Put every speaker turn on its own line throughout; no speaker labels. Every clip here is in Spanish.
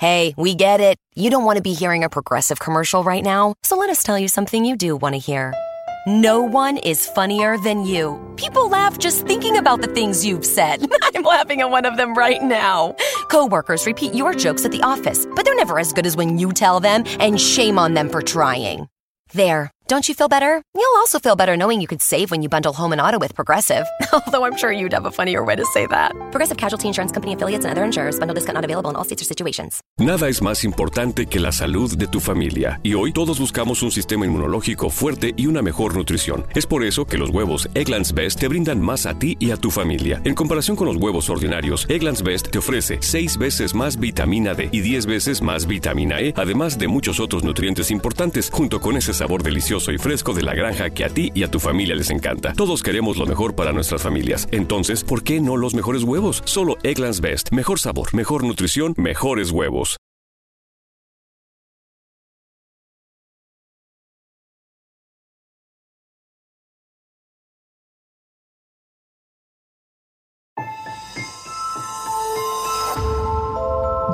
Hey, we get it. You don't want to be hearing a progressive commercial right now, so let us tell you something you do want to hear. No one is funnier than you. People laugh just thinking about the things you've said. I'm laughing at one of them right now. Coworkers repeat your jokes at the office, but they're never as good as when you tell them, and shame on them for trying. There. Don't you feel better? You'll also feel better knowing you could save when you bundle home and auto with Progressive. Although I'm sure you'd have a funnier way to say that. Progressive Casualty Insurance Company affiliates and other insurers. Bundle discount not available in all states or situations.
Nada es más importante que la salud de tu familia. Y hoy todos buscamos un sistema inmunológico fuerte y una mejor nutrición. Es por eso que los huevos Egglands Best te brindan más a ti y a tu familia. En comparación con los huevos ordinarios, Egglands Best te ofrece 6 veces más vitamina D y 10 veces más vitamina E, además de muchos otros nutrientes importantes, junto con ese sabor delicioso y fresco de la granja que a ti y a tu familia les encanta. Todos queremos lo mejor para nuestras familias. Entonces, ¿por qué no los mejores huevos? Solo Egglands Best. Mejor sabor, mejor nutrición, mejores huevos.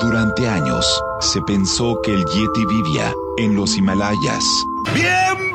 Durante años, se pensó que el Yeti vivía en los Himalayas.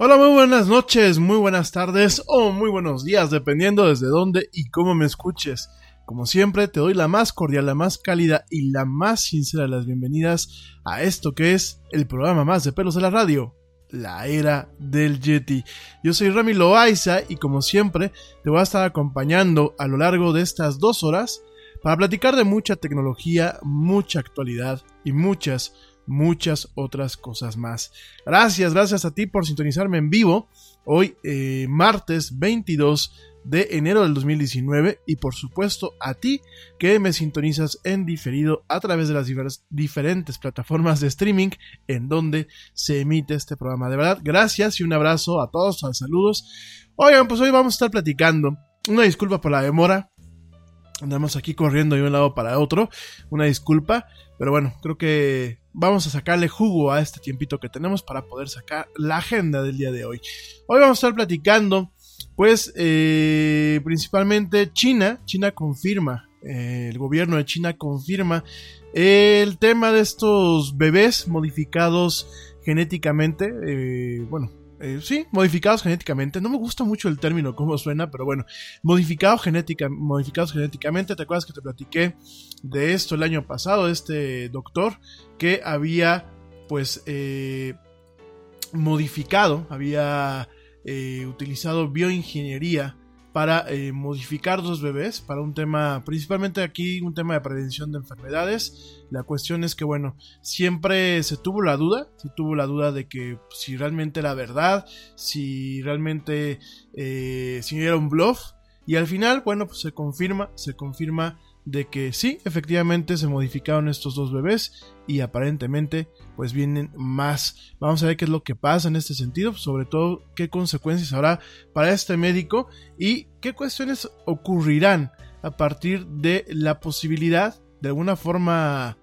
Hola, muy buenas noches, muy buenas tardes o muy buenos días, dependiendo desde dónde y cómo me escuches. Como siempre, te doy la más cordial, la más cálida y la más sincera de las bienvenidas a esto que es el programa más de pelos de la radio, la era del Yeti. Yo soy Rami Loaiza y como siempre te voy a estar acompañando a lo largo de estas dos horas para platicar de mucha tecnología, mucha actualidad y muchas, muchas otras cosas más. Gracias, gracias a ti por sintonizarme en vivo hoy eh, martes 22 de enero del 2019 y por supuesto a ti que me sintonizas en diferido a través de las diferentes plataformas de streaming en donde se emite este programa. De verdad, gracias y un abrazo a todos, a saludos. Oigan, pues hoy vamos a estar platicando. Una disculpa por la demora. Andamos aquí corriendo de un lado para otro. Una disculpa. Pero bueno, creo que vamos a sacarle jugo a este tiempito que tenemos para poder sacar la agenda del día de hoy. Hoy vamos a estar platicando pues eh, principalmente China, China confirma, eh, el gobierno de China confirma el tema de estos bebés modificados genéticamente, eh, bueno, sí, modificados genéticamente. No me gusta mucho el término, cómo suena, pero bueno, modificados genéticamente. ¿Te acuerdas que te platiqué de esto el año pasado? Este doctor que había, pues, modificado, había eh, utilizado bioingeniería para eh, modificar dos bebés, para un tema, principalmente aquí un tema de prevención de enfermedades. La cuestión es que, bueno, siempre se tuvo la duda, se tuvo la duda de que si realmente era verdad, si realmente, eh, si era un bluff. Y al final, bueno, pues se confirma, se confirma de que sí, efectivamente se modificaron estos dos bebés y aparentemente pues vienen más. Vamos a ver qué es lo que pasa en este sentido, sobre todo qué consecuencias habrá para este médico y qué cuestiones ocurrirán a partir de la posibilidad de alguna forma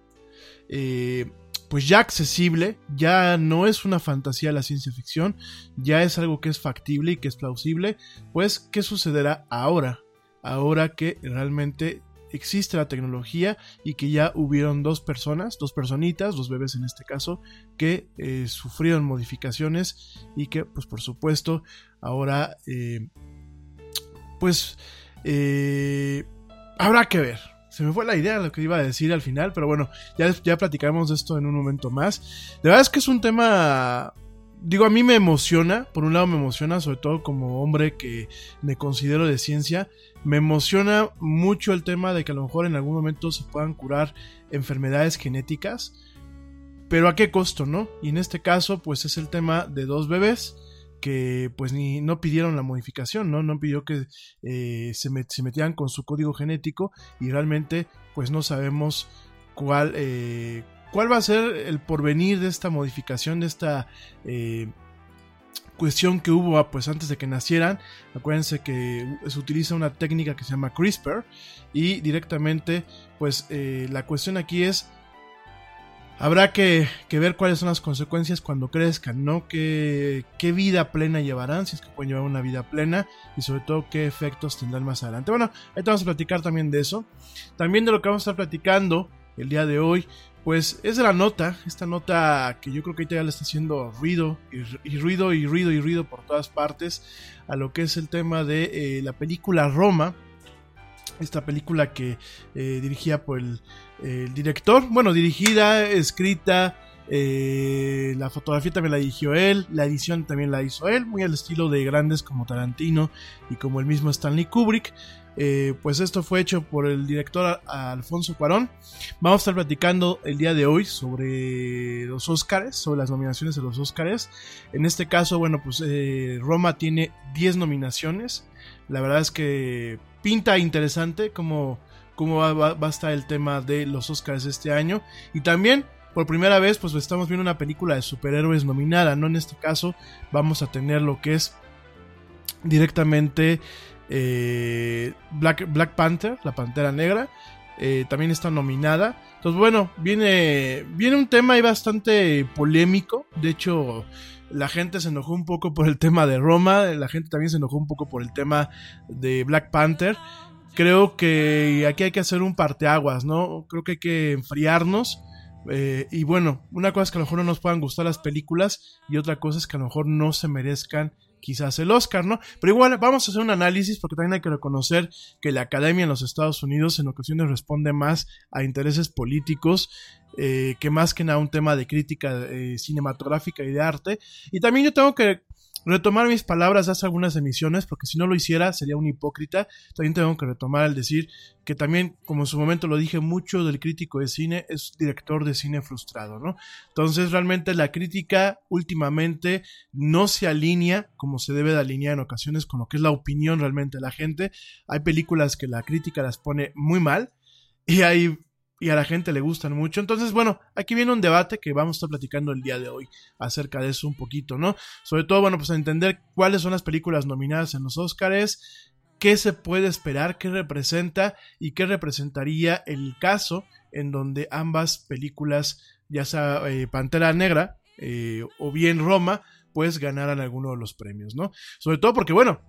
eh, pues ya accesible, ya no es una fantasía la ciencia ficción, ya es algo que es factible y que es plausible, pues ¿qué sucederá ahora? Ahora que realmente existe la tecnología y que ya hubieron dos personas, dos personitas, dos bebés en este caso, que eh, sufrieron modificaciones y que pues por supuesto ahora eh, pues eh, habrá que ver. Se me fue la idea de lo que iba a decir al final, pero bueno, ya, ya platicaremos de esto en un momento más. De verdad es que es un tema digo, a mí me emociona, por un lado me emociona, sobre todo como hombre que me considero de ciencia, me emociona mucho el tema de que a lo mejor en algún momento se puedan curar enfermedades genéticas, pero a qué costo, ¿no? Y en este caso, pues es el tema de dos bebés que pues ni no pidieron la modificación, ¿no? No pidió que eh, se, metieran con su código genético y realmente pues no sabemos cuál, eh, cuál va a ser el porvenir de esta modificación, de esta eh, cuestión que hubo ah, pues antes de que nacieran. Acuérdense que se utiliza una técnica que se llama CRISPR y directamente pues eh, la cuestión aquí es habrá que, ver cuáles son las consecuencias cuando crezcan, ¿no? ¿Qué, ¿Qué, vida plena llevarán, si es que pueden llevar una vida plena, y sobre todo qué efectos tendrán más adelante. Bueno, ahorita vamos a platicar también de eso. También de lo que vamos a estar platicando el día de hoy, pues es la nota, esta nota que yo creo que ahorita ya le está haciendo ruido y, ruido y ruido y ruido por todas partes a lo que es el tema de eh, la película Roma, esta película que eh, dirigía por el, director, bueno, dirigida, escrita, eh, la fotografía también la dirigió él, la edición también la hizo él, muy al estilo de grandes como Tarantino y como el mismo Stanley Kubrick. Eh, pues esto fue hecho por el director Alfonso Cuarón. Vamos a estar platicando el día de hoy sobre los Óscares, sobre las nominaciones de los Óscares. En este caso, bueno, pues eh, Roma tiene 10 nominaciones. La verdad es que pinta interesante cómo, cómo va, a estar el tema de los Óscares este año. Y también por primera vez pues estamos viendo una película de superhéroes nominada, ¿no? En este caso vamos a tener lo que es directamente eh, Black, Panther, la Pantera Negra, eh, también está nominada. Entonces, bueno, viene, viene un tema ahí bastante polémico. De hecho, la gente se enojó un poco por el tema de Roma, la gente también se enojó un poco por el tema de Black Panther. Creo que aquí hay que hacer un parteaguas, ¿no? Creo que hay que enfriarnos Eh, y bueno, una cosa es que a lo mejor no nos puedan gustar las películas y otra cosa es que a lo mejor no se merezcan quizás el Oscar, ¿no? Pero igual vamos a hacer un análisis porque también hay que reconocer que la academia en los Estados Unidos en ocasiones responde más a intereses políticos eh, que más que nada un tema de crítica eh, cinematográfica y de arte. Y también yo tengo que retomar mis palabras hace algunas emisiones, porque si no lo hiciera sería un hipócrita. También tengo que retomar el decir que también, como en su momento lo dije, mucho del crítico de cine es director de cine frustrado, ¿no? Entonces realmente la crítica últimamente no se alinea como se debe de alinear en ocasiones con lo que es la opinión realmente de la gente. Hay películas que la crítica las pone muy mal y hay y a la gente le gustan mucho. Entonces, bueno, aquí viene un debate que vamos a estar platicando el día de hoy acerca de eso un poquito, ¿no? Sobre todo, bueno, pues a entender cuáles son las películas nominadas en los Oscars, qué se puede esperar, qué representa y qué representaría el caso en donde ambas películas, ya sea eh, Pantera Negra eh, o bien Roma, pues ganaran alguno de los premios, ¿no? Sobre todo porque, bueno,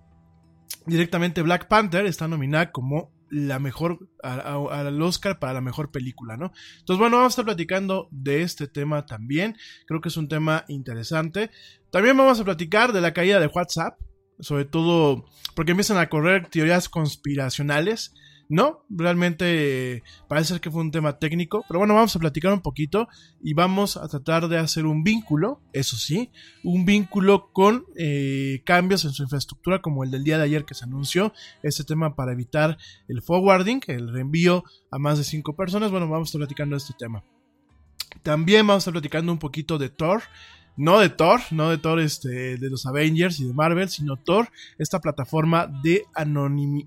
directamente Black Panther está nominada como la mejor, al Oscar para la mejor película, ¿no? Entonces, bueno, vamos a estar platicando de este tema también. Creo que es un tema interesante. También vamos a platicar de la caída de WhatsApp, sobre todo porque empiezan a correr teorías conspiracionales no, realmente parece ser que fue un tema técnico, pero bueno, vamos a platicar un poquito y vamos a tratar de hacer un vínculo, eso sí, un vínculo con eh, cambios en su infraestructura como el del día de ayer que se anunció, este tema para evitar el forwarding, el reenvío a más de cinco personas, bueno, vamos a estar platicando de este tema. También vamos a estar platicando un poquito de Thor, no de Thor, no de Thor este, de los Avengers y de Marvel, sino Thor, esta plataforma de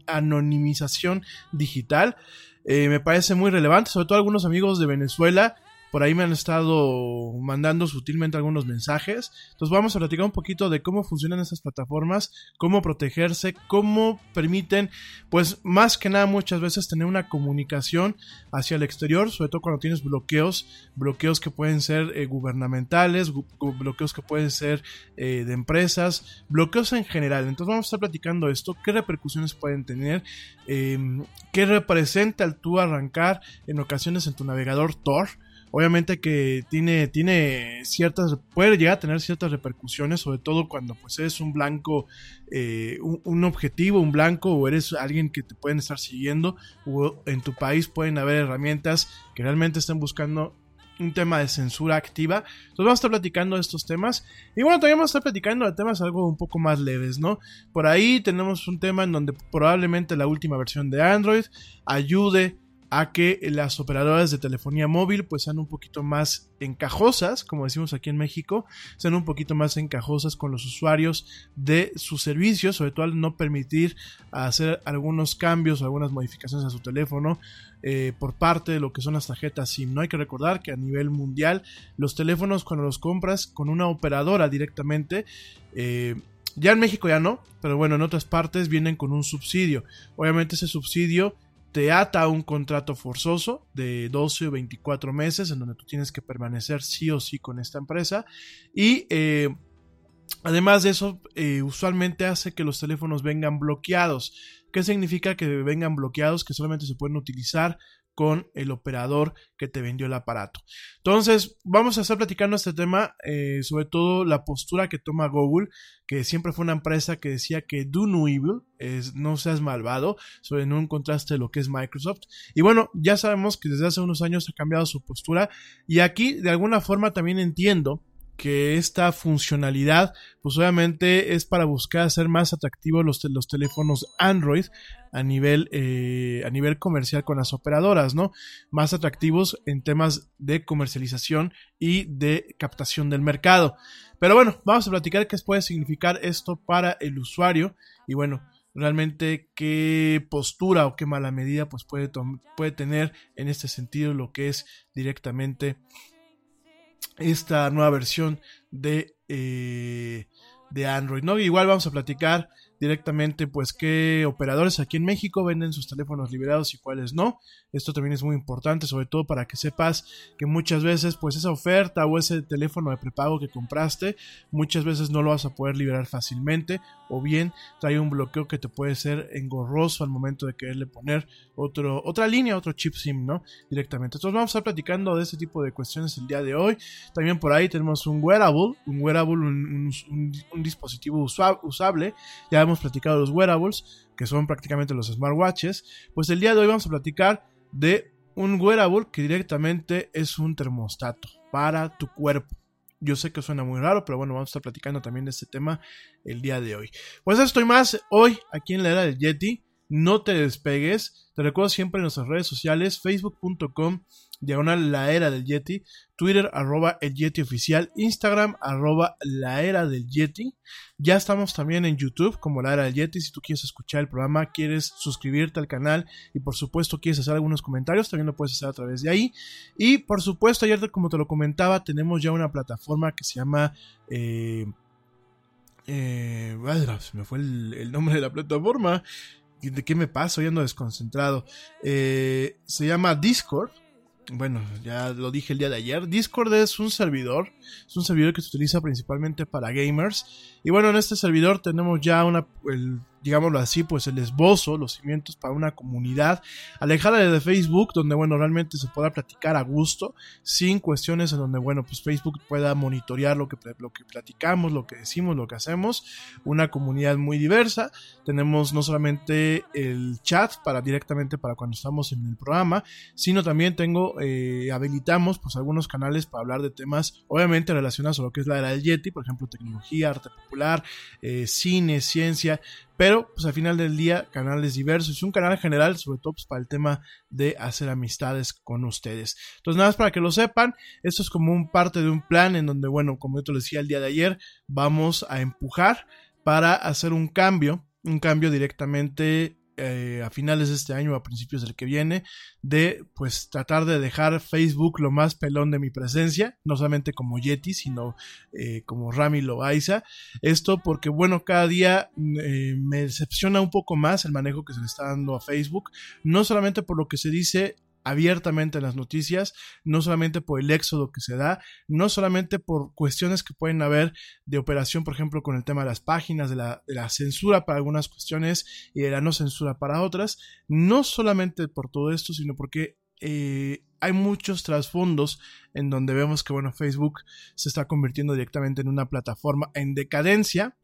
anonimización digital. Eh, me parece muy relevante, sobre todo algunos amigos de Venezuela por ahí me han estado mandando sutilmente algunos mensajes. Entonces vamos a platicar un poquito de cómo funcionan esas plataformas, cómo protegerse, cómo permiten, pues más que nada muchas veces tener una comunicación hacia el exterior, sobre todo cuando tienes bloqueos, bloqueos que pueden ser eh, gubernamentales, bloqueos que pueden ser eh, de empresas, bloqueos en general. Entonces vamos a estar platicando esto, qué repercusiones pueden tener, em, qué representa el tú arrancar en ocasiones en tu navegador Tor obviamente que tiene, tiene ciertas, puede llegar a tener ciertas repercusiones, sobre todo cuando pues eres un blanco, eh, un, objetivo, un blanco, o eres alguien que te pueden estar siguiendo, o en tu país pueden haber herramientas que realmente estén buscando un tema de censura activa. Entonces vamos a estar platicando de estos temas. Y bueno, también vamos a estar platicando de temas algo un poco más leves, ¿no? Por ahí tenemos un tema en donde probablemente la última versión de Android ayude a que las operadoras de telefonía móvil pues sean un poquito más encajosas, como decimos aquí en México, sean un poquito más encajosas con los usuarios de sus servicios, sobre todo al no permitir hacer algunos cambios o algunas modificaciones a su teléfono eh, por parte de lo que son las tarjetas SIM. No hay que recordar que a nivel mundial los teléfonos cuando los compras con una operadora directamente, eh, ya en México ya no, pero bueno, en otras partes vienen con un subsidio. Obviamente ese subsidio te ata a un contrato forzoso de 12 o 24 meses en donde tú tienes que permanecer sí o sí con esta empresa y eh, además de eso eh, usualmente hace que los teléfonos vengan bloqueados. ¿Qué significa que vengan bloqueados? Que solamente se pueden utilizar con el operador que te vendió el aparato. Entonces, vamos a estar platicando este tema, eh, sobre todo la postura que toma Google, que siempre fue una empresa que decía que do no evil, es, no seas malvado, sobre no un contraste de lo que es Microsoft. Y bueno, ya sabemos que desde hace unos años ha cambiado su postura y aquí de alguna forma también entiendo que esta funcionalidad, pues obviamente es para buscar hacer más atractivos los, los teléfonos Android a nivel, eh, a nivel comercial con las operadoras, ¿no? Más atractivos en temas de comercialización y de captación del mercado. Pero bueno, vamos a platicar qué puede significar esto para el usuario y bueno, realmente qué postura o qué mala medida pues puede, puede tener en este sentido lo que es directamente esta nueva versión de, eh, de Android. ¿no? Igual vamos a platicar directamente pues qué operadores aquí en México venden sus teléfonos liberados y cuáles no. Esto también es muy importante, sobre todo para que sepas que muchas veces pues esa oferta o ese teléfono de prepago que compraste muchas veces no lo vas a poder liberar fácilmente o bien trae un bloqueo que te puede ser engorroso al momento de quererle poner otro, otra línea, otro chip SIM, ¿no? Directamente. Entonces vamos a estar platicando de este tipo de cuestiones el día de hoy. También por ahí tenemos un wearable, un wearable, un, un dispositivo usable. Ya hemos platicado de los wearables, que son prácticamente los smartwatches. Pues el día de hoy vamos a platicar de un wearable que directamente es un termostato para tu cuerpo. Yo sé que suena muy raro, pero bueno, vamos a estar platicando también de este tema el día de hoy. Pues estoy más hoy aquí en la era del Yeti. No te despegues. Te recuerdo siempre en nuestras redes sociales, facebook.com diagonal la era del Yeti, Twitter arroba el Yeti oficial, Instagram arroba la era del Yeti. Ya estamos también en YouTube como la era del Yeti. Si tú quieres escuchar el programa, quieres suscribirte al canal y por supuesto quieres hacer algunos comentarios, también lo puedes hacer a través de ahí. Y por supuesto, ayer como te lo comentaba, tenemos ya una plataforma que se llama... Eh, eh, se me fue el, nombre de la plataforma. ¿De qué me pasa? Hoy ando desconcentrado. Eh, se llama Discord bueno, ya lo dije el día de ayer, Discord es un servidor, es un servidor que se utiliza principalmente para gamers. Y bueno, en este servidor tenemos ya una, digámoslo así, pues el esbozo, los cimientos para una comunidad alejada de Facebook, donde, bueno, realmente se pueda platicar a gusto, sin cuestiones en donde, bueno, pues Facebook pueda monitorear lo que, lo que platicamos, lo que decimos, lo que hacemos. Una comunidad muy diversa. Tenemos no solamente el chat para directamente para cuando estamos en el programa, sino también tengo, eh, habilitamos pues algunos canales para hablar de temas, obviamente relacionados a lo que es la era del Yeti, por ejemplo, tecnología, arte popular, eh, cine, ciencia, pero, pues al final del día, canales diversos y un canal general, sobre todo pues, para el tema de hacer amistades con ustedes. Entonces, nada más para que lo sepan, esto es como un parte de un plan en donde, bueno, como yo te lo decía el día de ayer, vamos a empujar para hacer un cambio, un cambio directamente eh, a finales de este año o a principios del que viene, de pues tratar de dejar Facebook lo más pelón de mi presencia, no solamente como Yeti, sino eh, como Rami Loaiza. Esto porque, bueno, cada día eh, me decepciona un poco más el manejo que se le está dando a Facebook, no solamente por lo que se dice abiertamente en las noticias, no solamente por el éxodo que se da, no solamente por cuestiones que pueden haber de operación, por ejemplo, con el tema de las páginas, de la, censura para algunas cuestiones y de la no censura para otras, no solamente por todo esto, sino porque eh, hay muchos trasfondos en donde vemos que, bueno, Facebook se está convirtiendo directamente en una plataforma en decadencia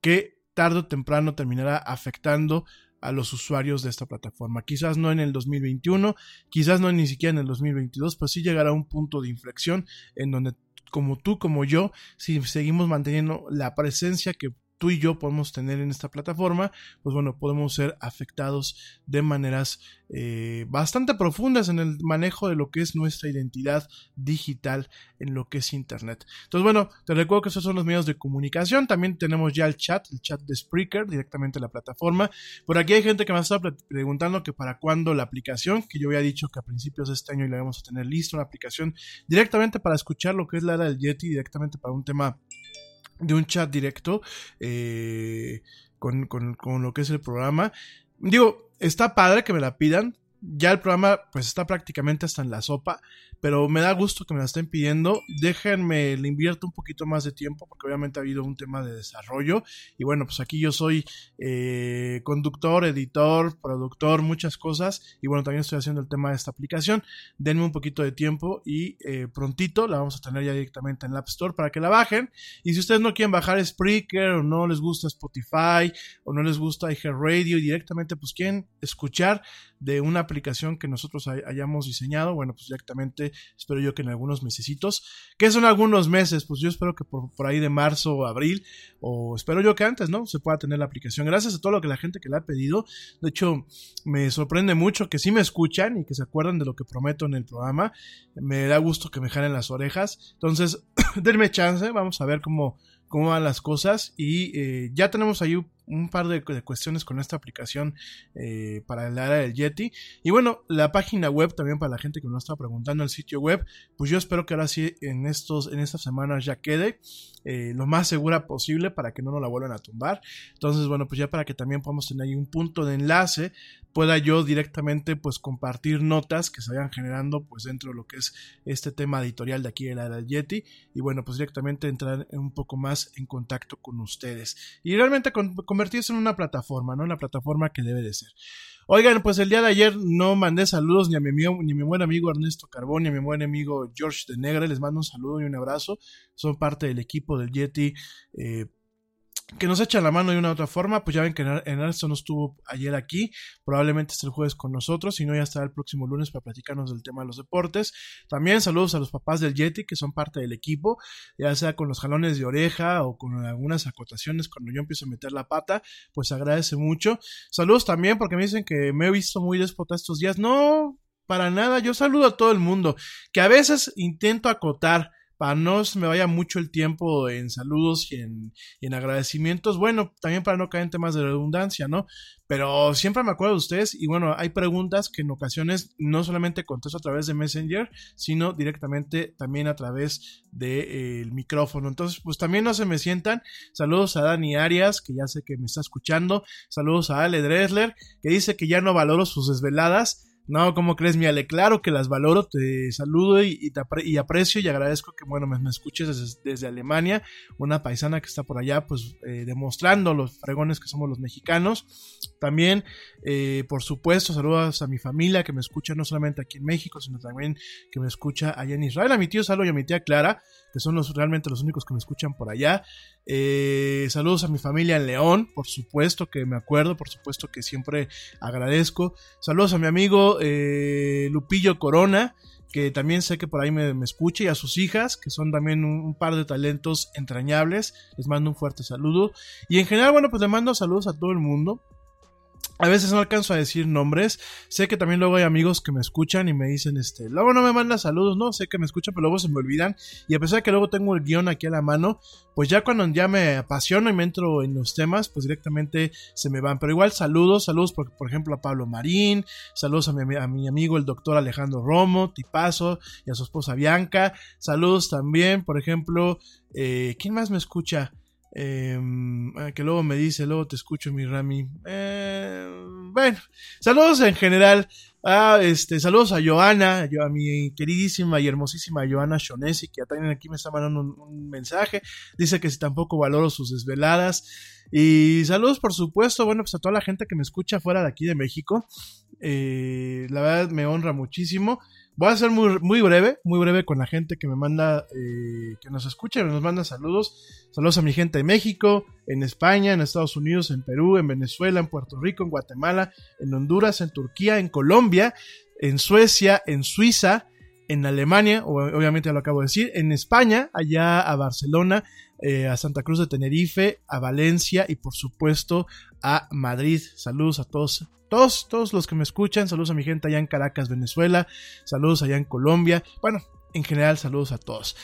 que tarde o temprano terminará afectando a los usuarios de esta plataforma. Quizás no en el 2021, quizás no ni siquiera en el 2022, pero sí llegará un punto de inflexión en donde como tú, como yo, si seguimos manteniendo la presencia que tú y yo podemos tener en esta plataforma, pues bueno, podemos ser afectados de maneras eh, bastante profundas en el manejo de lo que es nuestra identidad digital en lo que es Internet. Entonces, bueno, te recuerdo que esos son los medios de comunicación. También tenemos ya el chat, el chat de Spreaker, directamente en la plataforma. Por aquí hay gente que me está preguntando que para cuándo la aplicación, que yo había dicho que a principios de este año la vamos a tener listo, una aplicación directamente para escuchar lo que es la era del Yeti, directamente para un tema de un chat directo eh, con, con, con, lo que es el programa. Digo, está padre que me la pidan. Ya el programa pues está prácticamente hasta en la sopa pero me da gusto que me la estén pidiendo. Déjenme, le invierto un poquito más de tiempo porque obviamente ha habido un tema de desarrollo y bueno, pues aquí yo soy eh, conductor, editor, productor, muchas cosas y bueno, también estoy haciendo el tema de esta aplicación. Denme un poquito de tiempo y eh, prontito la vamos a tener ya directamente en la App Store para que la bajen y si ustedes no quieren bajar Spreaker o no les gusta Spotify o no les gusta Radio y directamente pues quieren escuchar de una aplicación que nosotros hayamos diseñado, bueno, pues directamente espero yo que en algunos mesecitos, que son algunos meses, pues yo espero que por, ahí de marzo o abril, o espero yo que antes, ¿no? Se pueda tener la aplicación. Gracias a todo lo que la gente que la ha pedido. De hecho, me sorprende mucho que sí me escuchan y que se acuerdan de lo que prometo en el programa. Me da gusto que me jalen las orejas. Entonces, denme chance, vamos a ver cómo cómo van las cosas y eh, ya tenemos ahí un par de, cuestiones con esta aplicación eh, para el área del Yeti. Y bueno, la página web también para la gente que nos está preguntando, el sitio web, pues yo espero que ahora sí en, estos, en estas semanas ya quede eh, lo más segura posible para que no nos la vuelvan a tumbar. Entonces, bueno, pues ya para que también podamos tener ahí un punto de enlace, pueda yo directamente pues compartir notas que se vayan generando pues dentro de lo que es este tema editorial de aquí de la del Yeti y bueno pues directamente entrar un poco más en contacto con ustedes y realmente convertirse en una plataforma, ¿no? Una plataforma que debe de ser. Oigan, pues el día de ayer no mandé saludos ni a mi, ni a mi buen amigo Ernesto Carbón ni a mi buen amigo George de Negra. Les mando un saludo y un abrazo. Son parte del equipo del Yeti. Eh, que nos echa la mano de una u otra forma, pues ya ven que Ernesto no estuvo ayer aquí, probablemente esté el jueves con nosotros, si no ya estará el próximo lunes para platicarnos del tema de los deportes. También saludos a los papás del Yeti, que son parte del equipo, ya sea con los jalones de oreja o con algunas acotaciones cuando yo empiezo a meter la pata, pues agradece mucho. Saludos también porque me dicen que me he visto muy despota estos días. No, para nada, yo saludo a todo el mundo, que a veces intento acotar para no se me vaya mucho el tiempo en saludos y en, agradecimientos, bueno, también para no caer en temas de redundancia, ¿no? Pero siempre me acuerdo de ustedes y bueno, hay preguntas que en ocasiones no solamente contesto a través de Messenger, sino directamente también a través del de, micrófono. Entonces, pues también no se me sientan. Saludos a Dani Arias, que ya sé que me está escuchando. Saludos a Ale Dresler, que dice que ya no valoro sus desveladas. No, ¿cómo crees, mi Ale? Claro que las valoro, te saludo y, y aprecio y agradezco que, bueno, me, escuches desde, Alemania, una paisana que está por allá, pues, eh, demostrando los fregones que somos los mexicanos. También, eh, por supuesto, saludos a mi familia que me escucha no solamente aquí en México, sino también que me escucha allá en Israel, a mi tío Salo y a mi tía Clara, que son los, realmente los únicos que me escuchan por allá. Eh, saludos a mi familia en León, por supuesto que me acuerdo, por supuesto que siempre agradezco. Saludos a mi amigo eh, Lupillo Corona, que también sé que por ahí me, escucha, y a sus hijas, que son también un, par de talentos entrañables. Les mando un fuerte saludo. Y en general, bueno, pues le mando saludos a todo el mundo. A veces no alcanzo a decir nombres. Sé que también luego hay amigos que me escuchan y me dicen, este, luego no me mandan saludos, no, sé que me escuchan, pero luego se me olvidan. Y a pesar de que luego tengo el guion aquí a la mano, pues ya cuando ya me apasiono y me entro en los temas, pues directamente se me van. Pero igual saludos, saludos por, ejemplo a Pablo Marín, saludos a mi, a mi amigo el doctor Alejandro Romo, Tipazo, y a su esposa Bianca. Saludos también, por ejemplo, eh, ¿quién más me escucha? Ah, que luego me dice, luego te escucho, mi Rami. Eh, bueno, saludos en general. Ah, este, saludos a Joana, a mi queridísima y hermosísima Joana Shonesi, que también aquí me está mandando un, mensaje. Dice que si tampoco valoro sus desveladas. Y saludos, por supuesto, bueno, pues a toda la gente que me escucha fuera de aquí de México. Eh, la verdad me honra muchísimo. Voy a ser muy, muy breve, muy breve con la gente que me manda, eh, que nos escucha y nos manda saludos. Saludos a mi gente de México, en España, en Estados Unidos, en Perú, en Venezuela, en Puerto Rico, en Guatemala, en Honduras, en Turquía, en Colombia, en Suecia, en Suiza, en Alemania, obviamente ya lo acabo de decir, en España, allá a Barcelona, eh, a Santa Cruz de Tenerife, a Valencia y por supuesto a Madrid. Saludos a todos todos, todos los que me escuchan, saludos a mi gente allá en Caracas, Venezuela, saludos allá en Colombia, bueno, en general saludos a todos.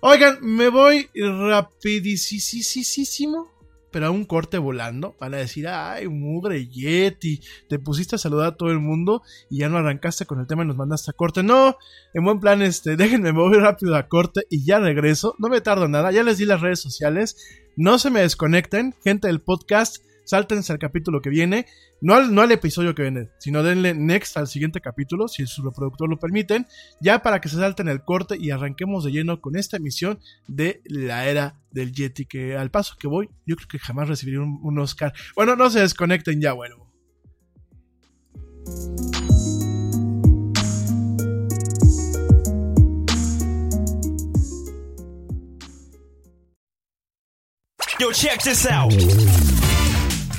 Oigan, me voy rapidísimo, pero a un corte volando, van a decir, ay, mugre Yeti, te pusiste a saludar a todo el mundo y ya no arrancaste con el tema y nos mandaste a corte. No, en buen plan, este, déjenme, me voy rápido a corte y ya regreso, no me tardo nada, ya les di las redes sociales, no se me desconecten, gente del podcast, sáltense al capítulo que viene, no al, no al episodio que viene, sino denle next al siguiente capítulo, si su reproductor lo permiten, ya para que se salten el corte y arranquemos de lleno con esta emisión de la era del Yeti, que al paso que voy, yo creo que jamás recibiré un, un Oscar. Bueno, no se desconecten ya, bueno.
Yo, check this out.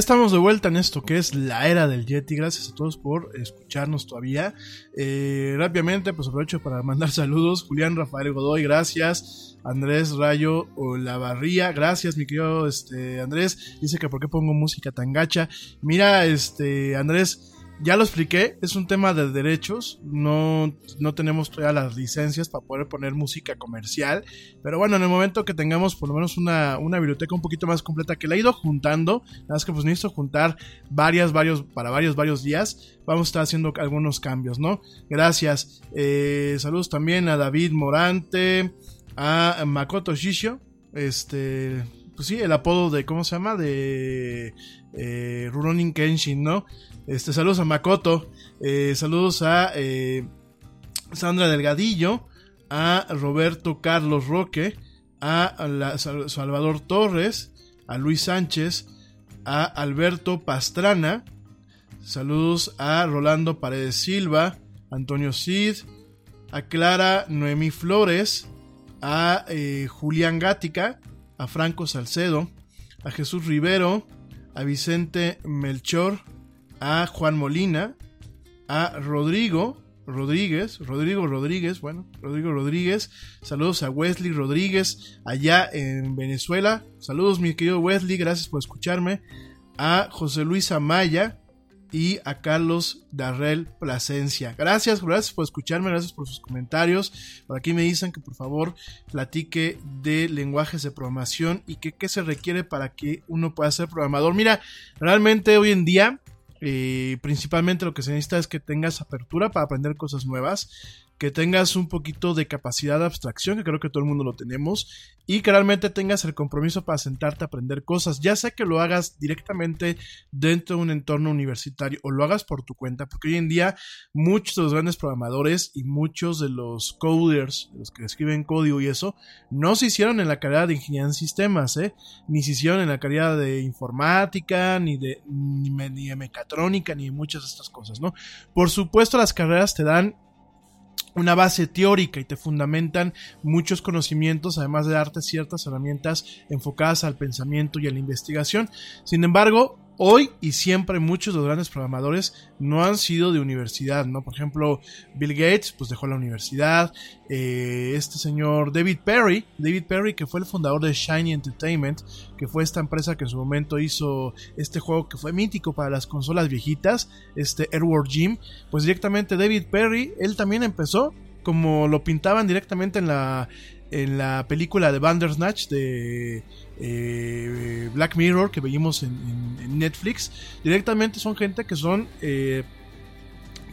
Estamos de vuelta en esto que es la era del Yeti. Gracias a todos por escucharnos todavía. Eh, rápidamente, pues aprovecho para mandar saludos. Julián Rafael Godoy, gracias. Andrés Rayo Olavarría, gracias, mi querido este, Andrés. Dice que por qué pongo música tan gacha. Mira, este, Andrés, ya lo expliqué, es un tema de derechos, no, no tenemos todavía las licencias para poder poner música comercial, pero bueno, en el momento que tengamos por lo menos una, una biblioteca un poquito más completa que la he ido juntando, nada más que pues necesito juntar varias, varios, para varios, varios días, vamos a estar haciendo algunos cambios, ¿no? Gracias. Eh, saludos también a David Morante, a Makoto Shishio, este, pues sí, el apodo de, ¿cómo se llama? De eh, Rurouni Kenshin, ¿no? Este, saludos a Makoto, eh, saludos a eh, Sandra Delgadillo, a Roberto Carlos Roque, a Salvador Torres, a Luis Sánchez, a Alberto Pastrana, saludos a Rolando Paredes Silva, Antonio Cid, a Clara Noemí Flores, a eh, Julián Gática, a Franco Salcedo, a Jesús Rivero, a Vicente Melchor, a Juan Molina, a Rodrigo Rodríguez, Rodrigo Rodríguez, bueno, Rodrigo Rodríguez, saludos a Wesley Rodríguez allá en Venezuela, saludos mi querido Wesley, gracias por escucharme, a José Luis Amaya y a Carlos Darrell Plasencia. Gracias, gracias por escucharme, gracias por sus comentarios. Por aquí me dicen que por favor platique de lenguajes de programación y que qué se requiere para que uno pueda ser programador. Mira, realmente hoy en día eh, principalmente lo que se necesita es que tengas apertura para aprender cosas nuevas, que tengas un poquito de capacidad de abstracción, que creo que todo el mundo lo tenemos, y que realmente tengas el compromiso para sentarte a aprender cosas, ya sea que lo hagas directamente dentro de un entorno universitario o lo hagas por tu cuenta, porque hoy en día muchos de los grandes programadores y muchos de los coders, los que escriben código y eso, no se hicieron en la carrera de ingeniería en sistemas, ¿eh? ni se hicieron en la carrera de informática, ni de, ni, de mecatrónica, ni de muchas de estas cosas, ¿no? Por supuesto, las carreras te dan una base teórica y te fundamentan muchos conocimientos, además de darte ciertas herramientas enfocadas al pensamiento y a la investigación. Sin embargo, hoy y siempre muchos de los grandes programadores no han sido de universidad, ¿no? Por ejemplo, Bill Gates, pues dejó la universidad, eh, este señor David Perry, David Perry que fue el fundador de Shiny Entertainment, que fue esta empresa que en su momento hizo este juego que fue mítico para las consolas viejitas, este Airworld Gym, pues directamente David Perry, él también empezó como lo pintaban directamente en la en la película de Bandersnatch de eh, Black Mirror que vimos en, Netflix, directamente son gente que son eh,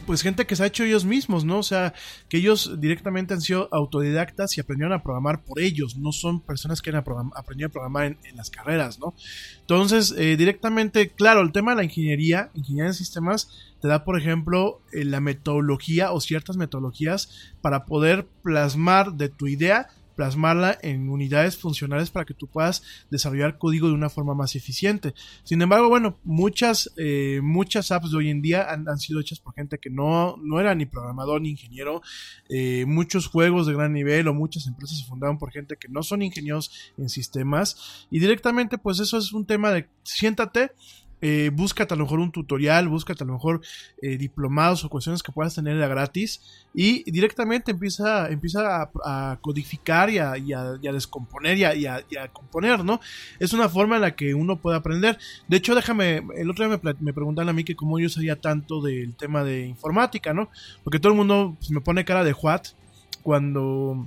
pues gente que se ha hecho ellos mismos, ¿no? O sea, que ellos directamente han sido autodidactas y aprendieron a programar por ellos, no son personas que han aprendido a programar en, las carreras, ¿no? Entonces, eh, directamente, claro, el tema de la ingeniería, ingeniería en sistemas, te da, por ejemplo, eh, la metodología o ciertas metodologías para poder plasmar de tu idea plasmarla en unidades funcionales para que tú puedas desarrollar código de una forma más eficiente. Sin embargo, bueno, muchas, eh, muchas apps de hoy en día han, sido hechas por gente que no, no era ni programador ni ingeniero. Eh, muchos juegos de gran nivel o muchas empresas se fundaron por gente que no son ingenieros en sistemas. Y directamente, pues eso es un tema de siéntate, eh, búscate a lo mejor un tutorial, búscate a lo mejor eh, diplomados o cuestiones que puedas tener gratis y directamente empieza, empieza a, codificar y a, descomponer y a, componer, ¿no? Es una forma en la que uno puede aprender. De hecho, déjame, el otro día me, me preguntaban a mí que cómo yo sabía tanto del tema de informática, ¿no? Porque todo el mundo pues, me pone cara de what cuando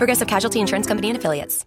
Progressive Casualty Insurance Company and Affiliates.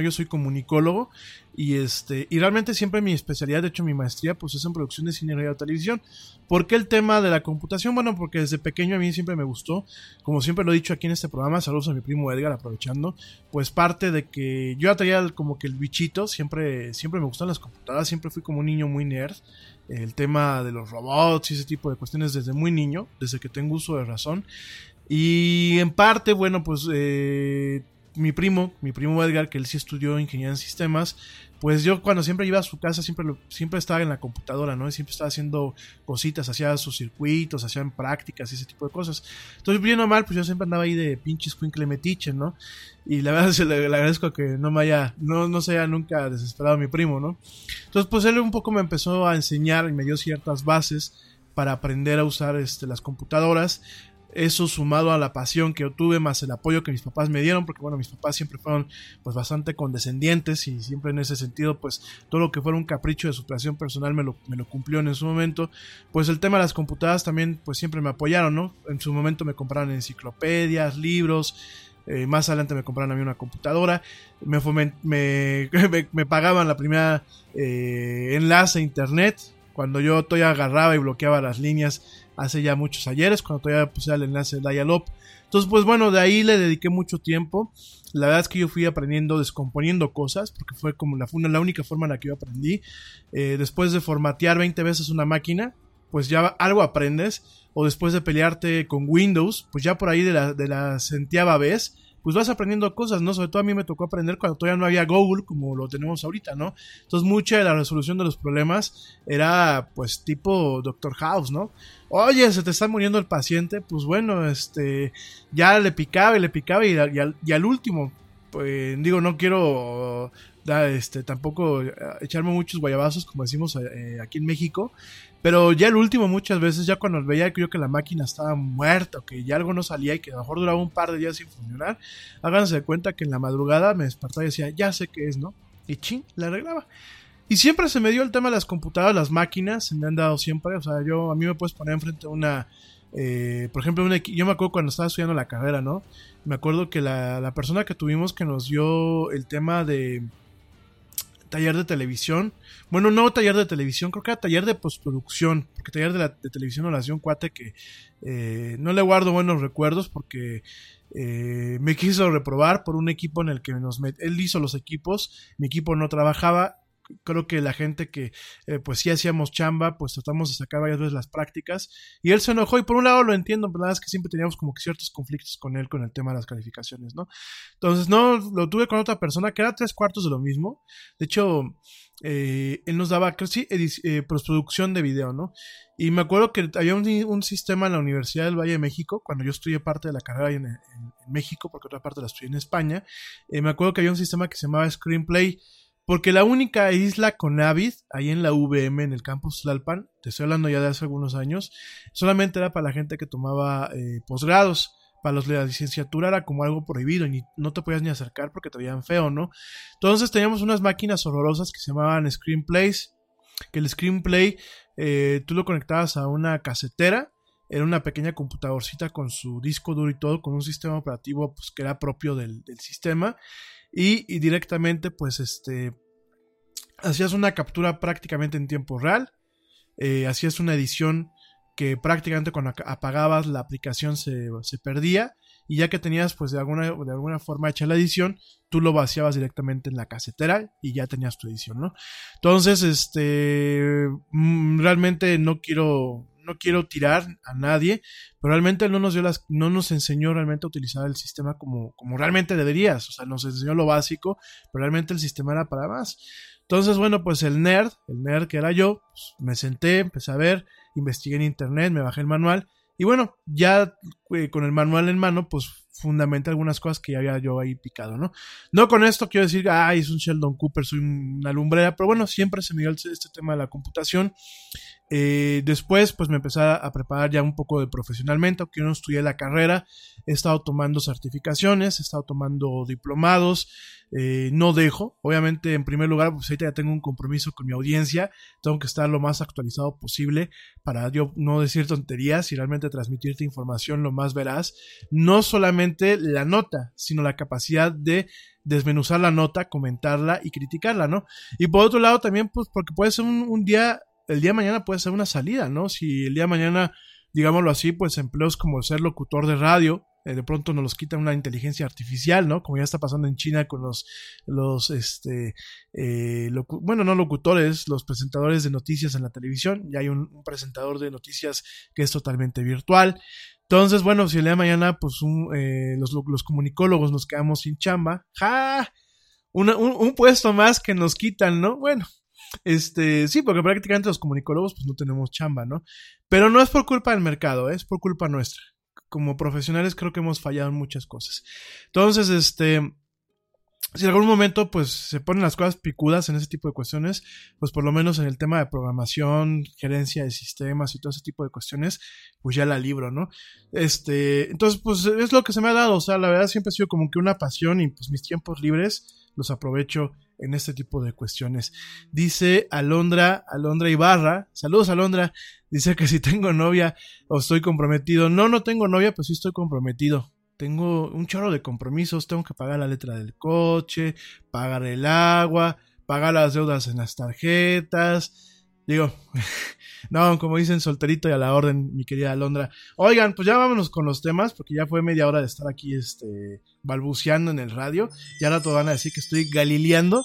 Yo soy comunicólogo y este y realmente siempre mi especialidad, de hecho mi maestría, pues es en producción de cine, radio televisión. ¿Por qué el tema de la computación? Bueno, porque desde pequeño a mí siempre me gustó, como siempre lo he dicho aquí en este programa, saludos a mi primo Edgar, aprovechando, pues parte de que yo traía como que el bichito, siempre, siempre me gustan las computadoras, siempre fui como un niño muy nerd, el tema de los robots y ese tipo de cuestiones desde muy niño, desde que tengo uso de razón. Y en parte, bueno, pues eh, mi primo, mi primo Edgar, que él sí estudió ingeniería en sistemas, pues yo cuando siempre iba a su casa siempre, siempre estaba en la computadora, ¿no? Siempre estaba haciendo cositas, hacía sus circuitos, hacían prácticas y ese tipo de cosas. Entonces, bien o mal, pues yo siempre andaba ahí de pinches escuincle metiche, ¿no? Y la verdad se le, le agradezco que no me haya, no, no se haya nunca desesperado mi primo, ¿no? Entonces, pues él un poco me empezó a enseñar y me dio ciertas bases para aprender a usar este, las computadoras. Eso sumado a la pasión que yo tuve, más el apoyo que mis papás me dieron, porque bueno, mis papás siempre fueron pues bastante condescendientes y siempre en ese sentido, pues todo lo que fuera un capricho de superación personal me lo, me lo cumplió en su momento. Pues el tema de las computadoras también pues siempre me apoyaron, ¿no? En su momento me compraron enciclopedias, libros, eh, más adelante me compraron a mí una computadora, me, me, me pagaban la primera eh, enlace a internet, cuando yo todavía agarraba y bloqueaba las líneas hace ya muchos ayeres, cuando todavía puse el enlace de dial-up. Entonces, pues bueno, de ahí le dediqué mucho tiempo. La verdad es que yo fui aprendiendo, descomponiendo cosas, porque fue como la, fue la única forma en la que yo aprendí. Eh, después de formatear 20 veces una máquina, pues ya algo aprendes. O después de pelearte con Windows, pues ya por ahí de la, de la vez, pues vas aprendiendo cosas, ¿no? Sobre todo a mí me tocó aprender cuando todavía no había Google como lo tenemos ahorita, ¿no? Entonces mucha de la resolución de los problemas era pues tipo Doctor House, ¿no? Oye, se te está muriendo el paciente, pues bueno, este, ya le picaba y le picaba y, y al, último, pues digo, no quiero este, tampoco eh, echarme muchos guayabazos como decimos eh, aquí en México, pero ya el último muchas veces, ya cuando veía yo que la máquina estaba muerta que ya algo no salía y que a lo mejor duraba un par de días sin funcionar, háganse de cuenta que en la madrugada me despertaba y decía, ya sé qué es, ¿no? Y ching, la arreglaba. Y siempre se me dio el tema de las computadoras, las máquinas, se me han dado siempre, o sea, yo a mí me puedes poner enfrente una, eh, por ejemplo, una, yo me acuerdo cuando estaba estudiando la carrera, ¿no? Me acuerdo que la, la persona que tuvimos que nos dio el tema de taller de televisión. Bueno, no taller de televisión, creo que era taller de postproducción. Porque taller de, la, televisión lo hacía un cuate que eh, no le guardo buenos recuerdos porque eh, me quiso reprobar por un equipo en el que nos met- él hizo los equipos, mi equipo no trabajaba. Creo que la gente que eh, pues sí hacíamos chamba, pues tratamos de sacar varias veces las prácticas. Y él se enojó y por un lado lo entiendo, pero la verdad que siempre teníamos como que ciertos conflictos con él con el tema de las calificaciones, ¿no? Entonces, no, lo tuve con otra persona que era tres cuartos de lo mismo. De hecho, eh, él nos daba, creo sí, edic- eh, postproducción de video, ¿no? Y me acuerdo que había un, sistema en la Universidad del Valle de México, cuando yo estudié parte de la carrera en, en- en México, porque otra parte la estudié en España. eh, me acuerdo que había un sistema que se llamaba Screenplay, porque la única isla con Avid, ahí en la VM, en el campus Tlalpan, te estoy hablando ya de hace algunos años, solamente era para la gente que tomaba eh, posgrados. Para los de la licenciatura era como algo prohibido y ni- no te podías ni acercar porque te veían feo, ¿no? Entonces teníamos unas máquinas horrorosas que se llamaban Screenplays, que el Screenplay eh, tú lo conectabas a una casetera, era una pequeña computadorcita con su disco duro y todo, con un sistema operativo pues, que era propio del sistema y, directamente pues este hacías una captura prácticamente en tiempo real, eh, hacías una edición que prácticamente cuando apagabas la aplicación se, se perdía y ya que tenías pues de alguna, de alguna forma hecha la edición, tú lo vaciabas directamente en la casetera y ya tenías tu edición, ¿no? Entonces, este, mm, realmente no quiero, no quiero tirar a nadie, pero realmente no nos dio las, no nos enseñó realmente a utilizar el sistema como, como realmente deberías, o sea, nos enseñó lo básico, pero realmente el sistema era para más. Entonces, bueno, pues el nerd, el nerd que era yo, pues, me senté, empecé a ver, investigué en internet, me bajé el manual y bueno, ya eh, con el manual en mano, pues fundamenté algunas cosas que ya había yo ahí picado, ¿no? No con esto quiero decir, ay, es un Sheldon Cooper, soy una lumbrera, pero bueno, siempre se me dio este tema de la computación. Eh, después, pues me empecé a preparar ya un poco de profesionalmente, aunque no estudié la carrera, he estado tomando certificaciones, he estado tomando diplomados, eh, no dejo, obviamente en primer lugar, pues ahorita ya tengo un compromiso con mi audiencia, tengo que estar lo más actualizado posible para yo no decir tonterías y realmente transmitirte información lo más veraz, no solamente la nota, sino la capacidad de desmenuzar la nota, comentarla y criticarla, ¿no? Y por otro lado también, pues porque puede ser un día el día de mañana puede ser una salida, ¿no? Si el día de mañana, digámoslo así, pues empleos como ser locutor de radio, eh, de pronto nos los quita una inteligencia artificial, ¿no? Como ya está pasando en China con los, los, este, eh, bueno, no locutores, los presentadores de noticias en la televisión. Ya hay un, un presentador de noticias que es totalmente virtual. Entonces, bueno, si el día de mañana, pues un, eh, los, los comunicólogos nos quedamos sin chamba, ¡ja! Una- un, un puesto más que nos quitan, ¿no? Bueno, este, sí, porque prácticamente los comunicólogos pues no tenemos chamba, ¿no? Pero no es por culpa del mercado, ¿eh? es por culpa nuestra. Como profesionales creo que hemos fallado en muchas cosas. Entonces, este, si en algún momento pues se ponen las cosas picudas en ese tipo de cuestiones, pues por lo menos en el tema de programación, gerencia de sistemas y todo ese tipo de cuestiones, pues ya la libro, ¿no? Este, entonces pues es lo que se me ha dado, o sea, la verdad siempre ha sido como que una pasión y pues mis tiempos libres los aprovecho en este tipo de cuestiones. Dice Alondra, Alondra Ibarra, saludos Alondra, dice que si tengo novia o estoy comprometido. No, no tengo novia, pues sí estoy comprometido. Tengo un chorro de compromisos, tengo que pagar la letra del coche, pagar el agua, pagar las deudas en las tarjetas. Digo, no, como dicen, solterito y a la orden, mi querida Alondra. Oigan, pues ya vámonos con los temas, porque ya fue media hora de estar aquí, este, balbuceando en el radio. Y ahora todos van a decir que estoy galileando.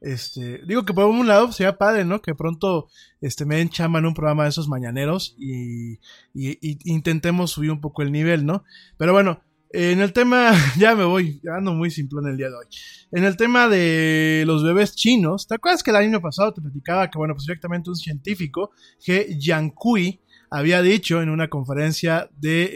Este, digo que por un lado sería padre, ¿no? Que pronto este, me den chamba en un programa de esos mañaneros y, y- y intentemos subir un poco el nivel, ¿no? Pero bueno, en el tema, ya me voy, ando muy simplón el día de hoy. En el tema de los bebés chinos, ¿te acuerdas que el año pasado te platicaba que, bueno, pues directamente un científico, He Yankui, había dicho en una conferencia de,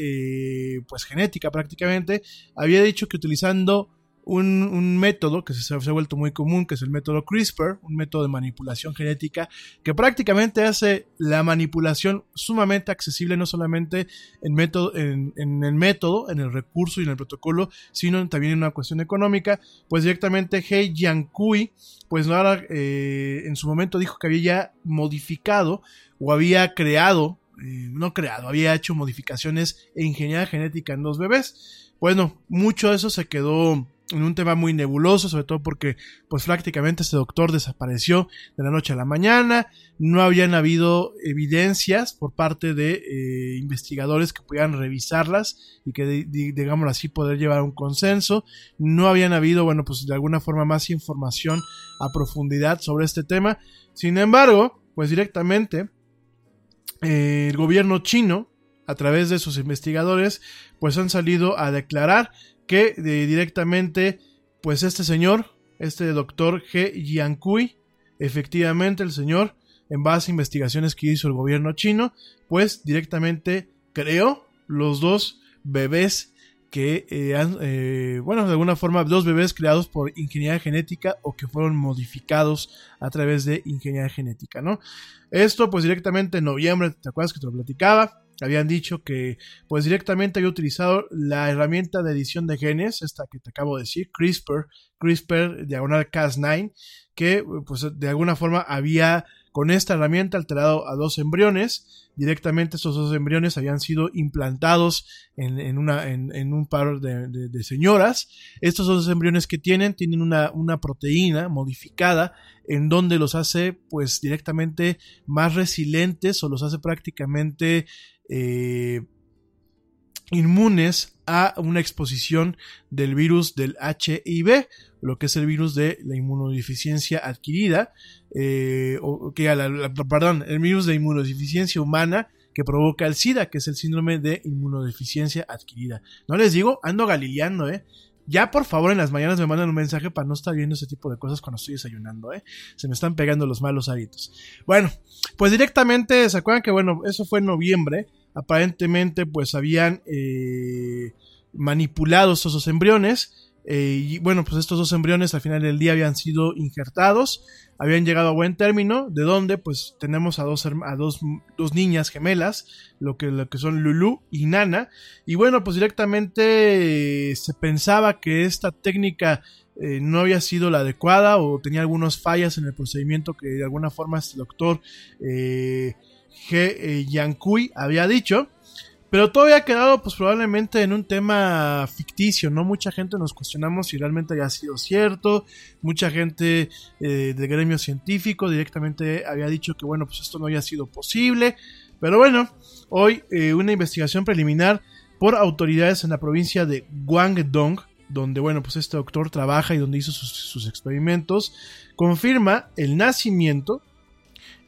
eh, pues, genética prácticamente, había dicho que utilizando un, método que se, ha vuelto muy común, que es el método CRISPR, un método de manipulación genética, que prácticamente hace la manipulación sumamente accesible, no solamente en, método, en, en el método, en el recurso y en el protocolo, sino también en una cuestión económica, pues directamente He Yankui, pues ahora eh, en su momento dijo que había ya modificado o había creado, eh, no creado, había hecho modificaciones e ingeniería genética en los bebés. Bueno, mucho de eso se quedó en un tema muy nebuloso, sobre todo porque pues prácticamente este doctor desapareció de la noche a la mañana, no habían habido evidencias por parte de eh, investigadores que pudieran revisarlas y que di- di- digámoslo así poder llevar a un consenso, no habían habido, bueno, pues de alguna forma más información a profundidad sobre este tema, sin embargo, pues directamente eh, el gobierno chino, a través de sus investigadores, pues han salido a declarar que directamente, pues este señor, este doctor He Yankui, efectivamente el señor, en base a investigaciones que hizo el gobierno chino, pues directamente creó los dos bebés que eh, eh, bueno, de alguna forma, dos bebés creados por ingeniería genética o que fueron modificados a través de ingeniería genética, ¿no? Esto, pues directamente en noviembre, ¿te acuerdas que te lo platicaba? Habían dicho que, pues directamente había utilizado la herramienta de edición de genes, esta que te acabo de decir, CRISPR, CRISPR diagonal Cas9, que, pues de alguna forma había con esta herramienta alterado a dos embriones. Directamente estos dos embriones habían sido implantados en, en una, en, un par de, de- de señoras. Estos dos embriones que tienen tienen una, una proteína modificada en donde los hace pues directamente más resilientes o los hace prácticamente eh, inmunes a una exposición del virus del HIV, lo que es el virus de la inmunodeficiencia adquirida, eh, o que la- perdón, el virus de inmunodeficiencia humana que provoca el SIDA, que es el síndrome de inmunodeficiencia adquirida. No les digo, ando galileando, eh. Ya por favor en las mañanas me mandan un mensaje para no estar viendo ese tipo de cosas cuando estoy desayunando, eh. Se me están pegando los malos hábitos. Bueno, pues directamente, ¿se acuerdan que bueno, eso fue en noviembre? Aparentemente, pues habían eh, manipulado estos dos embriones. Eh, y bueno, pues estos dos embriones al final del día habían sido injertados, habían llegado a buen término, de donde pues tenemos a dos, a dos, dos niñas gemelas, lo que, lo que son Lulu y Nana. Y bueno, pues directamente eh, se pensaba que esta técnica eh, no había sido la adecuada o tenía algunas fallas en el procedimiento que de alguna forma este doctor G. Yankui había dicho. Pero todo había quedado pues probablemente en un tema ficticio, ¿no? Mucha gente nos cuestionamos si realmente había sido cierto, mucha gente eh, del gremio científico directamente había dicho que bueno, pues esto no había sido posible, pero bueno, hoy eh, una investigación preliminar por autoridades en la provincia de Guangdong, donde bueno, pues este doctor trabaja y donde hizo sus, sus experimentos, confirma el nacimiento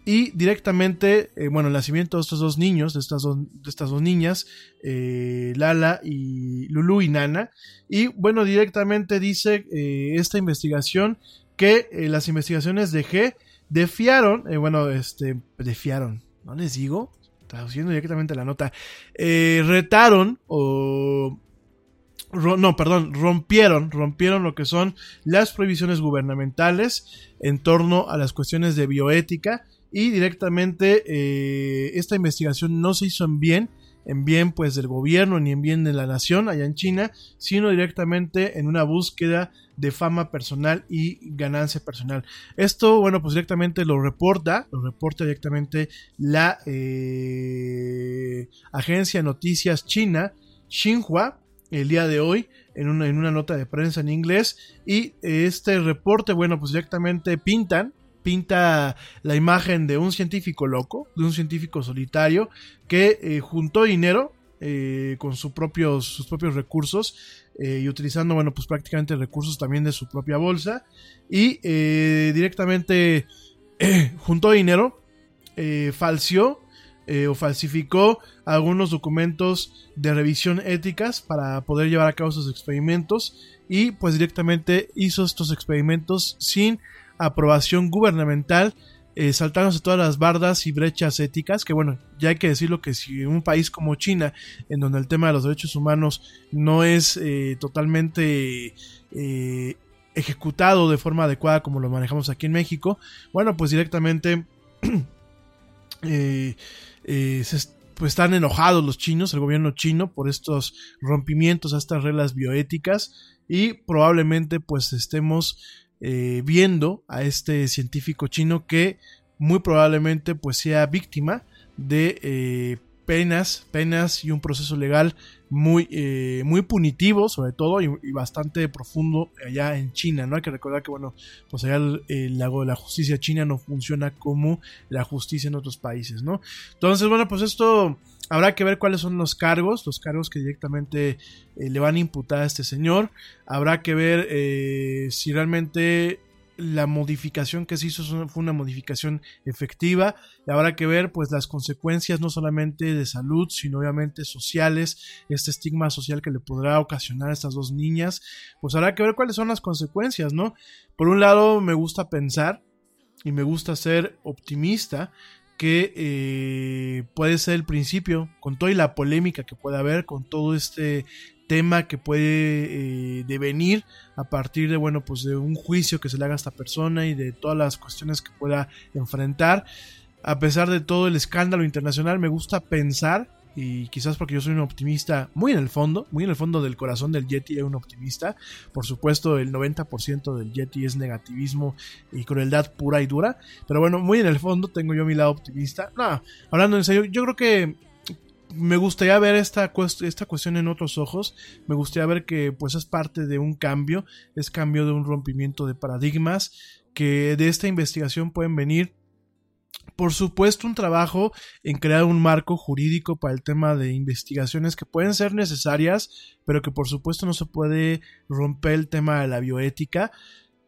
y directamente, eh, bueno, el nacimiento de estos dos niños, de estas dos, de estas dos niñas, eh, Lala y Lulu y Nana. Y bueno, directamente dice eh, esta investigación que las investigaciones de G defiaron, bueno, este, defiaron, ¿no les digo? Traduciendo directamente la nota, retaron o no, perdón, rompieron, rompieron lo que son las prohibiciones gubernamentales en torno a las cuestiones de bioética y directamente eh, esta investigación no se hizo en bien, en bien pues del gobierno ni en bien de la nación allá en China, sino directamente en una búsqueda de fama personal y ganancia personal. Esto, bueno, pues directamente lo reporta, lo reporta directamente la eh, agencia de noticias china, Xinhua, el día de hoy en una, en una nota de prensa en inglés y este reporte, bueno, pues directamente pintan pinta la imagen de un científico loco, de un científico solitario que eh, juntó dinero eh, con sus propios, sus propios recursos eh, y utilizando, bueno, pues prácticamente recursos también de su propia bolsa y eh, directamente juntó dinero, eh, o falsificó algunos documentos de revisión éticas para poder llevar a cabo sus experimentos y pues directamente hizo estos experimentos sin aprobación gubernamental, eh, saltándose todas las bardas y brechas éticas, que bueno, ya hay que decirlo que si un país como China, en donde el tema de los derechos humanos no es eh, totalmente eh, ejecutado de forma adecuada como lo manejamos aquí en México, bueno, pues directamente eh, pues están enojados los chinos, el gobierno chino, por estos rompimientos a estas reglas bioéticas y probablemente pues estemos eh, viendo a este científico chino que muy probablemente pues sea víctima de eh, penas, penas y un proceso legal muy, eh, muy punitivo, sobre todo, y, bastante profundo allá en China, ¿no? Hay que recordar que, bueno, pues allá el, el lago de la justicia china no funciona como la justicia en otros países, ¿no? Entonces, bueno, pues esto habrá que ver cuáles son los cargos, los cargos que directamente eh, le van a imputar a este señor. Habrá que ver eh, si realmente la modificación que se hizo fue una modificación efectiva. Y habrá que ver pues las consecuencias no solamente de salud sino obviamente sociales este estigma social que le podrá ocasionar a estas dos niñas. Pues habrá que ver cuáles son las consecuencias no por un lado me gusta pensar y me gusta ser optimista que eh, puede ser el principio con toda la polémica que puede haber con todo este tema que puede eh, devenir a partir de bueno pues de un juicio que se le haga a esta persona y de todas las cuestiones que pueda enfrentar a pesar de todo el escándalo internacional me gusta pensar y quizás porque yo soy un optimista muy en el fondo, muy en el fondo del corazón del Yeti es un optimista. Por supuesto, el 90% del Yeti es negativismo y crueldad pura y dura. Pero bueno, muy en el fondo tengo yo mi lado optimista. No, hablando en serio, yo creo que me gustaría ver esta, esta cuestión en otros ojos. Me gustaría ver que pues es parte de un cambio, es cambio de un rompimiento de paradigmas, que de esta investigación pueden venir por supuesto un trabajo en crear un marco jurídico para el tema de investigaciones que pueden ser necesarias, pero que por supuesto no se puede romper el tema de la bioética.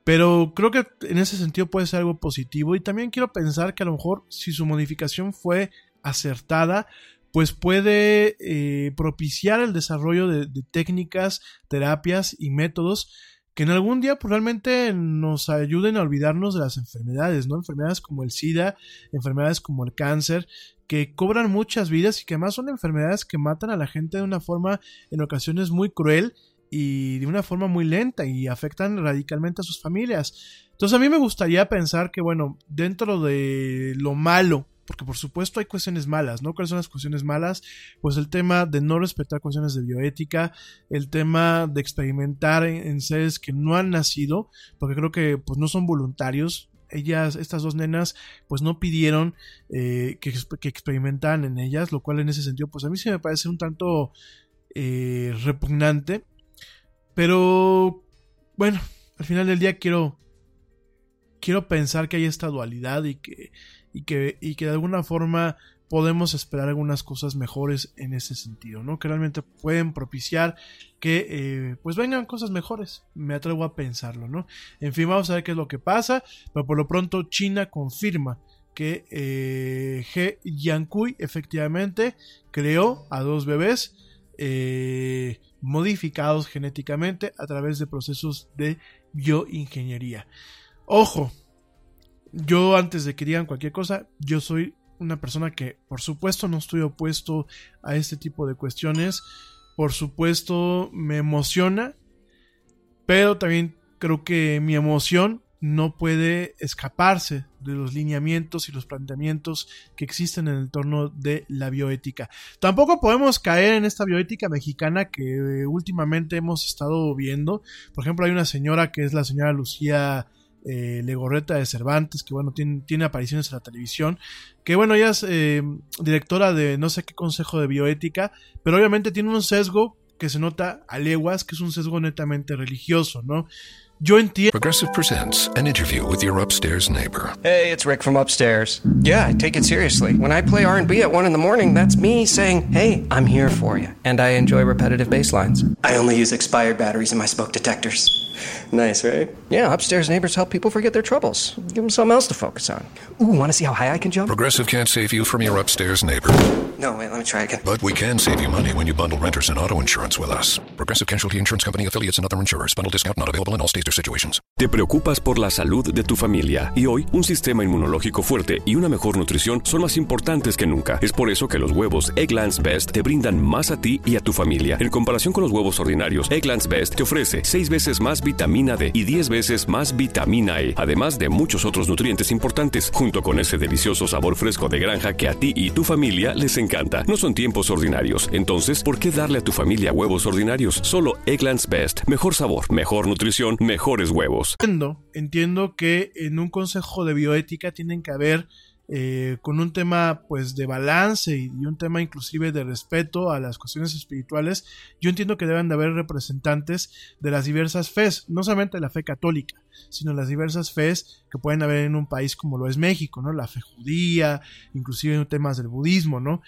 Pero creo que en ese sentido puede ser algo positivo y también quiero pensar que a lo mejor si su modificación fue acertada, pues puede eh, propiciar el desarrollo de, técnicas, terapias y métodos que en algún día pues, realmente nos ayuden a olvidarnos de las enfermedades, ¿no? Enfermedades como el SIDA, enfermedades como el cáncer, que cobran muchas vidas y que además son enfermedades que matan a la gente de una forma en ocasiones muy cruel y de una forma muy lenta y afectan radicalmente a sus familias. Entonces a mí me gustaría pensar que, bueno, dentro de lo malo porque por supuesto hay cuestiones malas, ¿no? ¿Cuáles son las cuestiones malas? Pues el tema de no respetar cuestiones de bioética, el tema de experimentar en, en seres que no han nacido, porque creo que pues no son voluntarios, ellas, estas dos nenas, pues no pidieron eh, que, que, experimentaran en ellas, lo cual en ese sentido, pues a mí sí me parece un tanto eh, repugnante. Pero, bueno, al final del día quiero, quiero pensar que hay esta dualidad y que, y que, y que de alguna forma podemos esperar algunas cosas mejores en ese sentido, ¿no? Que realmente pueden propiciar que eh, pues vengan cosas mejores. Me atrevo a pensarlo, ¿no? En fin, vamos a ver qué es lo que pasa, pero por lo pronto China confirma que eh, He Yankui efectivamente creó a dos bebés eh, modificados genéticamente a través de procesos de bioingeniería. Ojo, yo antes de que digan cualquier cosa, yo soy una persona que por supuesto no estoy opuesto a este tipo de cuestiones, por supuesto me emociona, pero también creo que mi emoción no puede escaparse de los lineamientos y los planteamientos que existen en el torno de la bioética. Tampoco podemos caer en esta bioética mexicana que últimamente hemos estado viendo. Por ejemplo, hay una señora que es la señora Lucía eh, Legorreta de Cervantes, que bueno, tiene, tiene, apariciones en la televisión, que bueno, ella es eh, directora de no sé qué consejo de bioética, pero obviamente tiene un sesgo que se nota a leguas, que es un sesgo netamente religioso, ¿no? Yo entiendo.
Progressive presents an interview with your upstairs neighbor.
Hey, it's Rick from upstairs. Yeah, I take it seriously. When I play R&B at 1 in the morning, that's me saying, "Hey, I'm here for you." And I enjoy repetitive bass lines. I only use expired batteries in my smoke detectors. Nice, right? Yeah, upstairs neighbors help people forget their troubles. Give them something else to focus on. Ooh, want to see how high I can jump?
Progressive can't save you from your upstairs neighbor.
No, wait, let me try again.
But we can save you money when you bundle renters and auto insurance with us. Progressive Casualty Insurance Company affiliates and other insurers. Bundle discount not available in all states or situations.
Te preocupas por la salud de tu familia y hoy un sistema inmunológico fuerte y una mejor nutrición son más importantes que nunca. Es por eso que los huevos Egglands Best te brindan más a ti y a tu familia. En comparación con los huevos ordinarios, Egglands Best te ofrece 6 veces más vitamina D y 10 veces más vitamina E, además de muchos otros nutrientes importantes, junto con ese delicioso sabor fresco de granja que a ti y tu familia les encanta. No son tiempos ordinarios, entonces, ¿por qué darle a tu familia huevos ordinarios? Solo Egglands Best. Mejor sabor, mejor nutrición, mejores huevos.
Entiendo, entiendo que en un consejo de bioética tienen que haber eh, con un tema pues de balance y, un tema inclusive de respeto a las cuestiones espirituales, yo entiendo que deben de haber representantes de las diversas fes, no solamente la fe católica, sino las diversas fes que pueden haber en un país como lo es México, ¿no? La fe judía, inclusive en temas del budismo, ¿no?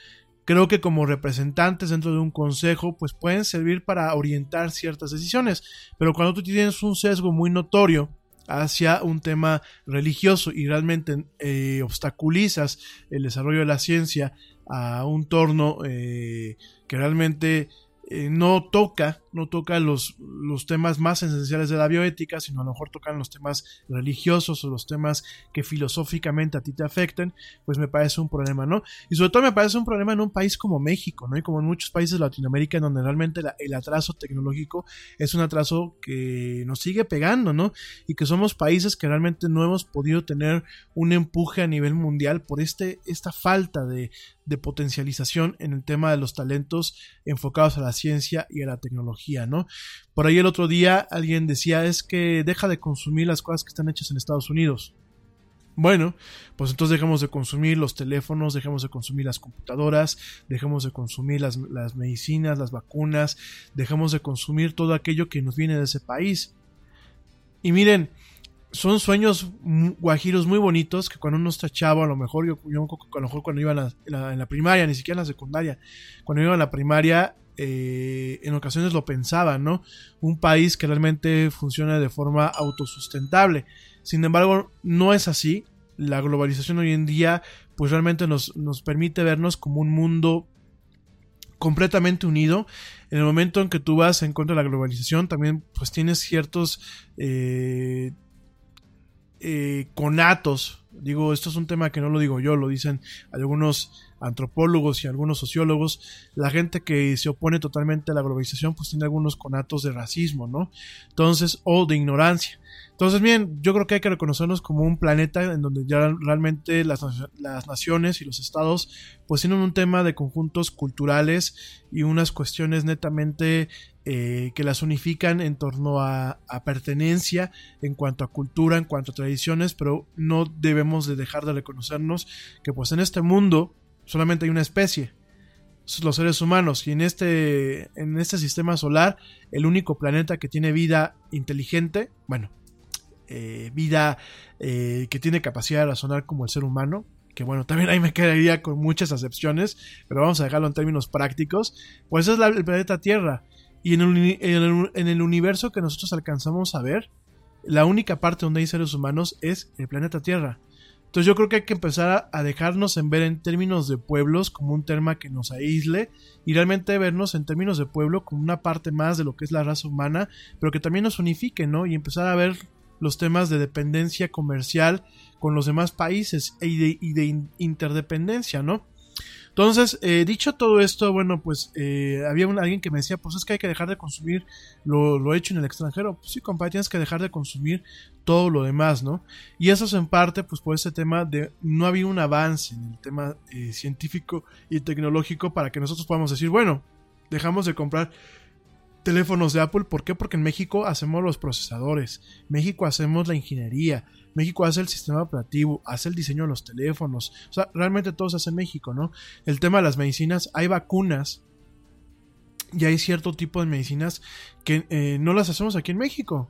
Creo que como representantes dentro de un consejo, pues pueden servir para orientar ciertas decisiones, pero cuando tú tienes un sesgo muy notorio, hacia un tema religioso y realmente eh, obstaculizas el desarrollo de la ciencia a un torno eh, que realmente eh, no toca, no toca los, los temas más esenciales de la bioética, sino a lo mejor tocan los temas religiosos o los temas que filosóficamente a ti te afecten, pues me parece un problema, ¿no? Y sobre todo me parece un problema en un país como México, ¿no? Y como en muchos países de Latinoamérica, en donde realmente la, el atraso tecnológico es un atraso que nos sigue pegando, ¿no? Y que somos países que realmente no hemos podido tener un empuje a nivel mundial por este, esta falta de, de potencialización en el tema de los talentos enfocados a la ciencia y a la tecnología, ¿no? Por ahí el otro día alguien decía es que deja de consumir las cosas que están hechas en Estados Unidos. Bueno, pues entonces dejamos de consumir los teléfonos, dejamos de consumir las computadoras, dejamos de consumir las, medicinas, las vacunas, dejamos de consumir todo aquello que nos viene de ese país. Y miren, son sueños guajiros muy bonitos que cuando uno está chavo, a lo mejor yo, a lo mejor cuando iba en la, primaria, ni siquiera en la secundaria, cuando iba en la primaria, eh, en ocasiones lo pensaba, ¿no? Un país que realmente funciona de forma autosustentable. Sin embargo, no es así. La globalización hoy en día, pues realmente nos, nos permite vernos como un mundo completamente unido. En el momento en que tú vas en contra de la globalización, también pues tienes ciertos eh, eh, conatos. Digo, esto es un tema que no lo digo yo, lo dicen algunos antropólogos y algunos sociólogos. La gente que se opone totalmente a la globalización, pues tiene algunos conatos de racismo, ¿no? Entonces, o de ignorancia. Entonces, bien, yo creo que hay que reconocernos como un planeta en donde ya realmente las, las naciones y los estados pues tienen un tema de conjuntos culturales y unas cuestiones netamente eh, que las unifican en torno a, pertenencia, en cuanto a cultura, en cuanto a tradiciones, pero no debemos de dejar de reconocernos que pues en este mundo solamente hay una especie, los seres humanos, y en este, en este sistema solar, el único planeta que tiene vida inteligente, bueno, eh, vida eh, que tiene capacidad de razonar como el ser humano, que bueno, también ahí me quedaría con muchas acepciones, pero vamos a dejarlo en términos prácticos, pues es la- el planeta Tierra. Y en el, en el- universo que nosotros alcanzamos a ver, la única parte donde hay seres humanos es el planeta Tierra. Entonces yo creo que hay que empezar a, dejarnos en ver en términos de pueblos como un tema que nos aísle y realmente vernos en términos de pueblo como una parte más de lo que es la raza humana, pero que también nos unifique, ¿no? Y empezar a ver los temas de dependencia comercial con los demás países y de, y de in- interdependencia, ¿no? Entonces, eh, dicho todo esto, bueno, pues eh, había un, alguien que me decía, pues es que hay que dejar de consumir lo, lo hecho en el extranjero. Pues sí, compadre, tienes que dejar de consumir todo lo demás, ¿no? Y eso es en parte, pues por ese tema de no había un avance en el tema eh, científico y tecnológico para que nosotros podamos decir, bueno, dejamos de comprar teléfonos de Apple. ¿Por qué? Porque en México hacemos los procesadores, México hacemos la ingeniería, México hace el sistema operativo, hace el diseño de los teléfonos. O sea, realmente todo se hace en México, ¿no? El tema de las medicinas, hay vacunas y hay cierto tipo de medicinas que eh, no las hacemos aquí en México.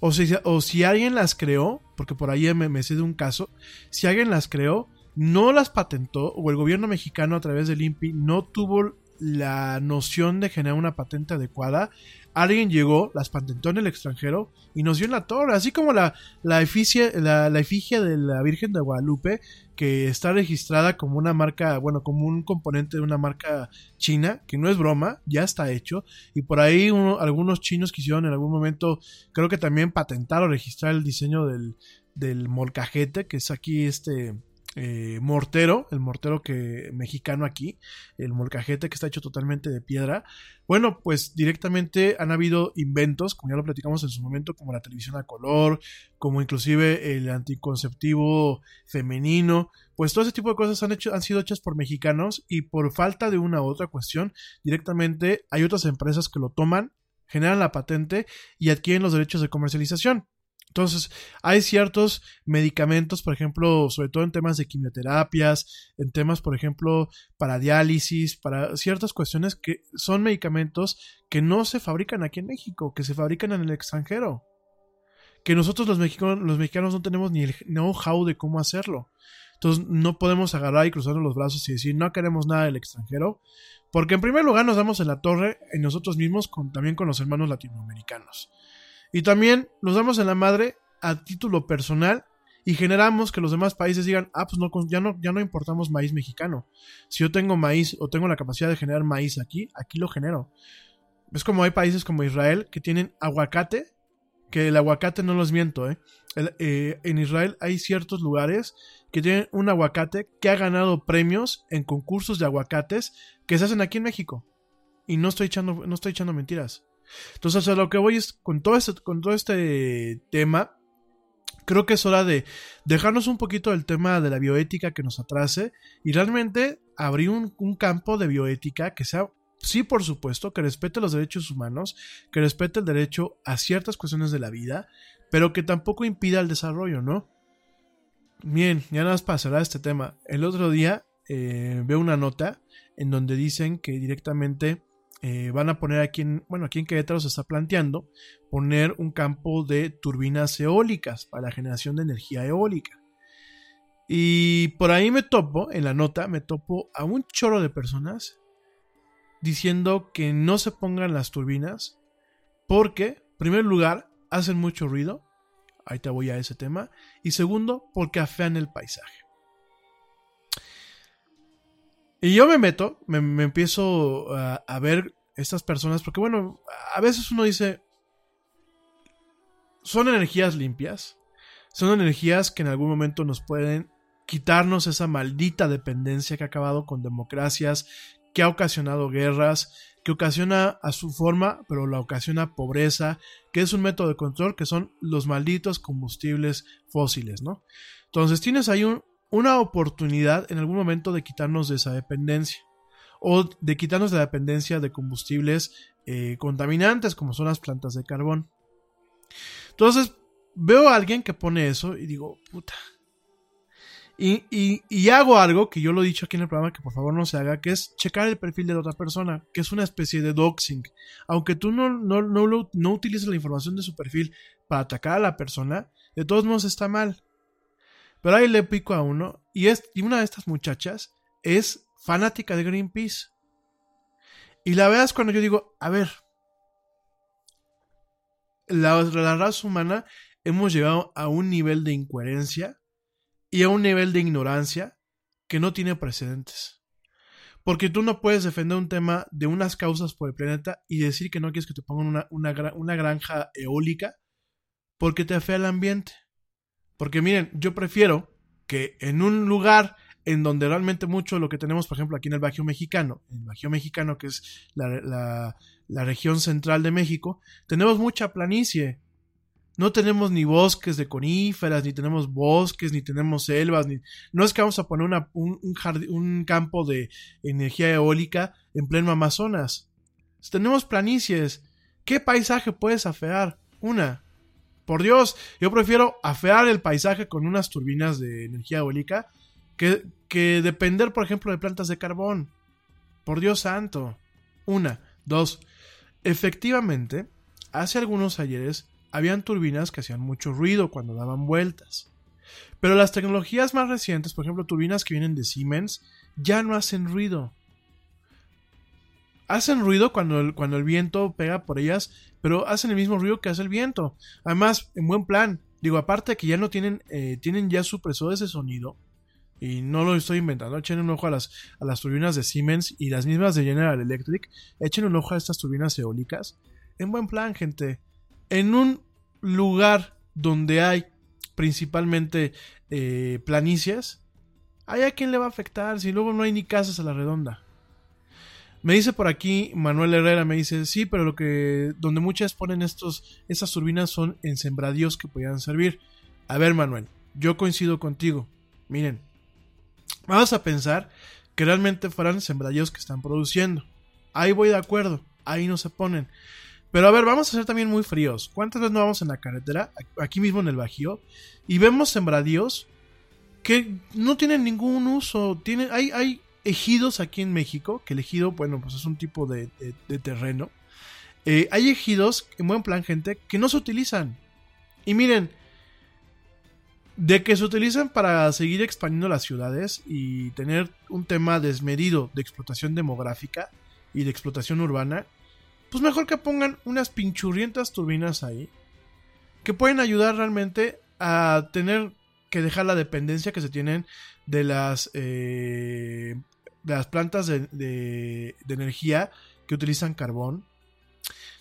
O si, o si alguien las creó, porque por ahí me, me sé de un caso, si alguien las creó, no las patentó, o el gobierno mexicano a través del INPI no tuvo la noción de generar una patente adecuada, alguien llegó, las patentó en el extranjero y nos dio en la torre, así como la, la, efigie, la, la de la Virgen de Guadalupe, que está registrada como una marca, bueno, como un componente de una marca china, que no es broma, ya está hecho, y por ahí uno, algunos chinos quisieron en algún momento, creo que también patentar o registrar el diseño del, del molcajete, que es aquí este eh, mortero, el mortero que mexicano aquí, el molcajete que está hecho totalmente de piedra. Bueno, pues directamente han habido inventos, como ya lo platicamos en su momento, como la televisión a color, como inclusive el anticonceptivo femenino, pues todo ese tipo de cosas han, hecho, han sido hechas por mexicanos y por falta de una u otra cuestión, directamente hay otras empresas que lo toman, generan la patente y adquieren los derechos de comercialización. Entonces, hay ciertos medicamentos, por ejemplo, sobre todo en temas de quimioterapias, en temas, por ejemplo, para diálisis, para ciertas cuestiones que son medicamentos que no se fabrican aquí en México, que se fabrican en el extranjero. Que nosotros los mexicanos, los mexicanos no tenemos ni el know-how de cómo hacerlo. Entonces, no podemos agarrar y cruzarnos los brazos y decir, no queremos nada del extranjero. Porque en primer lugar nos damos en la torre en nosotros mismos, con, también con los hermanos latinoamericanos. Y también nos damos en la madre a título personal y generamos que los demás países digan, ah, pues no, ya no, ya no importamos maíz mexicano. Si yo tengo maíz o tengo la capacidad de generar maíz aquí, aquí lo genero. Es como hay países como Israel que tienen aguacate, que el aguacate no los miento, ¿eh? Eh, en Israel hay ciertos lugares que tienen un aguacate que ha ganado premios en concursos de aguacates que se hacen aquí en México. Y no estoy echando, no estoy echando mentiras. Entonces, a lo que voy es con todo este, con todo este tema. Creo que es hora de dejarnos un poquito del tema de la bioética que nos atrase y realmente abrir un, campo de bioética que sea, sí, por supuesto, que respete los derechos humanos, que respete el derecho a ciertas cuestiones de la vida, pero que tampoco impida el desarrollo, ¿no? Bien, ya nada más pasará este tema. El otro día eh, veo una nota en donde dicen que directamente eh, van a poner aquí en, bueno, aquí en Querétaro se está planteando poner un campo de turbinas eólicas para la generación de energía eólica. Y por ahí me topo, en la nota, me topo a un chorro de personas diciendo que no se pongan las turbinas porque, en primer lugar, hacen mucho ruido. Ahí te voy a ese tema. Y segundo, porque afean el paisaje. Y yo me meto, me, me empiezo a, a ver estas personas, porque bueno, a veces uno dice, son energías limpias, son energías que en algún momento nos pueden quitarnos esa maldita dependencia que ha acabado con democracias, que ha ocasionado guerras, que ocasiona a su forma, pero la ocasiona pobreza, que es un método de control que son los malditos combustibles fósiles, ¿no? Entonces tienes ahí un, una oportunidad en algún momento de quitarnos de esa dependencia o de quitarnos de la dependencia de combustibles eh, contaminantes como son las plantas de carbón. Entonces veo a alguien que pone eso y digo, puta. Y, y, hago algo que yo lo he dicho aquí en el programa que por favor no se haga, que es checar el perfil de la otra persona, que es una especie de doxing. Aunque tú no, no, no, no utilices la información de su perfil para atacar a la persona, de todos modos está mal. Pero ahí le pico a uno y, es, y una de estas muchachas es fanática de Greenpeace. Y la veas cuando yo digo, a ver, la, la, raza humana hemos llegado a un nivel de incoherencia y a un nivel de ignorancia que no tiene precedentes. Porque tú no puedes defender un tema de unas causas por el planeta y decir que no quieres que te pongan una, una, una granja eólica porque te afea el ambiente. Porque miren, yo prefiero que en un lugar en donde realmente mucho lo que tenemos, por ejemplo, aquí en el Bajío Mexicano, en el Bajío Mexicano, que es la, la, región central de México, tenemos mucha planicie. No tenemos ni bosques de coníferas, ni tenemos bosques, ni tenemos selvas, ni... no es que vamos a poner un, un, un campo de energía eólica en pleno Amazonas. Tenemos planicies. ¿Qué paisaje puedes afear? Una. Por Dios, yo prefiero afear el paisaje con unas turbinas de energía eólica que, que depender, por ejemplo, de plantas de carbón. Por Dios santo. Una. Dos. Efectivamente, hace algunos ayeres habían turbinas que hacían mucho ruido cuando daban vueltas. Pero las tecnologías más recientes, por ejemplo, turbinas que vienen de Siemens, ya no hacen ruido. Hacen ruido cuando el, cuando el viento pega por ellas, pero hacen el mismo ruido que hace el viento. Además, en buen plan, digo, aparte de que ya no tienen, eh, tienen ya supresores de sonido, y no lo estoy inventando, echen un ojo a las, a las turbinas de Siemens y las mismas de General Electric, echen un ojo a estas turbinas eólicas. En buen plan, gente. En un lugar donde hay principalmente eh, planicias, ¿hay a quién le va a afectar si luego no hay ni casas a la redonda? Me dice por aquí Manuel Herrera, me dice, sí, pero lo que donde muchas ponen estos, estas turbinas son en sembradíos que podían servir. A ver, Manuel, yo coincido contigo. Miren, vamos a pensar que realmente fueran sembradíos que están produciendo. Ahí voy de acuerdo, ahí no se ponen. Pero a ver, vamos a ser también muy fríos. ¿Cuántas veces no vamos en la carretera, aquí mismo en el Bajío, y vemos sembradíos que no tienen ningún uso? Tienen, hay, hay ejidos aquí en México, que el ejido, bueno, pues es un tipo de, de, terreno. Eh, hay ejidos, en buen plan, gente, que no se utilizan. Y miren, de que se utilizan para seguir expandiendo las ciudades y tener un tema desmedido de explotación demográfica y de explotación urbana, pues mejor que pongan unas pinchurrientas turbinas ahí, que pueden ayudar realmente a tener que dejar la dependencia que se tienen de las, eh, de las plantas de, de, de, energía que utilizan carbón,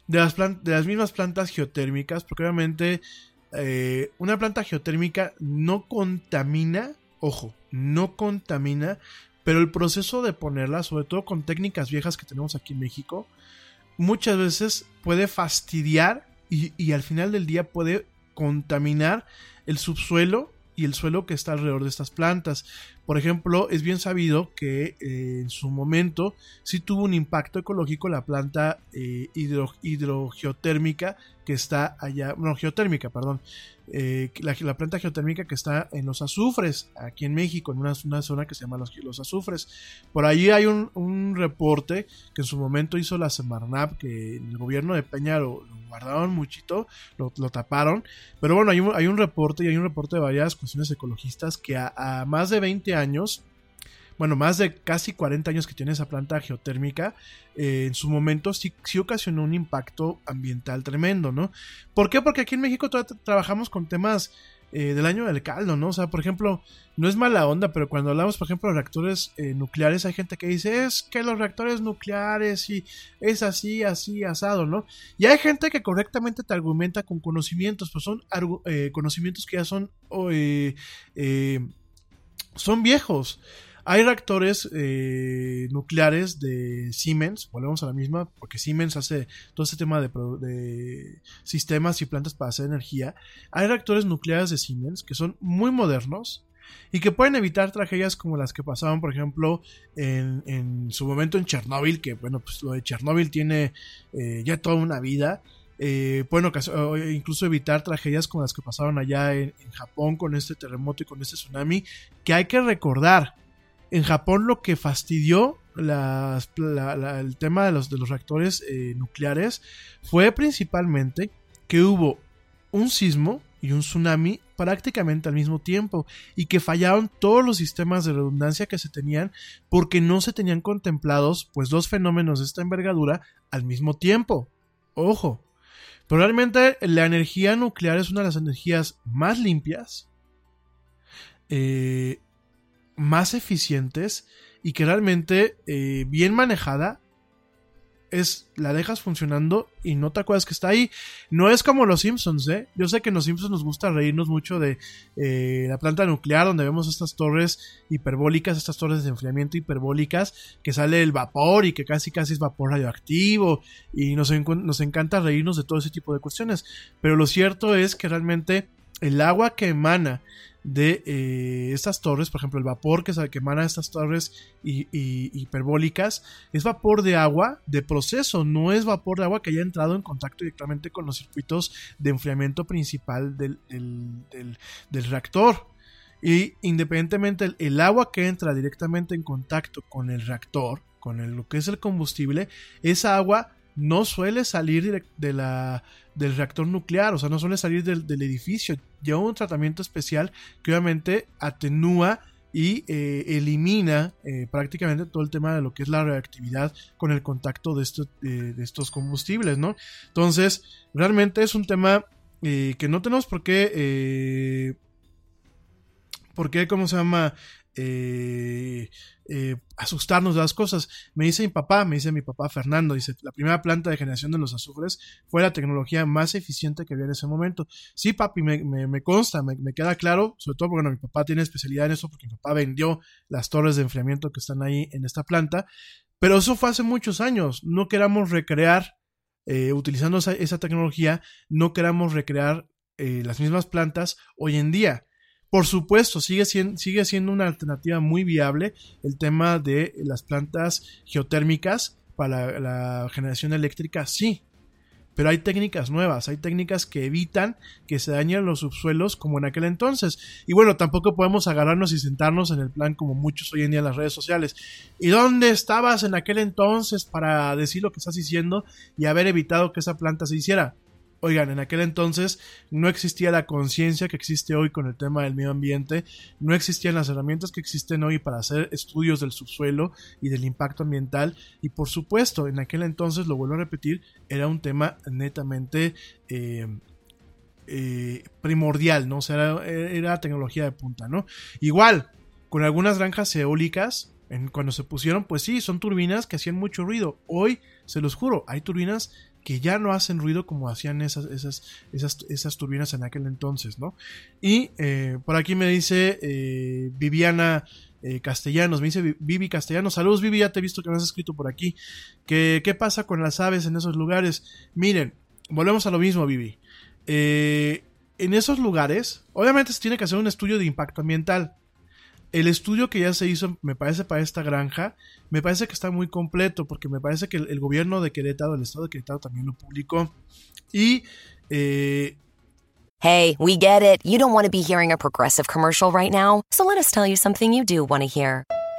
de las, de las mismas plantas geotérmicas, porque obviamente eh, una planta geotérmica no contamina, ojo, no contamina, pero el proceso de ponerla, sobre todo con técnicas viejas que tenemos aquí en México, muchas veces puede fastidiar y, y, al final del día puede contaminar el subsuelo y el suelo que está alrededor de estas plantas. Por ejemplo, es bien sabido que eh, en su momento sí tuvo un impacto ecológico la planta eh, hidro- hidrogeotérmica que está allá, no, geotérmica, perdón, eh, la, la planta geotérmica que está en los azufres, aquí en México, en una, zona que se llama los, los azufres. Por ahí hay un, un reporte que en su momento hizo la Semarnap, que el gobierno de Peña lo, guardaron muchito, lo, taparon, pero bueno, hay un, hay un reporte y hay un reporte de varias cuestiones ecologistas que a más de 20 años, bueno, más de casi 40 años que tiene esa planta geotérmica, eh, en su momento sí, sí ocasionó un impacto ambiental tremendo, ¿no? ¿Por qué? Porque aquí en México tra- trabajamos con temas eh, del año del caldo, ¿no? O sea, por ejemplo, no es mala onda, pero cuando hablamos, por ejemplo, de reactores eh, nucleares, hay gente que dice, es que los reactores nucleares y es así, así, asado, ¿no? Y hay gente que correctamente te argumenta con conocimientos, pues son eh, conocimientos que ya son, eh, son viejos. Hay reactores eh, nucleares de Siemens, volvemos a la misma, porque Siemens hace todo este tema de, sistemas y plantas para hacer energía. Hay reactores nucleares de Siemens que son muy modernos y que pueden evitar tragedias como las que pasaban, por ejemplo, en, su momento en Chernóbil, que bueno, pues lo de Chernóbil tiene eh, ya toda una vida. Eh, pueden o incluso evitar tragedias como las que pasaron allá en Japón con este terremoto y con este tsunami, que hay que recordar en Japón lo que fastidió el tema de los, reactores eh, nucleares fue principalmente que hubo un sismo y un tsunami prácticamente al mismo tiempo y que fallaron todos los sistemas de redundancia que se tenían porque no se tenían contemplados pues dos fenómenos de esta envergadura al mismo tiempo. Ojo, pero realmente la energía nuclear es una de las energías más limpias, eh, más eficientes y que realmente eh, bien manejada es la dejas funcionando y no te acuerdas que está ahí. No es como los Simpsons, ¿eh? Yo sé que en los Simpsons nos gusta reírnos mucho de eh, la planta nuclear donde vemos estas torres hiperbólicas, estas torres de enfriamiento hiperbólicas, que sale el vapor y que casi casi es vapor radioactivo y nos, nos encanta reírnos de todo ese tipo de cuestiones. Pero lo cierto es que realmente el agua que emana de eh, estas torres, por ejemplo, el vapor que, que emana estas torres hi- hi- hiperbólicas, es vapor de agua de proceso, no es vapor de agua que haya entrado en contacto directamente con los circuitos de enfriamiento principal del, del- reactor. Y independientemente el, el agua que entra directamente en contacto con el reactor, con el- lo que es el combustible, esa agua no suele salir de la, del reactor nuclear, o sea, no suele salir del, del edificio. Lleva un tratamiento especial que obviamente atenúa y eh, elimina eh, prácticamente todo el tema de lo que es la reactividad con el contacto de, estos eh, de estos combustibles, ¿no? Entonces, realmente es un tema que no tenemos por qué, por qué, ¿cómo se llama? Eh, eh, asustarnos de las cosas. Me dice mi papá, me dice mi papá Fernando, dice, la primera planta de generación de los azufres fue la tecnología más eficiente que había en ese momento. Sí, papi, me, consta, me, queda claro, sobre todo porque mi papá tiene especialidad en eso, porque mi papá vendió las torres de enfriamiento que están ahí en esta planta, pero eso fue hace muchos años. No queramos recrear, eh, utilizando esa, esa tecnología, no queramos recrear eh, las mismas plantas hoy en día. Por supuesto, sigue siendo, sigue siendo una alternativa muy viable el tema de las plantas geotérmicas para la, la generación eléctrica, sí. Pero hay técnicas nuevas, hay técnicas que evitan que se dañen los subsuelos como en aquel entonces. Y bueno, tampoco podemos agarrarnos y sentarnos en el plan como muchos hoy en día en las redes sociales. ¿Y dónde estabas en aquel entonces para decir lo que estás diciendo y haber evitado que esa planta se hiciera? Oigan, en aquel entonces no existía la conciencia que existe hoy con el tema del medio ambiente, no existían las herramientas que existen hoy para hacer estudios del subsuelo y del impacto ambiental y por supuesto en aquel entonces, lo vuelvo a repetir, era un tema netamente eh, eh, primordial, ¿no? O sea, era, era tecnología de punta, ¿no? Igual, con algunas granjas eólicas, en, cuando se pusieron, pues sí, son turbinas que hacían mucho ruido. Hoy, se los juro, hay turbinas que ya no hacen ruido como hacían esas, esas, esas, esas turbinas en aquel entonces, ¿no? Y eh, por aquí me dice eh, Viviana eh, Castellanos, me dice Vi- Vivi Castellanos, saludos Vivi, ya te he visto que me has escrito por aquí, que, ¿qué pasa con las aves en esos lugares? Miren, volvemos a lo mismo Vivi, en esos lugares, obviamente se tiene que hacer un estudio de impacto ambiental, el estudio que ya se hizo, me parece, para esta granja, me parece que está muy completo, porque me parece que el, gobierno de Querétaro, el estado de Querétaro también lo publicó. Y eh,
Hey, we get it. You don't want to be hearing a progressive commercial right now, so let us tell you something you do want to hear.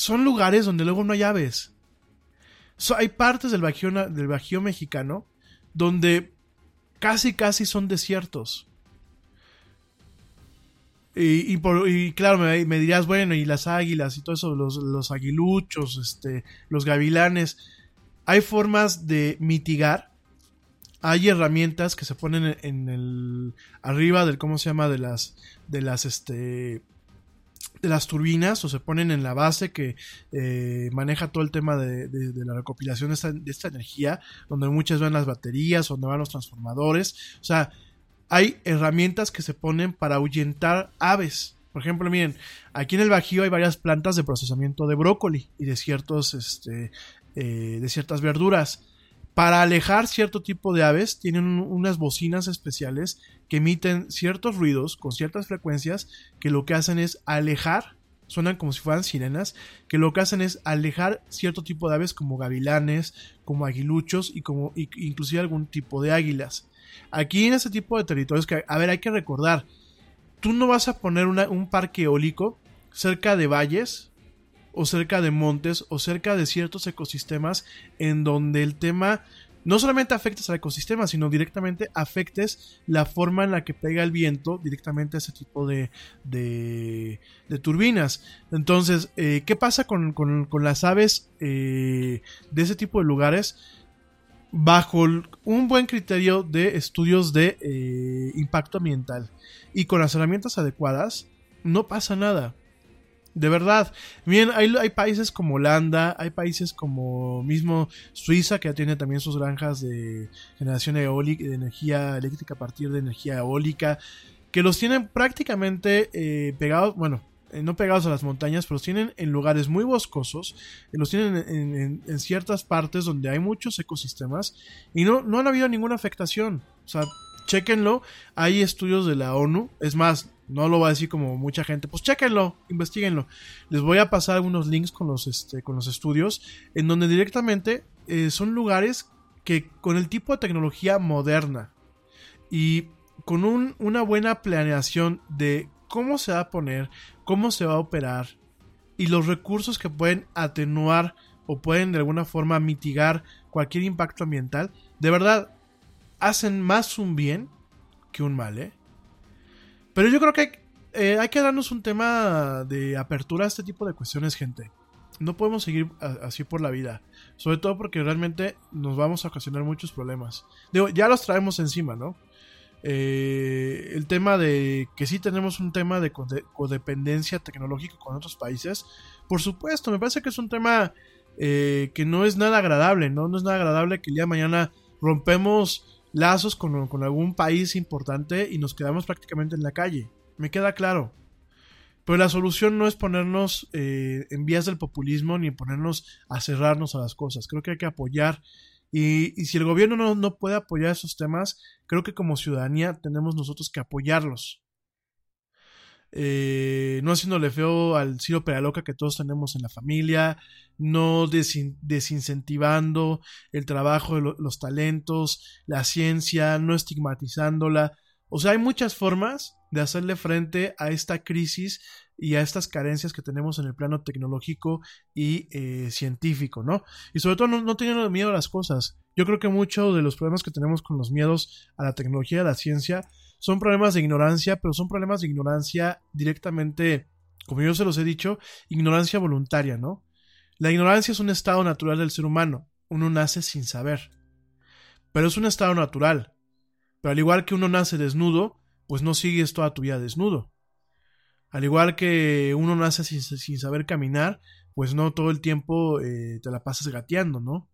Son lugares donde luego no hay aves. So, hay partes del bajío, del bajío mexicano donde casi casi son desiertos. Y, claro, me, me dirás, bueno, y las águilas y todo eso, los, los aguiluchos, este, los gavilanes. Hay formas de mitigar. Hay herramientas que se ponen en, en el arriba del cómo se llama de las de las este las turbinas o se ponen en la base que eh, maneja todo el tema de, la recopilación de esta, de esta energía, donde muchas van las baterías, donde van los transformadores. O sea, hay herramientas que se ponen para ahuyentar aves. Por ejemplo, miren, aquí en el Bajío hay varias plantas de procesamiento de brócoli y de ciertos, este, eh, de ciertas verduras. Para alejar cierto tipo de aves, tienen un- unas bocinas especiales que emiten ciertos ruidos con ciertas frecuencias que lo que hacen es alejar, suenan como si fueran sirenas, que lo que hacen es alejar cierto tipo de aves como gavilanes, como aguiluchos y como y- inclusive algún tipo de águilas. Aquí en este tipo de territorios que, a ver, hay que recordar, tú no vas a poner un parque eólico cerca de valles o cerca de montes o cerca de ciertos ecosistemas en donde el tema no solamente afectes al ecosistema, sino directamente afectes la forma en la que pega el viento directamente a ese tipo de, de, de turbinas. Entonces, eh, ¿qué pasa con, con- las aves eh, de ese tipo de lugares? Bajo un buen criterio de estudios de eh, impacto ambiental y con las herramientas adecuadas, no pasa nada. De verdad. Bien, hay, países como Holanda, hay países como mismo Suiza, que tiene también sus granjas de generación eólica, de energía eléctrica a partir de energía eólica, que los tienen prácticamente eh, pegados, bueno, eh, no pegados a las montañas, pero los tienen en lugares muy boscosos, y los tienen en, en- en ciertas partes donde hay muchos ecosistemas, y no, no han habido ninguna afectación. O sea, chéquenlo, hay estudios de la ONU, es más, no lo va a decir como mucha gente, pues chéquenlo, investiguenlo. Les voy a pasar algunos links con los, este, con los estudios, en donde directamente eh, son lugares que con el tipo de tecnología moderna y con un- una buena planeación de cómo se va a poner, cómo se va a operar y los recursos que pueden atenuar o pueden de alguna forma mitigar cualquier impacto ambiental, de verdad hacen más un bien que un mal, ¿eh? Pero yo creo que eh, hay que darnos un tema de apertura a este tipo de cuestiones, gente. No podemos seguir así por la vida. Sobre todo porque realmente nos vamos a ocasionar muchos problemas. Digo, ya los traemos encima, ¿no? Eh, el tema de que sí tenemos un tema de code- codependencia tecnológica con otros países. Por supuesto, me parece que es un tema eh, que no es nada agradable, ¿no? No es nada agradable que el día de mañana rompemos lazos con, algún país importante y nos quedamos prácticamente en la calle. Me queda claro. Pero la solución no es ponernos eh, en vías del populismo ni ponernos a cerrarnos a las cosas. Creo que hay que apoyar. Y, si el gobierno no, no puede apoyar esos temas, creo que como ciudadanía tenemos nosotros que apoyarlos. Eh, no haciéndole feo al Ciro Peraloca que todos tenemos en la familia, no desin- desincentivando el trabajo de lo- los talentos, la ciencia, no estigmatizándola. O sea, hay muchas formas de hacerle frente a esta crisis y a estas carencias que tenemos en el plano tecnológico y eh, científico, ¿no? Y sobre todo no, no teniendo miedo a las cosas. Yo creo que muchos de los problemas que tenemos con los miedos a la tecnología, a la ciencia, son problemas de ignorancia, pero son problemas de ignorancia directamente, como yo se los he dicho, ignorancia voluntaria, ¿no? La ignorancia es un estado natural del ser humano. Uno nace sin saber. Pero es un estado natural. Pero al igual que uno nace desnudo, pues no sigues toda tu vida desnudo. Al igual que uno nace sin, saber caminar, pues no todo el tiempo eh, te la pasas gateando, ¿no?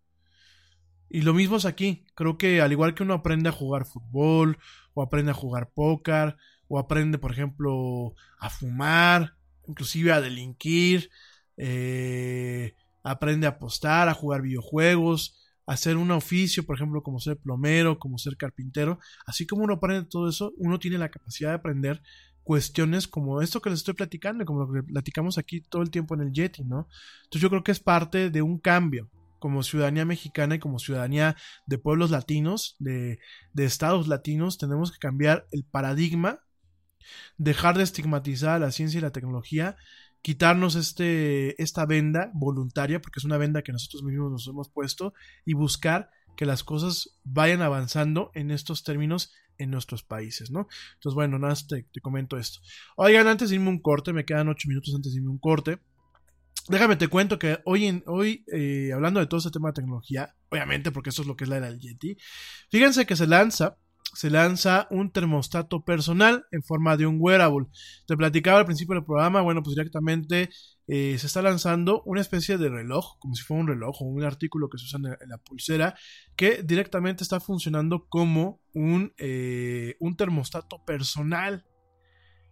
Y lo mismo es aquí. Creo que al igual que uno aprende a jugar fútbol, o aprende a jugar póker, o aprende, por ejemplo, a fumar, inclusive a delinquir, eh, aprende a apostar, a jugar videojuegos, a hacer un oficio, por ejemplo, como ser plomero, como ser carpintero. Así como uno aprende todo eso, uno tiene la capacidad de aprender cuestiones como esto que les estoy platicando, como lo que platicamos aquí todo el tiempo en el Yeti, ¿no? Entonces yo creo que es parte de un cambio como ciudadanía mexicana y como ciudadanía de pueblos latinos, de, de estados latinos, tenemos que cambiar el paradigma, dejar de estigmatizar a la ciencia y la tecnología, quitarnos este, esta venda voluntaria, porque es una venda que nosotros mismos nos hemos puesto, y buscar que las cosas vayan avanzando en estos términos en nuestros países, ¿no? Entonces, bueno, nada, te, te comento esto. Oigan, antes de irme un corte, me quedan ocho minutos antes de irme un corte. Déjame te cuento que hoy, en, hoy eh, hablando de todo este tema de tecnología, obviamente porque eso es lo que es la era del Yeti, fíjense que se lanza, se lanza un termostato personal en forma de un wearable. Te platicaba al principio del programa, bueno, pues directamente eh, se está lanzando una especie de reloj, como si fuera un reloj o un artículo que se usa en, la pulsera, que directamente está funcionando como un, eh, un termostato personal.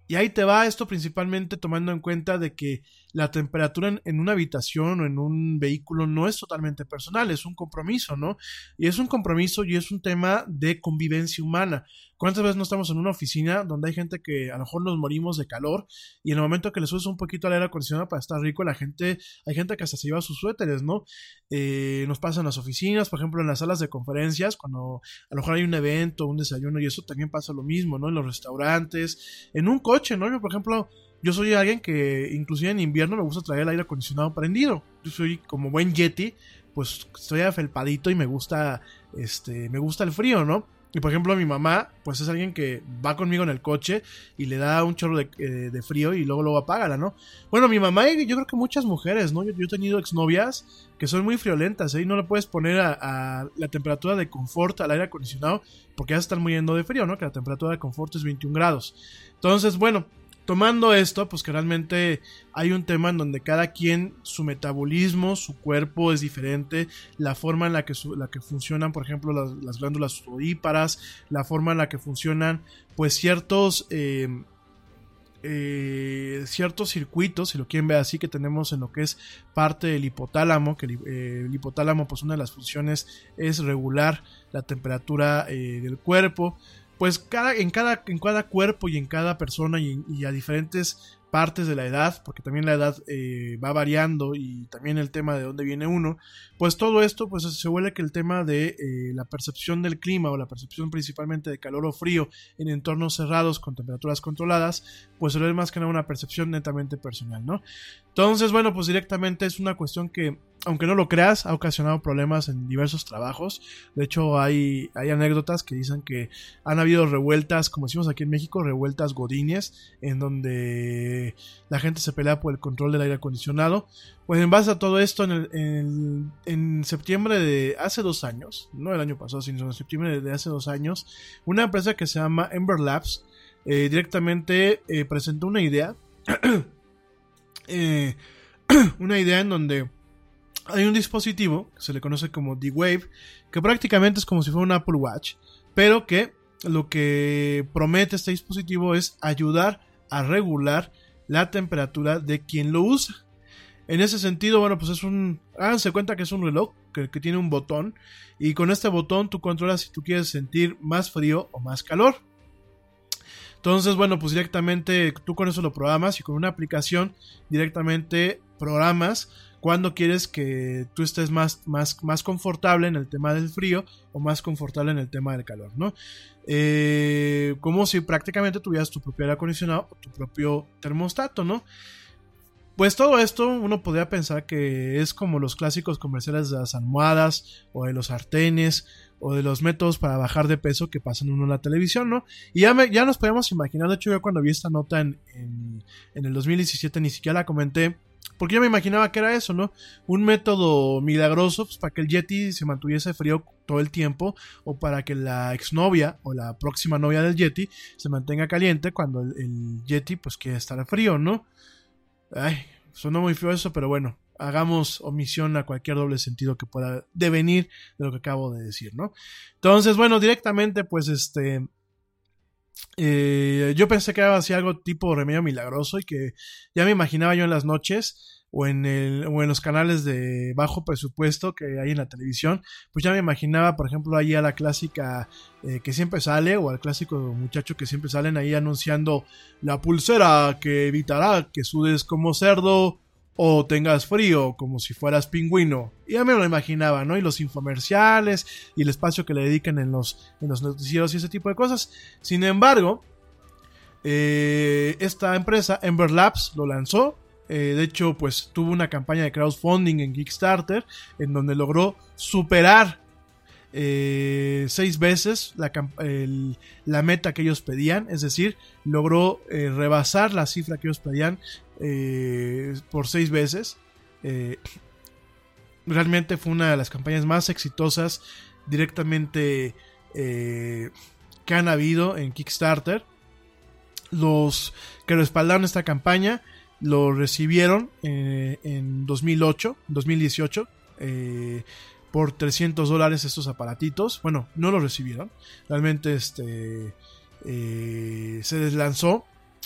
Y ahí te va esto principalmente tomando en cuenta de que la temperatura en, en, una habitación o en un vehículo no es totalmente personal, es un compromiso, ¿no? Y es un compromiso y es un tema de convivencia humana. ¿Cuántas veces no estamos en una oficina donde hay gente que a lo mejor nos morimos de calor y en el momento que le subes un poquito al aire acondicionado para estar rico, la gente, hay gente que hasta se lleva sus suéteres, ¿no? Eh, nos pasa en las oficinas, por ejemplo, en las salas de conferencias, cuando a lo mejor hay un evento, un desayuno y eso también pasa lo mismo, ¿no? En los restaurantes, en un coche, ¿no? Yo, por ejemplo, yo soy alguien que inclusive en invierno me gusta traer el aire acondicionado prendido. Yo soy como buen Yeti, pues estoy afelpadito y me gusta este me gusta el frío, ¿no? Y por ejemplo, mi mamá, pues es alguien que va conmigo en el coche y le da un chorro de, eh, de frío y luego luego apágala, ¿no? Bueno, mi mamá y yo creo que muchas mujeres, ¿no? Yo, yo he tenido exnovias que son muy friolentas, ¿eh? Y no le puedes poner a, a, la temperatura de confort al aire acondicionado porque ya se están muriendo de frío, ¿no? Que la temperatura de confort es 21 grados. Entonces, bueno, tomando esto, pues que realmente hay un tema en donde cada quien, su metabolismo, su cuerpo es diferente, la forma en la que, la que funcionan, por ejemplo, las, las, glándulas sudoríparas, la forma en la que funcionan, pues ciertos... Eh, eh, ciertos circuitos, si lo quieren ver así, que tenemos en lo que es parte del hipotálamo, que el, eh, hipotálamo, pues una de las funciones es regular la temperatura del cuerpo, pues cada, en, cada, en cada cuerpo y en cada persona y, y a diferentes partes de la edad, porque también la edad eh, va variando y también el tema de dónde viene uno, pues todo esto pues se vuelve que el tema de eh, la percepción del clima o la percepción principalmente de calor o frío en entornos cerrados con temperaturas controladas, pues vuelve más que nada una percepción netamente personal, ¿no? Entonces, bueno, pues directamente es una cuestión que aunque no lo creas, ha ocasionado problemas en diversos trabajos. De hecho, hay, hay anécdotas que dicen que han habido revueltas, como decimos aquí en México, revueltas godines, en donde la gente se pelea por el control del aire acondicionado. Pues en base a todo esto, en, el, en, septiembre de hace dos años, no el año pasado, sino en septiembre de hace dos años, una empresa que se llama Ember Labs eh, directamente eh, presentó una idea. eh, una idea en donde hay un dispositivo que se le conoce como D-Wave, que prácticamente es como si fuera un Apple Watch, pero que lo que promete este dispositivo es ayudar a regular la temperatura de quien lo usa. En ese sentido, bueno, pues es un. Háganse cuenta que es un reloj que, que, tiene un botón. Y con este botón tú controlas si tú quieres sentir más frío o más calor. Entonces, bueno, pues directamente tú con eso lo programas y con una aplicación directamente programas cuando quieres que tú estés más, más, más confortable en el tema del frío o más confortable en el tema del calor, ¿no? Eh, como si prácticamente tuvieras tu propio aire acondicionado o tu propio termostato, ¿no? Pues todo esto uno podría pensar que es como los clásicos comerciales de las almohadas o de los sartenes o de los métodos para bajar de peso que pasan uno en la televisión, ¿no? Y ya, me- ya nos podemos imaginar, de hecho yo cuando vi esta nota en, en el 2017 ni siquiera la comenté, porque yo me imaginaba que era eso, ¿no? Un método milagroso pues, para que el Yeti se mantuviese frío todo el tiempo o para que la exnovia o la próxima novia del Yeti se mantenga caliente cuando el, Yeti pues quiere estar frío, ¿no? Ay, sonó muy feo eso, pero bueno, hagamos omisión a cualquier doble sentido que pueda devenir de lo que acabo de decir, ¿no? Entonces, bueno, directamente, pues este. Eh, yo pensé que era así algo tipo remedio milagroso y que ya me imaginaba yo en las noches o en, el, o en los canales de bajo presupuesto que hay en la televisión, pues ya me imaginaba, por ejemplo, ahí a la clásica eh, que siempre sale o al clásico muchacho que siempre salen ahí anunciando la pulsera que evitará que sudes como cerdo o tengas frío como si fueras pingüino. Ya me lo imaginaba, ¿no? Y los infomerciales y el espacio que le dedican en los, en los noticieros y ese tipo de cosas. Sin embargo, eh, esta empresa, Ember Labs, lo lanzó. Eh, de hecho, pues tuvo una campaña de crowdfunding en Kickstarter en donde logró superar eh, seis veces la, meta que ellos pedían, es decir, logró rebasar la cifra que ellos pedían eh, por seis veces. Eh, realmente fue una de las campañas más exitosas directamente eh, que han habido en Kickstarter. Los que respaldaron esta campaña lo recibieron eh, en 2008, 2018. eh, por 300 dólares estos aparatitos. Bueno, no lo recibieron. Realmente este eh, se deslanzó.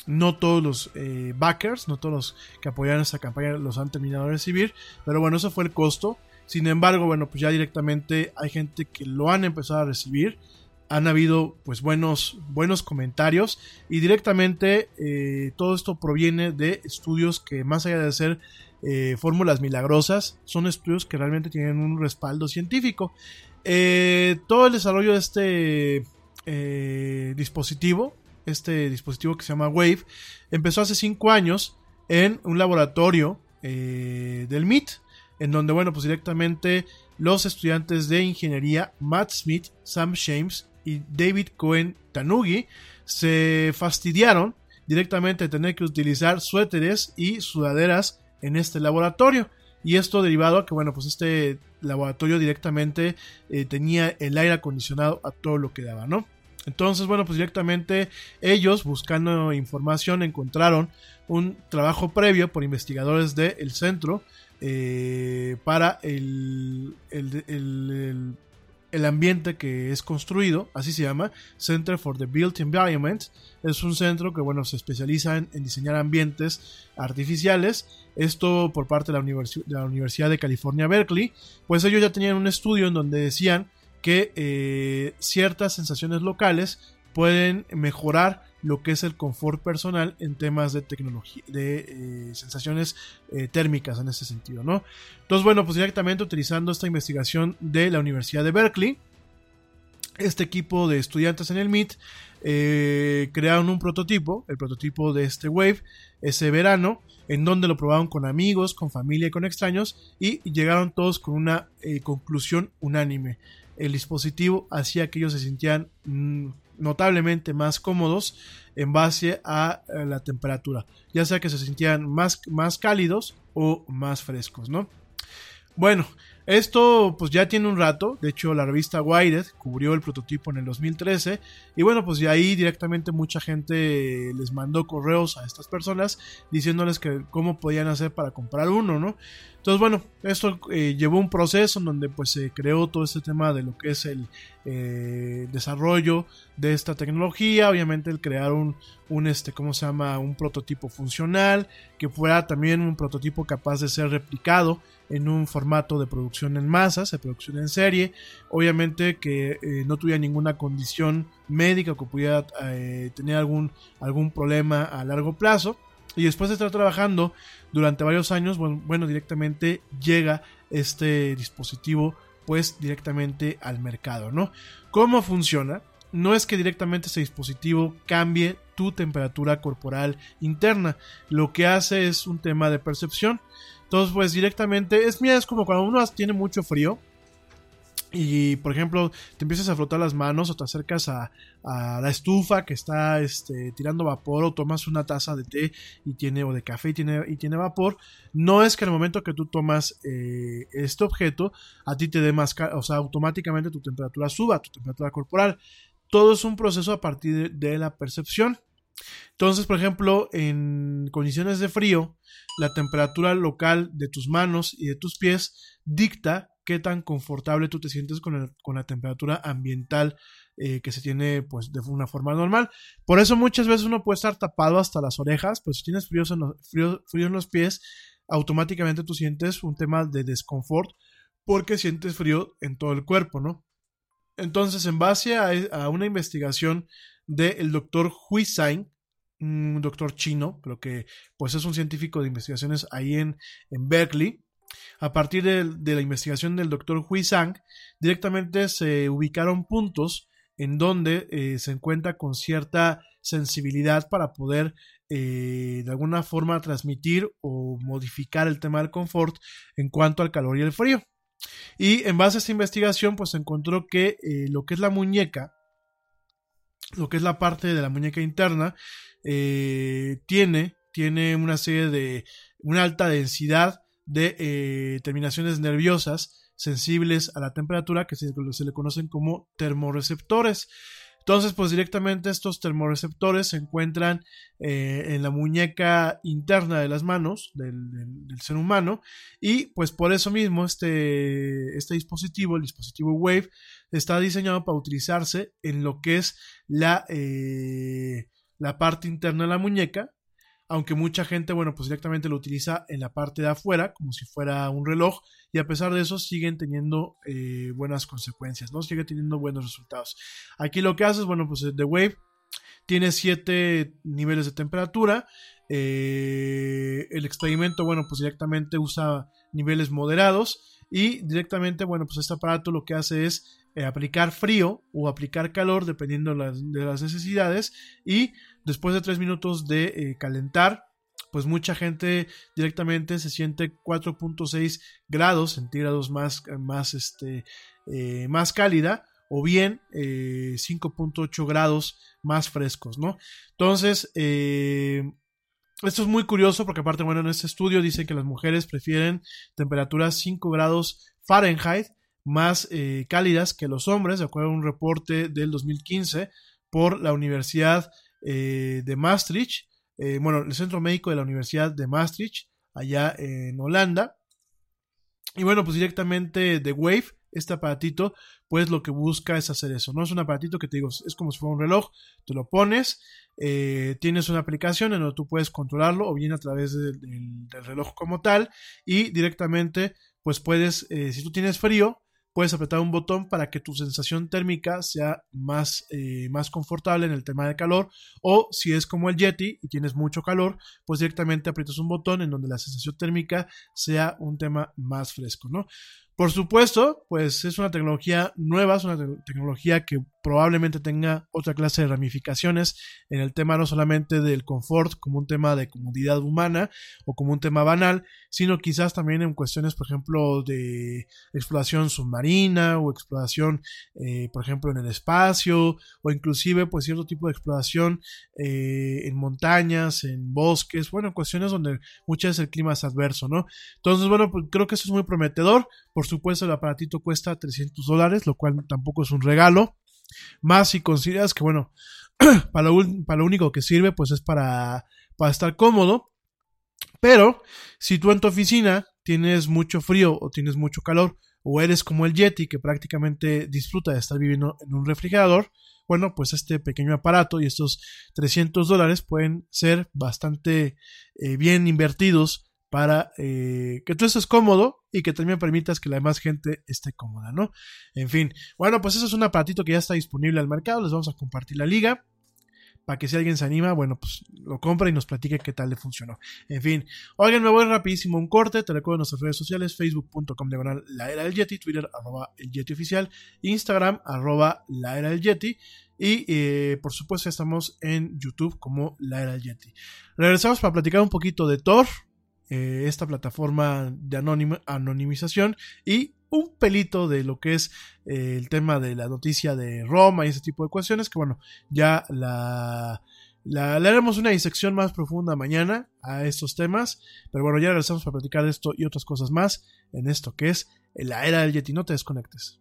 No todos los eh, backers, no todos los que apoyaron esta campaña los han terminado de recibir. Pero bueno, eso fue el costo. Sin embargo, bueno, pues ya directamente hay gente que lo han empezado a recibir. Han habido pues buenos, buenos comentarios. Y directamente eh, todo esto proviene de estudios que más allá de ser eh, fórmulas milagrosas, son estudios que realmente tienen un respaldo científico. Eh, todo el desarrollo de este dispositivo, este dispositivo que se llama Wave, empezó hace 5 años en un laboratorio eh, del MIT, en donde, bueno, pues directamente los estudiantes de ingeniería Matt Smith, Sam James y David Cohen Tanugi se fastidiaron directamente de tener que utilizar suéteres y sudaderas en este laboratorio. Y esto derivado a que, bueno, pues este laboratorio directamente eh, tenía el aire acondicionado a todo lo que daba, ¿no? Entonces, bueno, pues directamente ellos, buscando información, encontraron un trabajo previo por investigadores del centro eh, para el, el, el- el- ambiente que es construido, así se llama, Center for the Built Environment. Es un centro que, bueno, se especializa en, diseñar ambientes artificiales. Esto por parte de la Universidad de California, Berkeley. Pues ellos ya tenían un estudio en donde decían que eh, ciertas sensaciones locales pueden mejorar lo que es el confort personal en temas de tecnología, de eh, sensaciones eh, térmicas en ese sentido, ¿no? Entonces, bueno, pues directamente utilizando esta investigación de la Universidad de Berkeley, este equipo de estudiantes en el MIT crearon un prototipo, el prototipo de este Wave, ese verano, en donde lo probaron con amigos, con familia y con extraños, y llegaron todos con una conclusión unánime. El dispositivo hacía que ellos se sintieran mm, notablemente más cómodos en base a, eh, la temperatura, ya sea que se sintieran más, más cálidos o más frescos, ¿no? Bueno, esto pues ya tiene un rato, de hecho la revista Wired cubrió el prototipo en el 2013 y bueno pues de ahí directamente mucha gente les mandó correos a estas personas diciéndoles que cómo podían hacer para comprar uno, ¿no? Entonces bueno, esto eh, llevó un proceso en donde pues se creó todo este tema de lo que es el eh, desarrollo de esta tecnología, obviamente el crear un, un este, ¿cómo se llama? Un prototipo funcional, que fuera también un prototipo capaz de ser replicado en un formato de producción en masa, se producción en serie, obviamente que eh, no tuviera ninguna condición médica o que pudiera eh, tener algún, algún problema a largo plazo. Y después de estar trabajando durante varios años, bueno, directamente llega este dispositivo pues directamente al mercado, ¿no? ¿Cómo funciona? No es que directamente este dispositivo cambie tu temperatura corporal interna, lo que hace es un tema de percepción. Entonces, pues directamente, es, mira, es como cuando uno tiene mucho frío y, por ejemplo, te empiezas a frotar las manos o te acercas a, la estufa que está este, tirando vapor o tomas una taza de té y tiene, o de café y tiene, y tiene vapor, no es que al momento que tú tomas eh, este objeto, a ti te dé más, o sea, automáticamente tu temperatura suba, tu temperatura corporal. Todo es un proceso a partir de la percepción. Entonces, por ejemplo, en condiciones de frío, la temperatura local de tus manos y de tus pies dicta qué tan confortable tú te sientes con, la temperatura ambiental eh, que se tiene pues de una forma normal. Por eso muchas veces uno puede estar tapado hasta las orejas, pues si tienes frío en los, pies, automáticamente tú sientes un tema de desconfort porque sientes frío en todo el cuerpo, ¿no? Entonces, en base a una investigación del doctor Hui Sain, un doctor chino, pero que pues es un científico de investigaciones ahí en, en Berkeley, a partir de, de la investigación del doctor Hui Sang, directamente se ubicaron puntos en donde eh, se encuentra con cierta sensibilidad para poder eh, de alguna forma transmitir o modificar el tema del confort en cuanto al calor y el frío. Y en base a esta investigación, pues se encontró que eh, lo que es la muñeca, lo que es la parte de la muñeca interna, eh, tiene, tiene una serie de, una alta densidad de eh, terminaciones nerviosas sensibles a la temperatura que se, se le conocen como termorreceptores. Entonces, pues directamente estos termorreceptores se encuentran eh, en la muñeca interna de las manos del, ser humano y pues por eso mismo este, este dispositivo, el dispositivo Wave, está diseñado para utilizarse en lo que es la, eh, la parte interna de la muñeca, aunque mucha gente, bueno, pues directamente lo utiliza en la parte de afuera, como si fuera un reloj, y a pesar de eso siguen teniendo eh, buenas consecuencias, ¿no? Sigue teniendo buenos resultados. Aquí lo que hace es, bueno, pues The Wave tiene siete niveles de temperatura. eh, el experimento, bueno, pues directamente usa niveles moderados y directamente, bueno, pues este aparato lo que hace es eh, aplicar frío o aplicar calor dependiendo de las necesidades y después de tres minutos de eh, calentar, pues mucha gente directamente se siente 4.6 grados centígrados más, más, este, eh, más cálida o bien eh, 5.8 grados más frescos, ¿no? Entonces, esto es muy curioso porque aparte, bueno, en este estudio dicen que las mujeres prefieren temperaturas 5 grados Fahrenheit más eh, cálidas que los hombres, de acuerdo a un reporte del 2015 por la Universidad eh, de Maastricht, eh, bueno, el Centro Médico de la Universidad de Maastricht, allá en Holanda. Y bueno, pues directamente de Wave, este aparatito, pues lo que busca es hacer eso, ¿no? Es un aparatito que te digo, es como si fuera un reloj, te lo pones, tienes una aplicación en donde tú puedes controlarlo o bien a través de- del, reloj como tal y directamente pues puedes, si tú tienes frío, puedes apretar un botón para que tu sensación térmica sea más, eh, más confortable en el tema de calor o si es como el Yeti y tienes mucho calor, pues directamente aprietas un botón en donde la sensación térmica sea un tema más fresco, ¿no? Por supuesto, pues es una tecnología nueva, es una te- tecnología que probablemente tenga otra clase de ramificaciones en el tema no solamente del confort como un tema de comodidad humana o como un tema banal, sino quizás también en cuestiones, por ejemplo, de exploración submarina o exploración, eh, por ejemplo, en el espacio o inclusive pues cierto tipo de exploración eh, en montañas, en bosques, bueno, cuestiones donde muchas veces el clima es adverso, ¿no? Entonces, bueno, pues creo que eso es muy prometedor. Supuesto, el aparatito cuesta 300 dólares, lo cual tampoco es un regalo. Más si consideras que, bueno, para lo, único que sirve, pues es para, para estar cómodo. Pero si tú en tu oficina tienes mucho frío o tienes mucho calor, o eres como el Yeti que prácticamente disfruta de estar viviendo en un refrigerador, bueno, pues este pequeño aparato y estos 300 dólares pueden ser bastante eh, bien invertidos para eh, que tú estés cómodo y que también permitas que la demás gente esté cómoda, ¿no? En fin, bueno, pues eso es un aparatito que ya está disponible al mercado, les vamos a compartir la liga para que si alguien se anima, bueno, pues lo compra y nos platique qué tal le funcionó. En fin, oigan, me voy rapidísimo un corte, te recuerdo nuestras redes sociales, facebook.com diagonal la era del Yeti, twitter arroba el Yeti oficial, instagram arroba la era del Yeti y eh, por supuesto estamos en YouTube como la era del Yeti. Regresamos para platicar un poquito de Thor, eh, esta plataforma de anonim- anonimización y un pelito de lo que es eh, el tema de la noticia de Roma y ese tipo de cuestiones que bueno, ya la, la, le haremos una disección más profunda mañana a estos temas, pero bueno, ya regresamos para platicar de esto y otras cosas más en esto que es la era del Yeti, no te desconectes.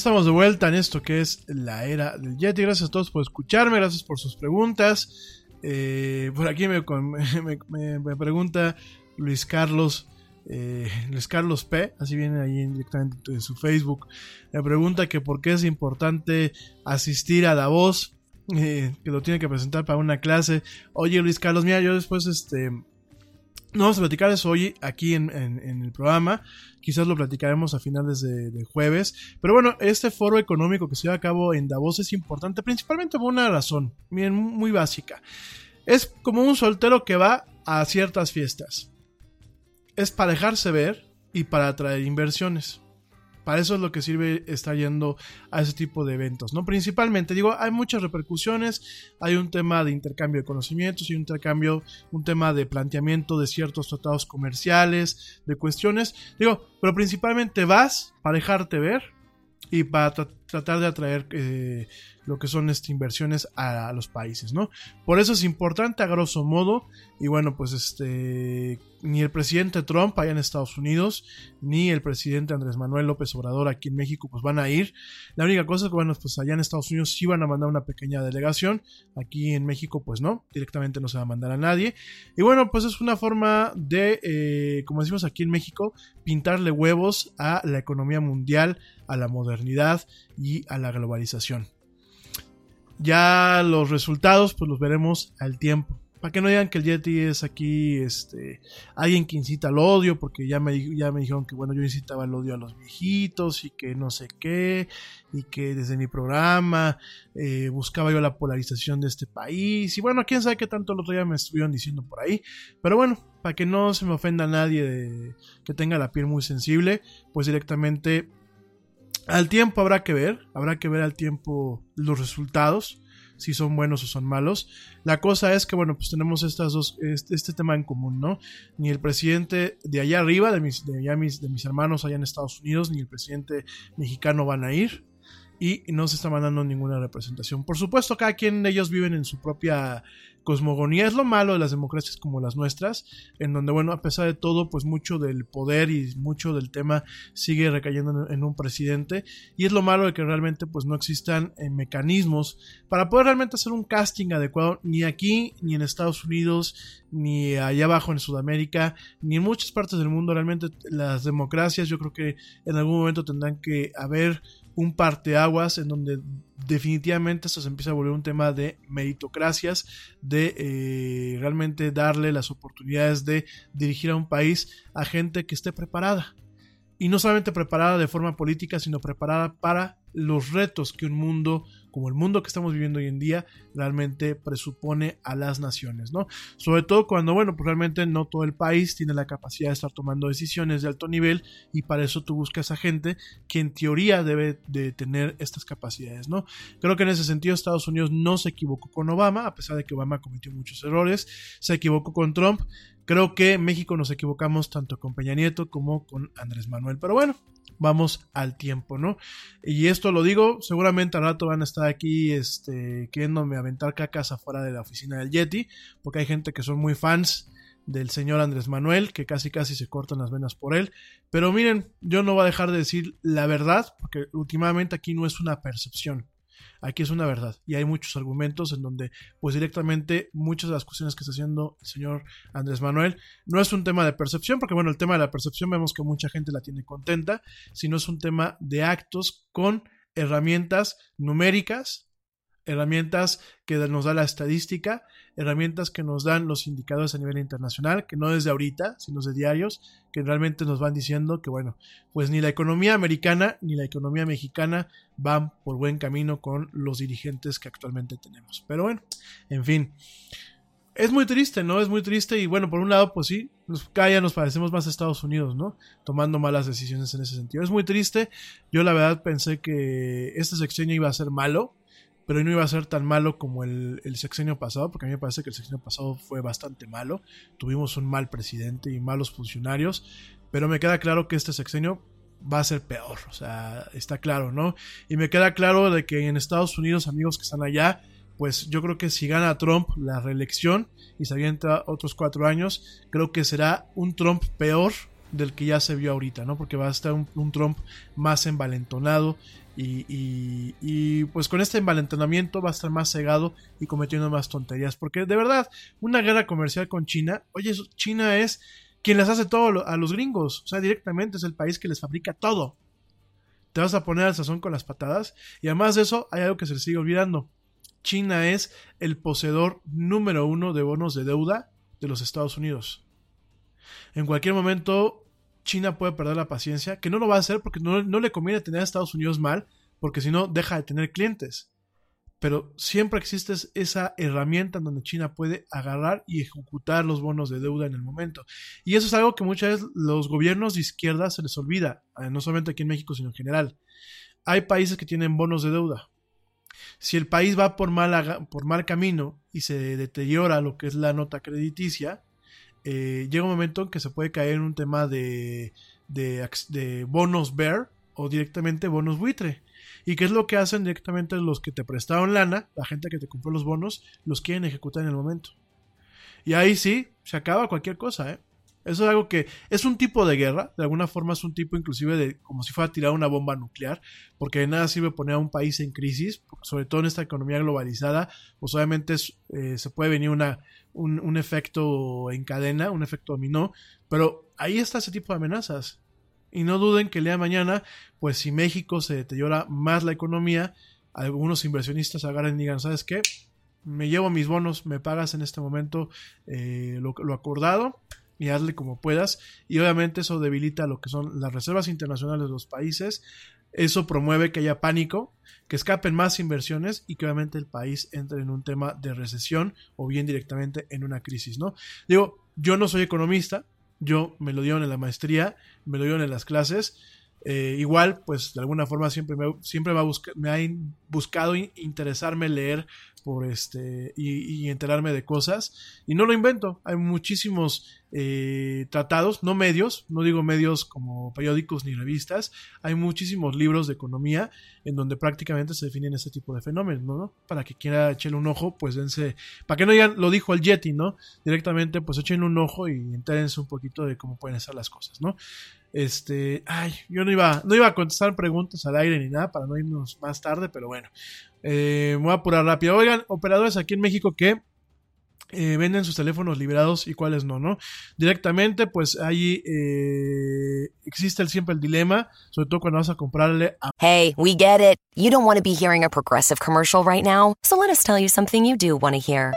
Estamos de vuelta en esto que es la era del Yeti. Gracias a todos por escucharme, gracias por sus preguntas. Eh, por aquí me, pregunta Luis Carlos, eh, Luis Carlos P, así viene ahí directamente de su Facebook. Me pregunta que por qué es importante asistir a Davos, eh, que lo tiene que presentar para una clase. Oye Luis Carlos, mira, yo después este... No vamos a platicar eso hoy aquí en, en- el programa. Quizás lo platicaremos a finales de, de jueves. Pero bueno, este foro económico que se lleva a cabo en Davos es importante principalmente por una razón, bien, muy básica. Es como un soltero que va a ciertas fiestas. Es para dejarse ver y para atraer inversiones. Para eso es lo que sirve estar yendo a ese tipo de eventos, ¿no? Principalmente, digo, hay muchas repercusiones, hay un tema de intercambio de conocimientos, hay un intercambio, un tema de planteamiento de ciertos tratados comerciales, de cuestiones, digo, pero principalmente vas para dejarte ver y para tratar de atraer eh, lo que son este, inversiones a, los países, ¿no? Por eso es importante a grosso modo, y bueno, pues este, ni el presidente Trump allá en Estados Unidos, ni el presidente Andrés Manuel López Obrador aquí en México, pues van a ir. La única cosa es que, bueno, pues allá en Estados Unidos sí van a mandar una pequeña delegación, aquí en México, pues no, directamente no se va a mandar a nadie. Y bueno, pues es una forma de, eh, como decimos aquí en México, pintarle huevos a la economía mundial, a la modernidad y a la globalización. Ya los resultados, pues los veremos al tiempo. Para que no digan que el Yeti es aquí este, alguien que incita al odio, porque ya me, ya me dijeron que bueno, yo incitaba el odio a los viejitos y que no sé qué, y que desde mi programa eh, buscaba yo la polarización de este país. Y bueno, quién sabe qué tanto el otro día me estuvieron diciendo por ahí. Pero bueno, para que no se me ofenda a nadie de- que tenga la piel muy sensible, pues directamente al tiempo habrá que ver, habrá que ver al tiempo los resultados, si son buenos o son malos. La cosa es que, bueno, pues tenemos estas dos, este, este tema en común, ¿no? Ni el presidente de allá arriba, de mis, de allá mis, de mis hermanos allá en Estados Unidos, ni el presidente mexicano van a ir y no se está mandando ninguna representación. Por supuesto, cada quien de ellos viven en su propia cosmogonía. Es lo malo de las democracias como las nuestras, en donde, bueno, a pesar de todo, pues mucho del poder y mucho del tema sigue recayendo en, un presidente. Y es lo malo de que realmente, pues no existan eh, mecanismos para poder realmente hacer un casting adecuado, ni aquí, ni en Estados Unidos, ni allá abajo en Sudamérica, ni en muchas partes del mundo. Realmente las democracias, yo creo que en algún momento tendrán que haber un parteaguas en donde definitivamente esto se empieza a volver un tema de meritocracias, de eh, realmente darle las oportunidades de dirigir a un país a gente que esté preparada. Y no solamente preparada de forma política, sino preparada para los retos que un mundo como el mundo que estamos viviendo hoy en día realmente presupone a las naciones, ¿no? Sobre todo cuando, bueno, pues realmente no todo el país tiene la capacidad de estar tomando decisiones de alto nivel y para eso tú buscas a gente que en teoría debe de tener estas capacidades, ¿no? Creo que en ese sentido Estados Unidos no se equivocó con Obama, a pesar de que Obama cometió muchos errores, se equivocó con Trump, creo que México nos equivocamos tanto con Peña Nieto como con Andrés Manuel, pero bueno, vamos al tiempo, ¿no? Y esto lo digo, seguramente al rato van a estar aquí este, queriéndome aventar cacas afuera de la oficina del Yeti, porque hay gente que son muy fans del señor Andrés Manuel, que casi casi se cortan las venas por él. Pero miren, yo no voy a dejar de decir la verdad, porque últimamente aquí no es una percepción. Aquí es una verdad y hay muchos argumentos en donde pues directamente muchas de las cuestiones que está haciendo el señor Andrés Manuel no es un tema de percepción, porque bueno, el tema de la percepción vemos que mucha gente la tiene contenta, sino es un tema de actos con herramientas numéricas, herramientas que nos da la estadística, herramientas que nos dan los indicadores a nivel internacional, que no desde ahorita, sino de diarios, que realmente nos van diciendo que, bueno, pues ni la economía americana ni la economía mexicana van por buen camino con los dirigentes que actualmente tenemos. Pero bueno, en fin. Es muy triste, ¿no? Es muy triste y bueno, por un lado, pues sí, nos, cada nos parecemos más a Estados Unidos, ¿no? Tomando malas decisiones en ese sentido. Es muy triste. Yo la verdad pensé que este sexenio iba a ser malo, pero no iba a ser tan malo como el, sexenio pasado, porque a mí me parece que el sexenio pasado fue bastante malo. Tuvimos un mal presidente y malos funcionarios, pero me queda claro que este sexenio va a ser peor, o sea, está claro, ¿no? Y me queda claro de que en Estados Unidos, amigos que están allá, pues yo creo que si gana Trump la reelección y se avienta otros cuatro años, creo que será un Trump peor del que ya se vio ahorita, ¿no? Porque va a estar un, un Trump más envalentonado y, pues con este envalentonamiento va a estar más cegado y cometiendo más tonterías. Porque de verdad, una guerra comercial con China, oye, China es quien les hace todo a los gringos, o sea, directamente es el país que les fabrica todo. Te vas a poner al sazón con las patadas y además de eso hay algo que se les sigue olvidando. China es el poseedor número uno de bonos de deuda de los Estados Unidos. En cualquier momento, China puede perder la paciencia, que no lo va a hacer porque no, le conviene tener a Estados Unidos mal, porque si no, deja de tener clientes. Pero siempre existe es- esa herramienta en donde China puede agarrar y ejecutar los bonos de deuda en el momento. Y eso es algo que muchas veces los gobiernos de izquierda se les olvida, eh, no solamente aquí en México, sino en general. Hay países que tienen bonos de deuda. Si el país va por mal, por mal camino y se deteriora lo que es la nota crediticia, eh, llega un momento en que se puede caer en un tema de, de, de bonos bear o directamente bonos buitre. ¿Y qué es lo que hacen directamente los que te prestaron lana, la gente que te compró los bonos, los quieren ejecutar en el momento? Y ahí sí, se acaba cualquier cosa, ¿eh? Eso es algo que es un tipo de guerra, de alguna forma es un tipo inclusive de como si fuera a tirar una bomba nuclear, porque de nada sirve poner a un país en crisis, sobre todo en esta economía globalizada, pues obviamente es, eh, se puede venir una, un, un efecto en cadena, un efecto dominó, pero ahí está ese tipo de amenazas. Y no duden que el día de mañana, pues si México se deteriora más la economía, algunos inversionistas agarren y digan, ¿sabes qué? Me llevo mis bonos, me pagas en este momento eh, lo, lo acordado y hazle como puedas. Y obviamente eso debilita lo que son las reservas internacionales de los países. Eso promueve que haya pánico, que escapen más inversiones y que obviamente el país entre en un tema de recesión o bien directamente en una crisis, ¿no? Digo, yo no soy economista, yo me lo dieron en la maestría, me lo dieron en las clases. Eh, igual, pues de alguna forma siempre me, siempre ha, me buscado in- interesarme, leer por este y enterarme de cosas. Y no lo invento, hay muchísimos eh, tratados, no medios, no digo medios como periódicos ni revistas, hay muchísimos libros de economía en donde prácticamente se definen este tipo de fenómenos, ¿no? Para que quiera echarle un ojo, pues dense, para que no digan, lo dijo el Yeti, ¿no? Directamente, pues echen un ojo y entérense un poquito de cómo pueden ser las cosas, ¿no? Este, ay, yo no iba, no iba a contestar preguntas al aire ni nada para no irnos más tarde, pero bueno, eh, voy a apurar rápido. Oigan, operadores aquí en México que eh, venden sus teléfonos liberados y cuáles no, ¿no? Directamente, pues ahí eh, existe siempre el dilema, sobre todo cuando vas a comprarle a
Hey, we get it. You don't want to be hearing a progressive commercial right now, so let us tell you something you do want to hear.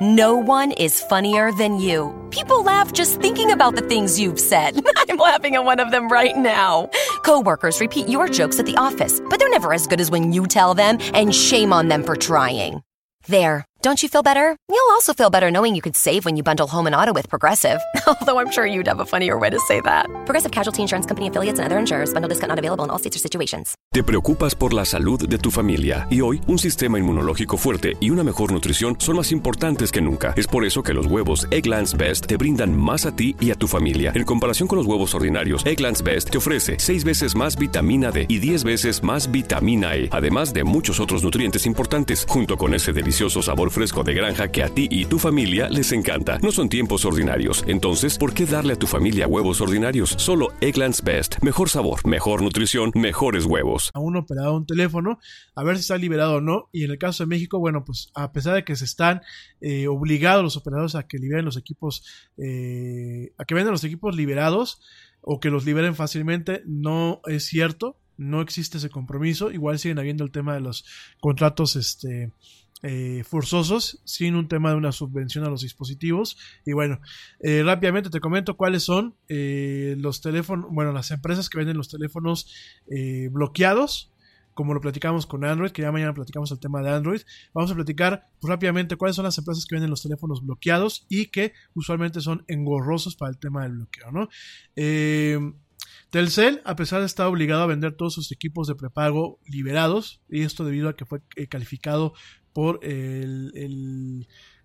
No one is funnier than you. People laugh just thinking about the things you've said. I'm laughing at one of them right now. Coworkers repeat your jokes at the office, but they're never as good as when you tell them, and shame on them for trying. There. Don't you feel better? You'll also feel better knowing you could save when you bundle home and auto with Progressive. Although I'm sure you'd have a funnier way to say that. Progressive Casualty Insurance Company affiliates and other insurers. Bundle discount not available in all states or situations.
Te preocupas por la salud de tu familia y hoy un sistema inmunológico fuerte y una mejor nutrición son más importantes que nunca. Es por eso que los huevos Egglands Best te brindan más a ti y a tu familia. En comparación con los huevos ordinarios, Egglands Best te ofrece 6 veces más vitamina D y 10 veces más vitamina E, además de muchos otros nutrientes importantes, junto con ese delicioso sabor fresco de granja que a ti y tu familia les encanta. No son tiempos ordinarios, entonces, ¿por qué darle a tu familia huevos ordinarios? Solo Egglands Best. Mejor sabor, mejor nutrición, mejores huevos.
a un operador un teléfono, a ver si está liberado o no. Y en el caso de México, bueno, pues a pesar de que se están eh, obligados los operadores a que liberen los equipos, eh, a que venden los equipos liberados o que los liberen fácilmente, no es cierto. No existe ese compromiso. Igual siguen habiendo el tema de los contratos este, eh, forzosos sin un tema de una subvención a los dispositivos. Y bueno, eh, rápidamente te comento cuáles son eh, los teléfonos, bueno, las empresas que venden los teléfonos eh, bloqueados, como lo platicamos con Android, que ya mañana platicamos el tema de Android. Vamos a platicar pues, rápidamente cuáles son las empresas que venden los teléfonos bloqueados y que usualmente son engorrosos para el tema del bloqueo, ¿no? Telcel, a pesar de estar obligado a vender todos sus equipos de prepago liberados, y esto debido a que fue calificado por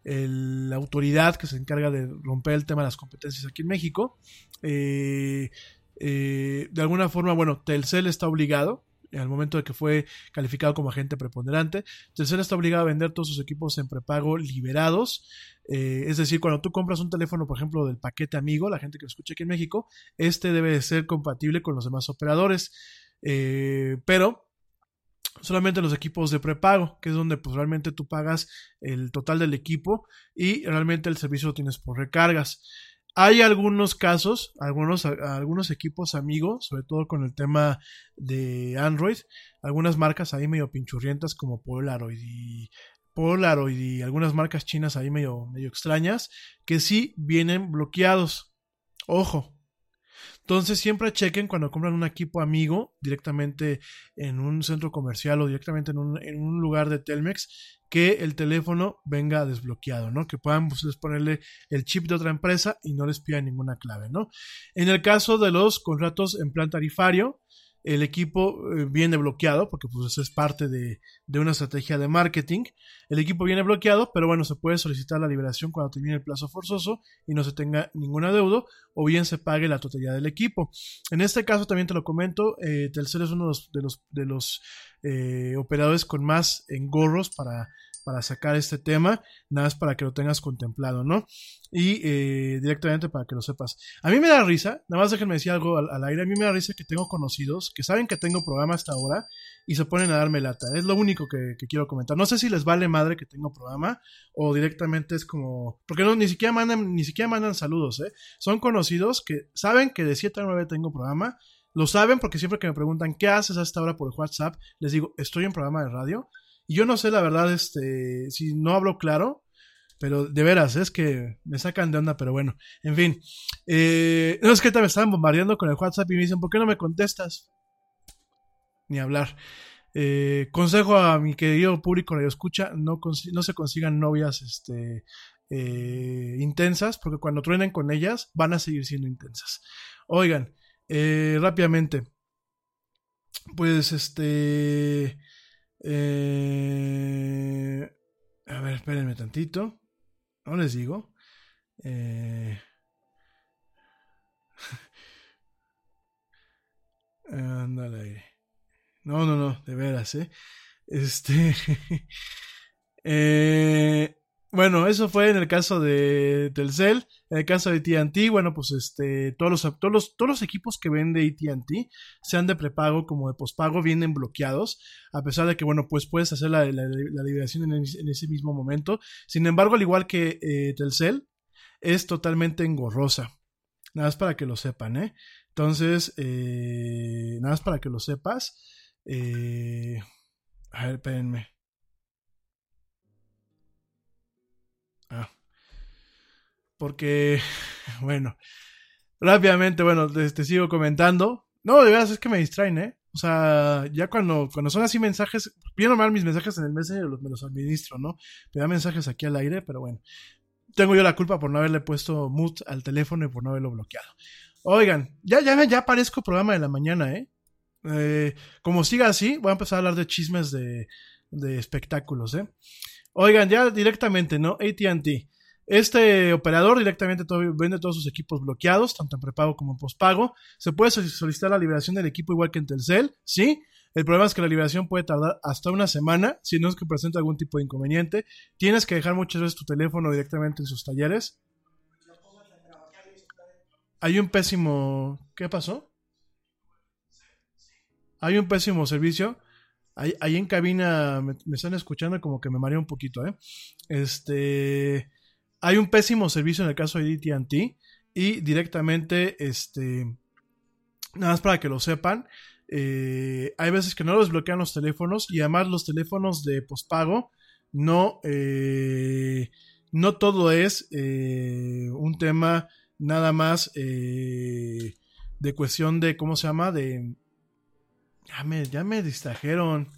la autoridad que se encarga de romper el tema de las competencias aquí en México, eh, eh, de alguna forma, bueno, Telcel está obligado, al momento de que fue calificado como agente preponderante. Telcel está obligado a vender todos sus equipos en prepago liberados. Eh, es decir, cuando tú compras un teléfono, por ejemplo, del paquete amigo, la gente que lo escucha aquí en México, este debe de ser compatible con los demás operadores. Pero solamente los equipos de prepago, que es donde pues realmente tú pagas el total del equipo y realmente el servicio lo tienes por recargas. Hay algunos casos, algunos, algunos equipos amigos, sobre todo con el tema de Android, algunas marcas ahí medio pinchurrientas como Polaroid y Polaroid y algunas marcas chinas ahí medio, medio extrañas, que sí vienen bloqueados. Ojo, entonces siempre chequen cuando compran un equipo amigo directamente en un centro comercial o directamente en un, en un lugar de Telmex que el teléfono venga desbloqueado, ¿no? Que puedan ustedes ponerle el chip de otra empresa y no les pidan ninguna clave, ¿no? En el caso de los contratos en plan tarifario, el equipo eh, viene bloqueado, porque pues eso es parte de, de, una estrategia de marketing. El equipo viene bloqueado, pero bueno, se puede solicitar la liberación cuando termine el plazo forzoso y no se tenga ningún adeudo, o bien se pague la totalidad del equipo. En este caso también te lo comento, eh, Telcel es uno de los, de los, de los eh, operadores con más engorros para para sacar este tema, nada más para que lo tengas contemplado, ¿no? Y eh, directamente para que lo sepas. A mí me da risa, nada más déjenme decir algo al, aire, a mí me da risa que tengo conocidos que saben que tengo programa hasta ahora y se ponen a darme lata. Es lo único que, quiero comentar. No sé si les vale madre que tengo programa o directamente es como... Porque no, ni siquiera mandan, ni siquiera mandan saludos, ¿eh? Son conocidos que saben que de 7 a 9 tengo programa. Lo saben porque siempre que me preguntan qué haces a esta hora por WhatsApp, les digo, estoy en programa de radio. Yo no sé, la verdad, este, si no hablo claro, pero de veras, es que me sacan de onda, pero bueno, en fin. Eh, no es que me estaban bombardeando con el WhatsApp y me dicen, ¿por qué no me contestas? Ni hablar. Eh, consejo a mi querido público que escucha, no, no se consigan novias este, eh, intensas, porque cuando truenen con ellas van a seguir siendo intensas. Oigan, rápidamente, pues este... Eh, a ver, espérenme tantito. No les digo. Eh, ándale. No, no, no, de veras, ¿eh? Este. eh, bueno, eso fue en el caso de Telcel. En el caso de TNT, bueno, pues este, todos los, todos los, todos los equipos que vende ATT, sean de prepago como de pospago, vienen bloqueados, a pesar de que, bueno, pues puedes hacer la, la, la liberación en, en, ese mismo momento. Sin embargo, al igual que eh, Telcel, es totalmente engorrosa. Nada más para que lo sepan, ¿eh? Entonces, eh, nada más para que lo sepas. Eh, a ver, espérenme. Porque, bueno, rápidamente, bueno, te, sigo comentando. No, de verdad es que me distraen, ¿eh? O sea, ya cuando, cuando son así mensajes, bien normal mis mensajes en el Messenger los, me los administro, ¿no? Me da mensajes aquí al aire, pero bueno. Tengo yo la culpa por no haberle puesto mute al teléfono y por no haberlo bloqueado. Oigan, ya, ya, ya parezco programa de la mañana, ¿eh? eh como siga así, voy a empezar a hablar de chismes de, de espectáculos, ¿eh? Oigan, ya directamente, ¿no? ATT. Este operador directamente vende todos sus equipos bloqueados, tanto en prepago como en pospago. Se puede solicitar la liberación del equipo igual que en Telcel, ¿sí? El problema es que la liberación puede tardar hasta una semana, si no es que presenta algún tipo de inconveniente. Tienes que dejar muchas veces tu teléfono directamente en sus talleres. Hay un pésimo... ¿Qué pasó? Hay un pésimo servicio. Ahí, ahí en cabina me, me, están escuchando como que me mareo un poquito, ¿eh? Este... Hay un pésimo servicio en el caso de AT&T y directamente, este... Nada más para que lo sepan, eh, hay veces que no desbloquean los teléfonos y además los teléfonos de pospago no, eh, no todo es eh, un tema nada más de cuestión de, ¿cómo se llama? De... Ya me, distrajeron.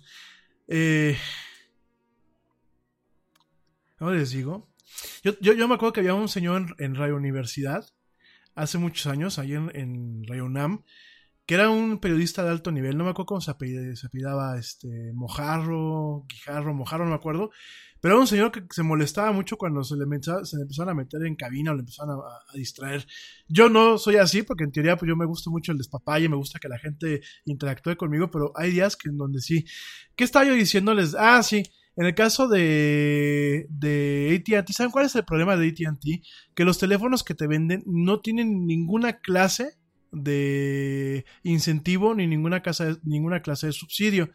¿Cómo les digo? Yo, yo, yo, me acuerdo que había un señor en, en Radio Universidad hace muchos años, ahí en, en Radio que era un periodista de alto nivel, no me acuerdo cómo se apellidaba, este, Mojarro, Guijarro, Mojarro, no me acuerdo, pero era un señor que se molestaba mucho cuando se le, empezaron a meter en cabina o le empezaron a, a distraer. Yo no soy así, porque en teoría pues yo me gusta mucho el despapalle, me gusta que la gente interactúe conmigo, pero hay días que en donde sí. ¿Qué estaba yo diciéndoles? Ah, sí. En el caso de, de ATT, ¿saben cuál es el problema de ATT? Que los teléfonos que te venden no tienen ninguna clase de incentivo ni ninguna, ninguna clase de subsidio.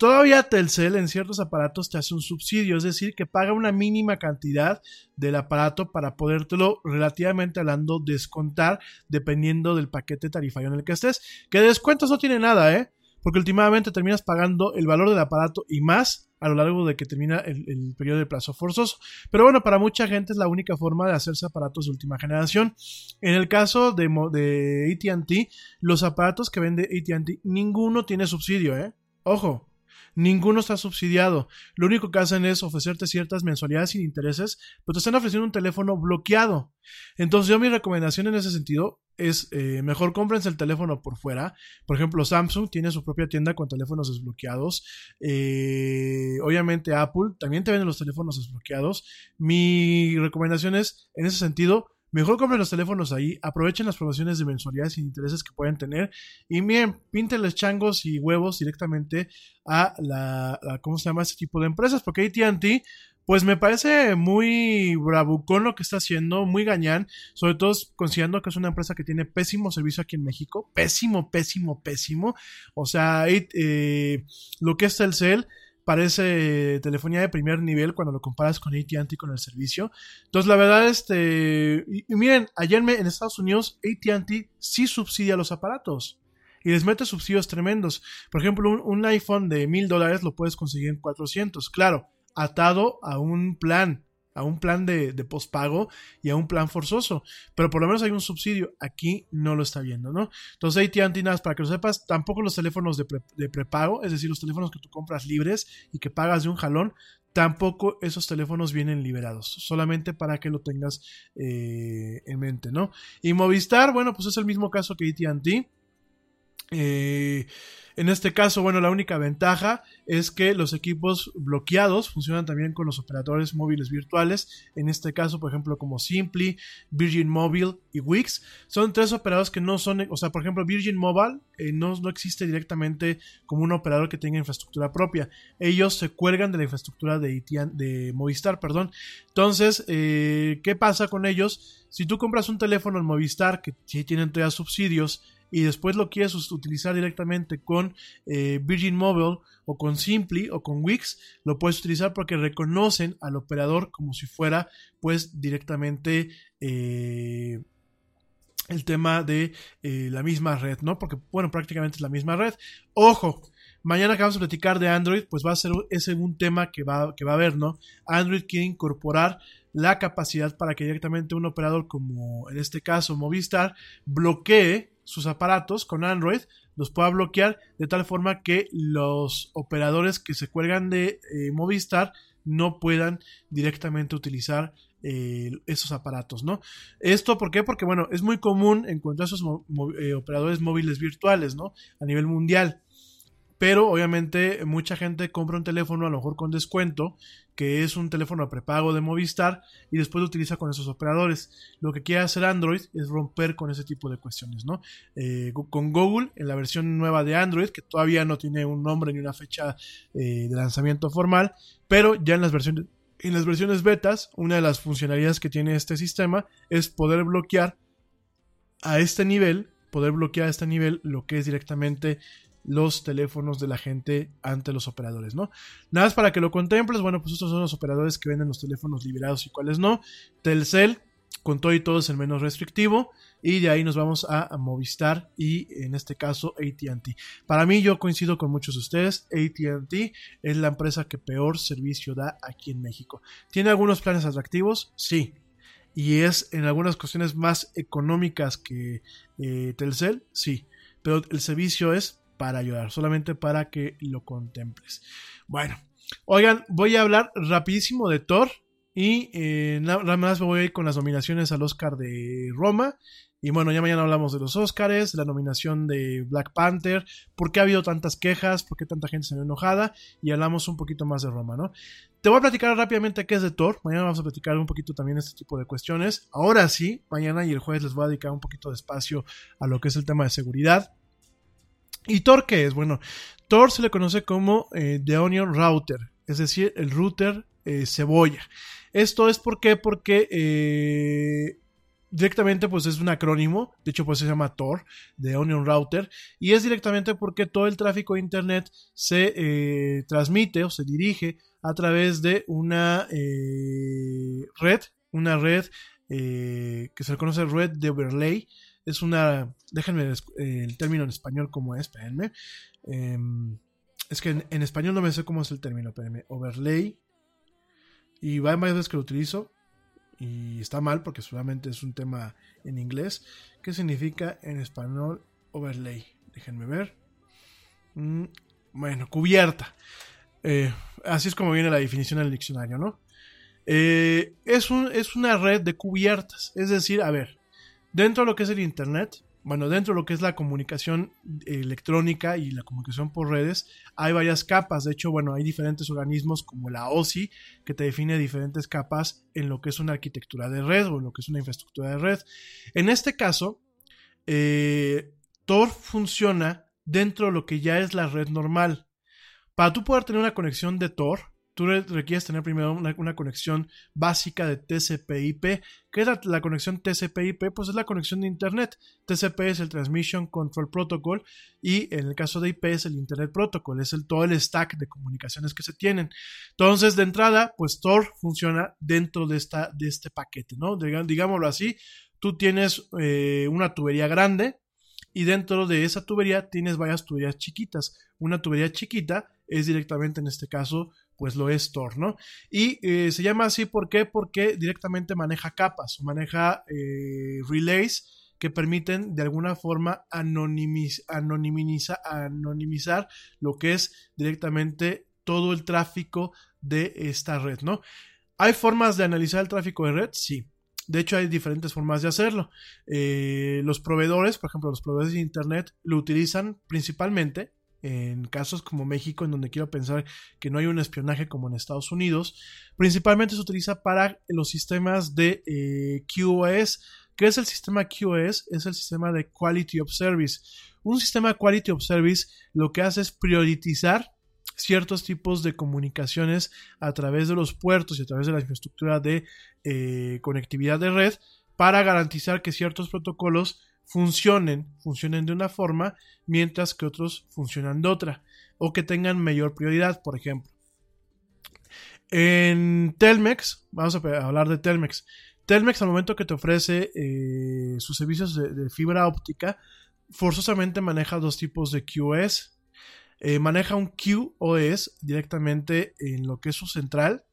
Todavía Telcel en ciertos aparatos te hace un subsidio, es decir, que paga una mínima cantidad del aparato para podértelo relativamente hablando descontar dependiendo del paquete tarifario en el que estés. Que de descuentos no tiene nada, ¿eh? Porque últimamente terminas pagando el valor del aparato y más a lo largo de que termina el, periodo de plazo forzoso. Pero bueno, para mucha gente es la única forma de hacerse aparatos de última generación. En el caso de, de ATT, los aparatos que vende ATT, ninguno tiene subsidio, ¿eh? Ojo, ninguno está subsidiado. Lo único que hacen es ofrecerte ciertas mensualidades sin intereses, pero te están ofreciendo un teléfono bloqueado. Entonces yo mi recomendación en ese sentido es eh, mejor cómprense el teléfono por fuera. Por ejemplo, Samsung tiene su propia tienda con teléfonos desbloqueados. Eh, obviamente Apple también te vende los teléfonos desbloqueados. Mi recomendación es, en ese sentido, mejor compren los teléfonos ahí, aprovechen las promociones de mensualidades sin intereses que pueden tener y miren, píntenles changos y huevos directamente a la, ¿cómo se llama este tipo de empresas? Porque AT&T pues me parece muy bravucón lo que está haciendo, muy gañán, sobre todo considerando que es una empresa que tiene pésimo servicio aquí en México, pésimo, pésimo, pésimo. O sea, eh, eh, lo que es Telcel parece telefonía de primer nivel cuando lo comparas con AT&T con el servicio. Entonces, la verdad, este, y, miren, allá en, en Estados Unidos, AT&T sí subsidia los aparatos y les mete subsidios tremendos. Por ejemplo, un, un iPhone de mil dólares lo puedes conseguir en 400, claro, atado a un plan, a un plan de, de y a un plan forzoso. Pero por lo menos hay un subsidio. Aquí no lo está viendo, ¿no? Entonces, AT&T, nada para que lo sepas, tampoco los teléfonos de, de prepago, es decir, los teléfonos que tú compras libres y que pagas de un jalón, tampoco esos teléfonos vienen liberados, solamente para que lo tengas eh, en mente, ¿no? Y Movistar, bueno, pues es el mismo caso que AT&T. Eh, en este caso, bueno, la única ventaja es que los equipos bloqueados funcionan también con los operadores móviles virtuales. En este caso, por ejemplo, como Simply, Virgin Mobile y Wix. Son tres operadores que no son, o sea, por ejemplo, Virgin Mobile eh, no, no existe directamente como un operador que tenga infraestructura propia. Ellos se cuelgan de la infraestructura de, de Movistar, perdón. Entonces, eh, ¿qué pasa con ellos? Si tú compras un teléfono en Movistar que sí tienen todavía subsidios, y después lo quieres utilizar directamente con eh, Virgin Mobile o con Simply o con Wix, lo puedes utilizar porque reconocen al operador como si fuera pues directamente eh, el tema de eh, la misma red, ¿no? Porque bueno, prácticamente es la misma red. Ojo, mañana que vamos a platicar de Android, pues va a ser ese un tema que va, que va a haber, ¿no? Android quiere incorporar la capacidad para que directamente un operador como en este caso Movistar bloquee sus aparatos con Android, los pueda bloquear de tal forma que los operadores que se cuelgan de eh, Movistar no puedan directamente utilizar eh, esos aparatos, ¿no? Esto, ¿por qué? Porque, bueno, es muy común encontrar esos eh, operadores móviles virtuales, ¿no? A nivel mundial. Pero obviamente mucha gente compra un teléfono a lo mejor con descuento, que es un teléfono prepago de Movistar, y después lo utiliza con esos operadores. Lo que quiere hacer Android es romper con ese tipo de cuestiones, ¿no? Eh, con Google, en la versión nueva de Android, que todavía no tiene un nombre ni una fecha eh, de lanzamiento formal, pero ya en las versiones en las versiones betas, una de las funcionalidades que tiene este sistema es poder bloquear a este nivel, poder bloquear a este nivel lo que es directamente los teléfonos de la gente ante los operadores, ¿no? Nada más para que lo contemples, bueno, pues estos son los operadores que venden los teléfonos liberados y cuáles no. Telcel, con todo y todo es el menos restrictivo, y de ahí nos vamos a, Movistar y en este caso ATT. Para mí yo coincido con muchos de ustedes, ATT es la empresa que peor servicio da aquí en México. ¿Tiene algunos planes atractivos? Sí. Y es en algunas cuestiones más económicas que eh, Telcel, sí. Pero el servicio es para ayudar, solamente para que lo contemples. Bueno, oigan, voy a hablar rapidísimo de Thor. Y eh, na- nada más me voy a ir con las nominaciones al Oscar de Roma. Y bueno, ya mañana hablamos de los Oscars, la nominación de Black Panther, por qué ha habido tantas quejas, por qué tanta gente se ve enojada, y hablamos un poquito más de Roma, ¿no? Te voy a platicar rápidamente qué es de Thor. Mañana vamos a platicar un poquito también este tipo de cuestiones. Ahora sí, mañana y el jueves les voy a dedicar un poquito de espacio a lo que es el tema de seguridad. ¿Y Tor qué es? Bueno, Tor se le conoce como eh, The Onion Router, es decir, el router eh, cebolla. Esto es porque eh, directamente pues es un acrónimo, de hecho pues se llama Tor, The Onion Router, y es directamente porque todo el tráfico de Internet se eh, transmite o se dirige a través de una red, una red que se le conoce red de overlay, es una, déjenme eh, el término en español como es, espérenme. Em, es que en, en español no me sé cómo es el término, espérenme. Overlay. Y va varias veces que lo utilizo. Y está mal porque solamente es un tema en inglés. ¿Qué significa en español overlay? Déjenme ver. Mm, bueno, cubierta. Eh, así es como viene la definición en el diccionario, ¿no? Eh, es, un- es una red de cubiertas. Es decir, a ver, dentro de lo que es el Internet, bueno, dentro de lo que es la comunicación electrónica y la comunicación por redes, hay varias capas. De hecho, bueno, hay diferentes organismos como la OSI que te define diferentes capas en lo que es una arquitectura de red o en lo que es una infraestructura de red. En este caso, eh, Tor funciona dentro de lo que ya es la red normal. Para tú poder tener una conexión de Tor, tú re- requieres tener primero una, una conexión básica de TCP/IP. ¿Qué es la, la conexión TCP/IP? Pues es la conexión de Internet. TCP es el Transmission Control Protocol y en el caso de IP es el Internet Protocol, es el, todo el stack de comunicaciones que se tienen. Entonces, de entrada, pues Tor funciona dentro de, esta, de este paquete, ¿no? Digámoslo así, tú tienes eh, una tubería grande y dentro de esa tubería tienes varias tuberías chiquitas. Una tubería chiquita es directamente en este caso pues lo es Tor, ¿no? Y eh, se llama así porque directamente maneja capas maneja eh, relays que permiten de alguna forma anonimiz- anonimiza- anonimizar lo que es directamente todo el tráfico de esta red, ¿no? ¿Hay formas de analizar el tráfico de red? Sí. De hecho, hay diferentes formas de hacerlo. Eh, los proveedores, por ejemplo, los proveedores de Internet, lo utilizan principalmente en casos como México, en donde quiero pensar que no hay un espionaje como en Estados Unidos. Principalmente se utiliza para los sistemas de eh, QoS. ¿Qué es el sistema QoS? Es el sistema de Quality of Service. Un sistema Quality of Service lo que hace es priorizar ciertos tipos de comunicaciones a través de los puertos y a través de la infraestructura de eh, conectividad de red para garantizar que ciertos protocolos funcionen, funcionen de una forma, mientras que otros funcionan de otra, o que tengan mayor prioridad, por ejemplo. En Telmex, vamos a hablar de Telmex. Telmex al momento que te ofrece eh, sus servicios de, de fibra óptica, forzosamente maneja dos tipos de QoS. Eh, maneja un QoS directamente en lo que es su central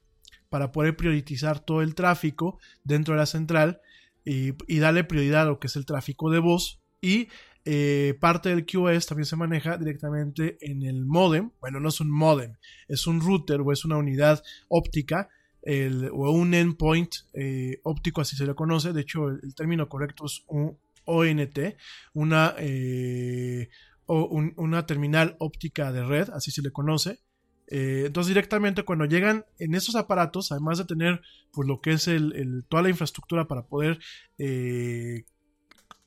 para poder priorizar todo el tráfico dentro de la central y, y darle prioridad a lo que es el tráfico de voz y eh, parte del QoS también se maneja directamente en el modem. Bueno, no es un modem, es un router o es una unidad óptica el- o un endpoint eh, óptico, así se le conoce. De hecho, el, término correcto es un ONT, una, eh, o un- una terminal óptica de red, así se le conoce. Eh, entonces directamente cuando llegan en esos aparatos, además de tener pues lo que es el, toda la infraestructura para poder eh,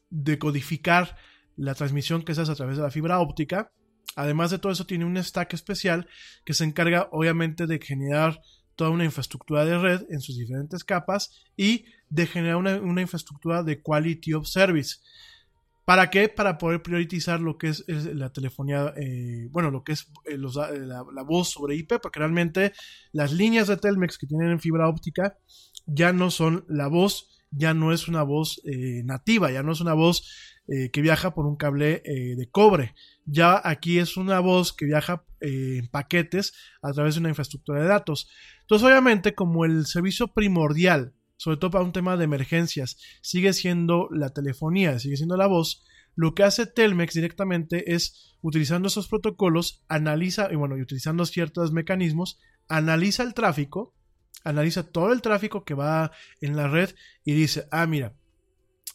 decodificar la transmisión que se hace a través de la fibra óptica, además de todo eso tiene un stack especial que se encarga obviamente de generar toda una infraestructura de red en sus diferentes capas y de generar una infraestructura de quality of service. ¿Para qué? Para poder priorizar lo que es, la telefonía, eh, bueno, lo que es eh, eh, la, voz sobre IP, porque realmente las líneas de Telmex que tienen en fibra óptica ya no son la voz, ya no es una voz nativa, ya no es una voz que viaja por un cable de cobre. Ya aquí es una voz que viaja en paquetes a través de una infraestructura de datos. Entonces, obviamente, como el servicio primordial sobre todo para un tema de emergencias, sigue siendo la telefonía, sigue siendo la voz, lo que hace Telmex directamente es, utilizando esos protocolos, analiza, y bueno, y utilizando ciertos mecanismos, analiza el tráfico analiza todo el tráfico que va en la red y dice, ah, mira,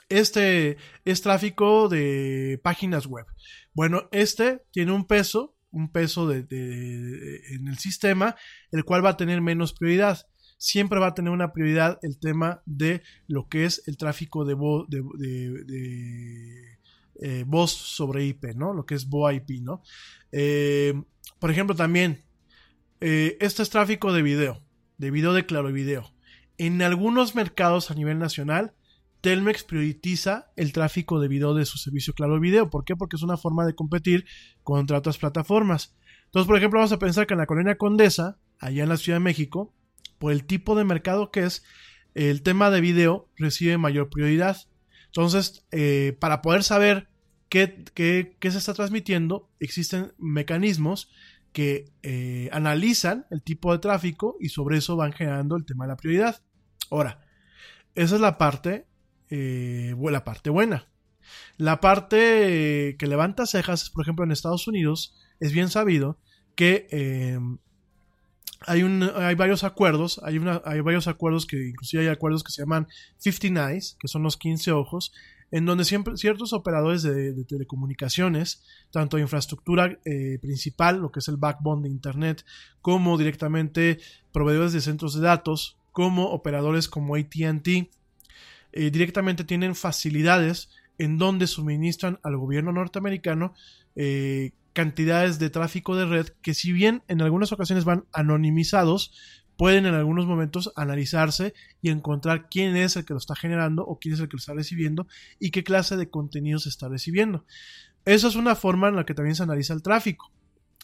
este es tráfico de páginas web. Bueno, este tiene un peso, un peso de, de- en el sistema, el cual va a tener menos prioridad. Siempre va a tener una prioridad el tema de lo que es el tráfico de, eh, voz sobre IP, ¿no? Lo que es VoIP, ¿no? Eh, por ejemplo, también, eh, este es tráfico de video, de video de claro video. En algunos mercados a nivel nacional, Telmex prioriza el tráfico de video de su servicio Claro Video. ¿Por qué? Porque es una forma de competir contra otras plataformas. Entonces, por ejemplo, vamos a pensar que en la colonia Condesa, allá en la Ciudad de México, por el tipo de mercado que es, el tema de video recibe mayor prioridad. Entonces, eh, para poder saber qué, qué- qué se está transmitiendo, existen mecanismos que eh, analizan el tipo de tráfico y sobre eso van generando el tema de la prioridad. Ahora, esa es la parte, eh, la parte buena. La parte que levanta cejas por ejemplo, en Estados Unidos, es bien sabido que hay, varios acuerdos, hay, una, hay varios acuerdos que inclusive hay acuerdos que se llaman 50 Eyes, que son los 15 ojos, en donde siempre ciertos operadores de, de telecomunicaciones, tanto de infraestructura eh, principal, lo que es el backbone de Internet, como directamente proveedores de centros de datos, como operadores como ATT, eh, directamente tienen facilidades en donde suministran al gobierno norteamericano eh, cantidades de tráfico de red que si bien en algunas ocasiones van anonimizados, pueden en algunos momentos analizarse y encontrar quién es el que lo está generando o quién es el que lo está recibiendo y qué clase de contenido se está recibiendo. Eso es una forma en la que también se analiza el tráfico.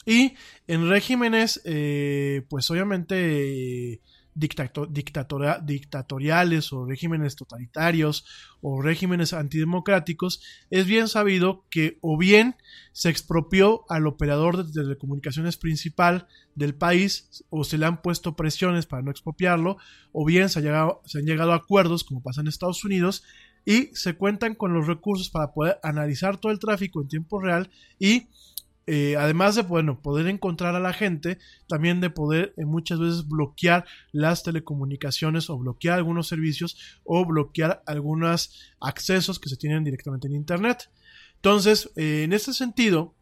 Y en regímenes, eh, pues obviamente dictatoriales o regímenes totalitarios o regímenes antidemocráticos, es bien sabido que o bien se expropió al operador de telecomunicaciones principal del país o se le han puesto presiones para no expropiarlo, o bien se, ha llegado- se han llegado a acuerdos, como pasa en Estados Unidos, y se cuentan con los recursos para poder analizar todo el tráfico en tiempo real y eh, además de poder encontrar a la gente, también de poder eh, muchas veces bloquear las telecomunicaciones o bloquear algunos servicios o bloquear algunos accesos que se tienen directamente en Internet. Entonces, eh, en este sentido,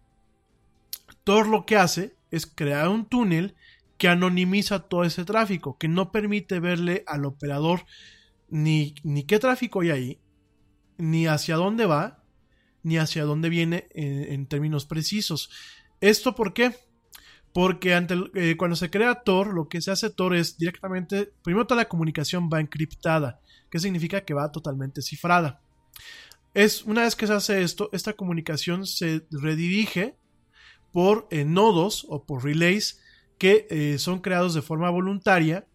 Tor lo que hace es crear un túnel que anonimiza todo ese tráfico, que no permite verle al operador ni qué tráfico hay ahí, ni hacia dónde va, ni hacia dónde viene en, términos precisos. ¿Esto por qué? Porque eh, cuando se crea Tor, lo que se hace Tor es directamente, primero toda la comunicación va encriptada, que significa que va totalmente cifrada. Es una vez que se hace esto, esta comunicación se redirige por eh, nodos o por relays que eh, son creados de forma voluntaria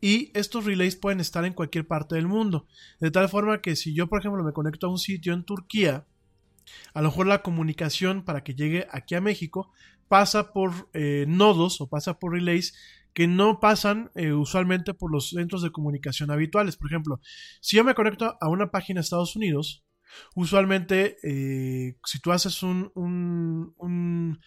y estos relays pueden estar en cualquier parte del mundo. De tal forma que si yo, por ejemplo, me conecto a un sitio en Turquía, a lo mejor la comunicación para que llegue aquí a México pasa por eh, nodos o pasa por relays que no pasan eh, usualmente por los centros de comunicación habituales. Por ejemplo, si yo me conecto a una página de Estados Unidos, usualmente eh, si tú haces un, un,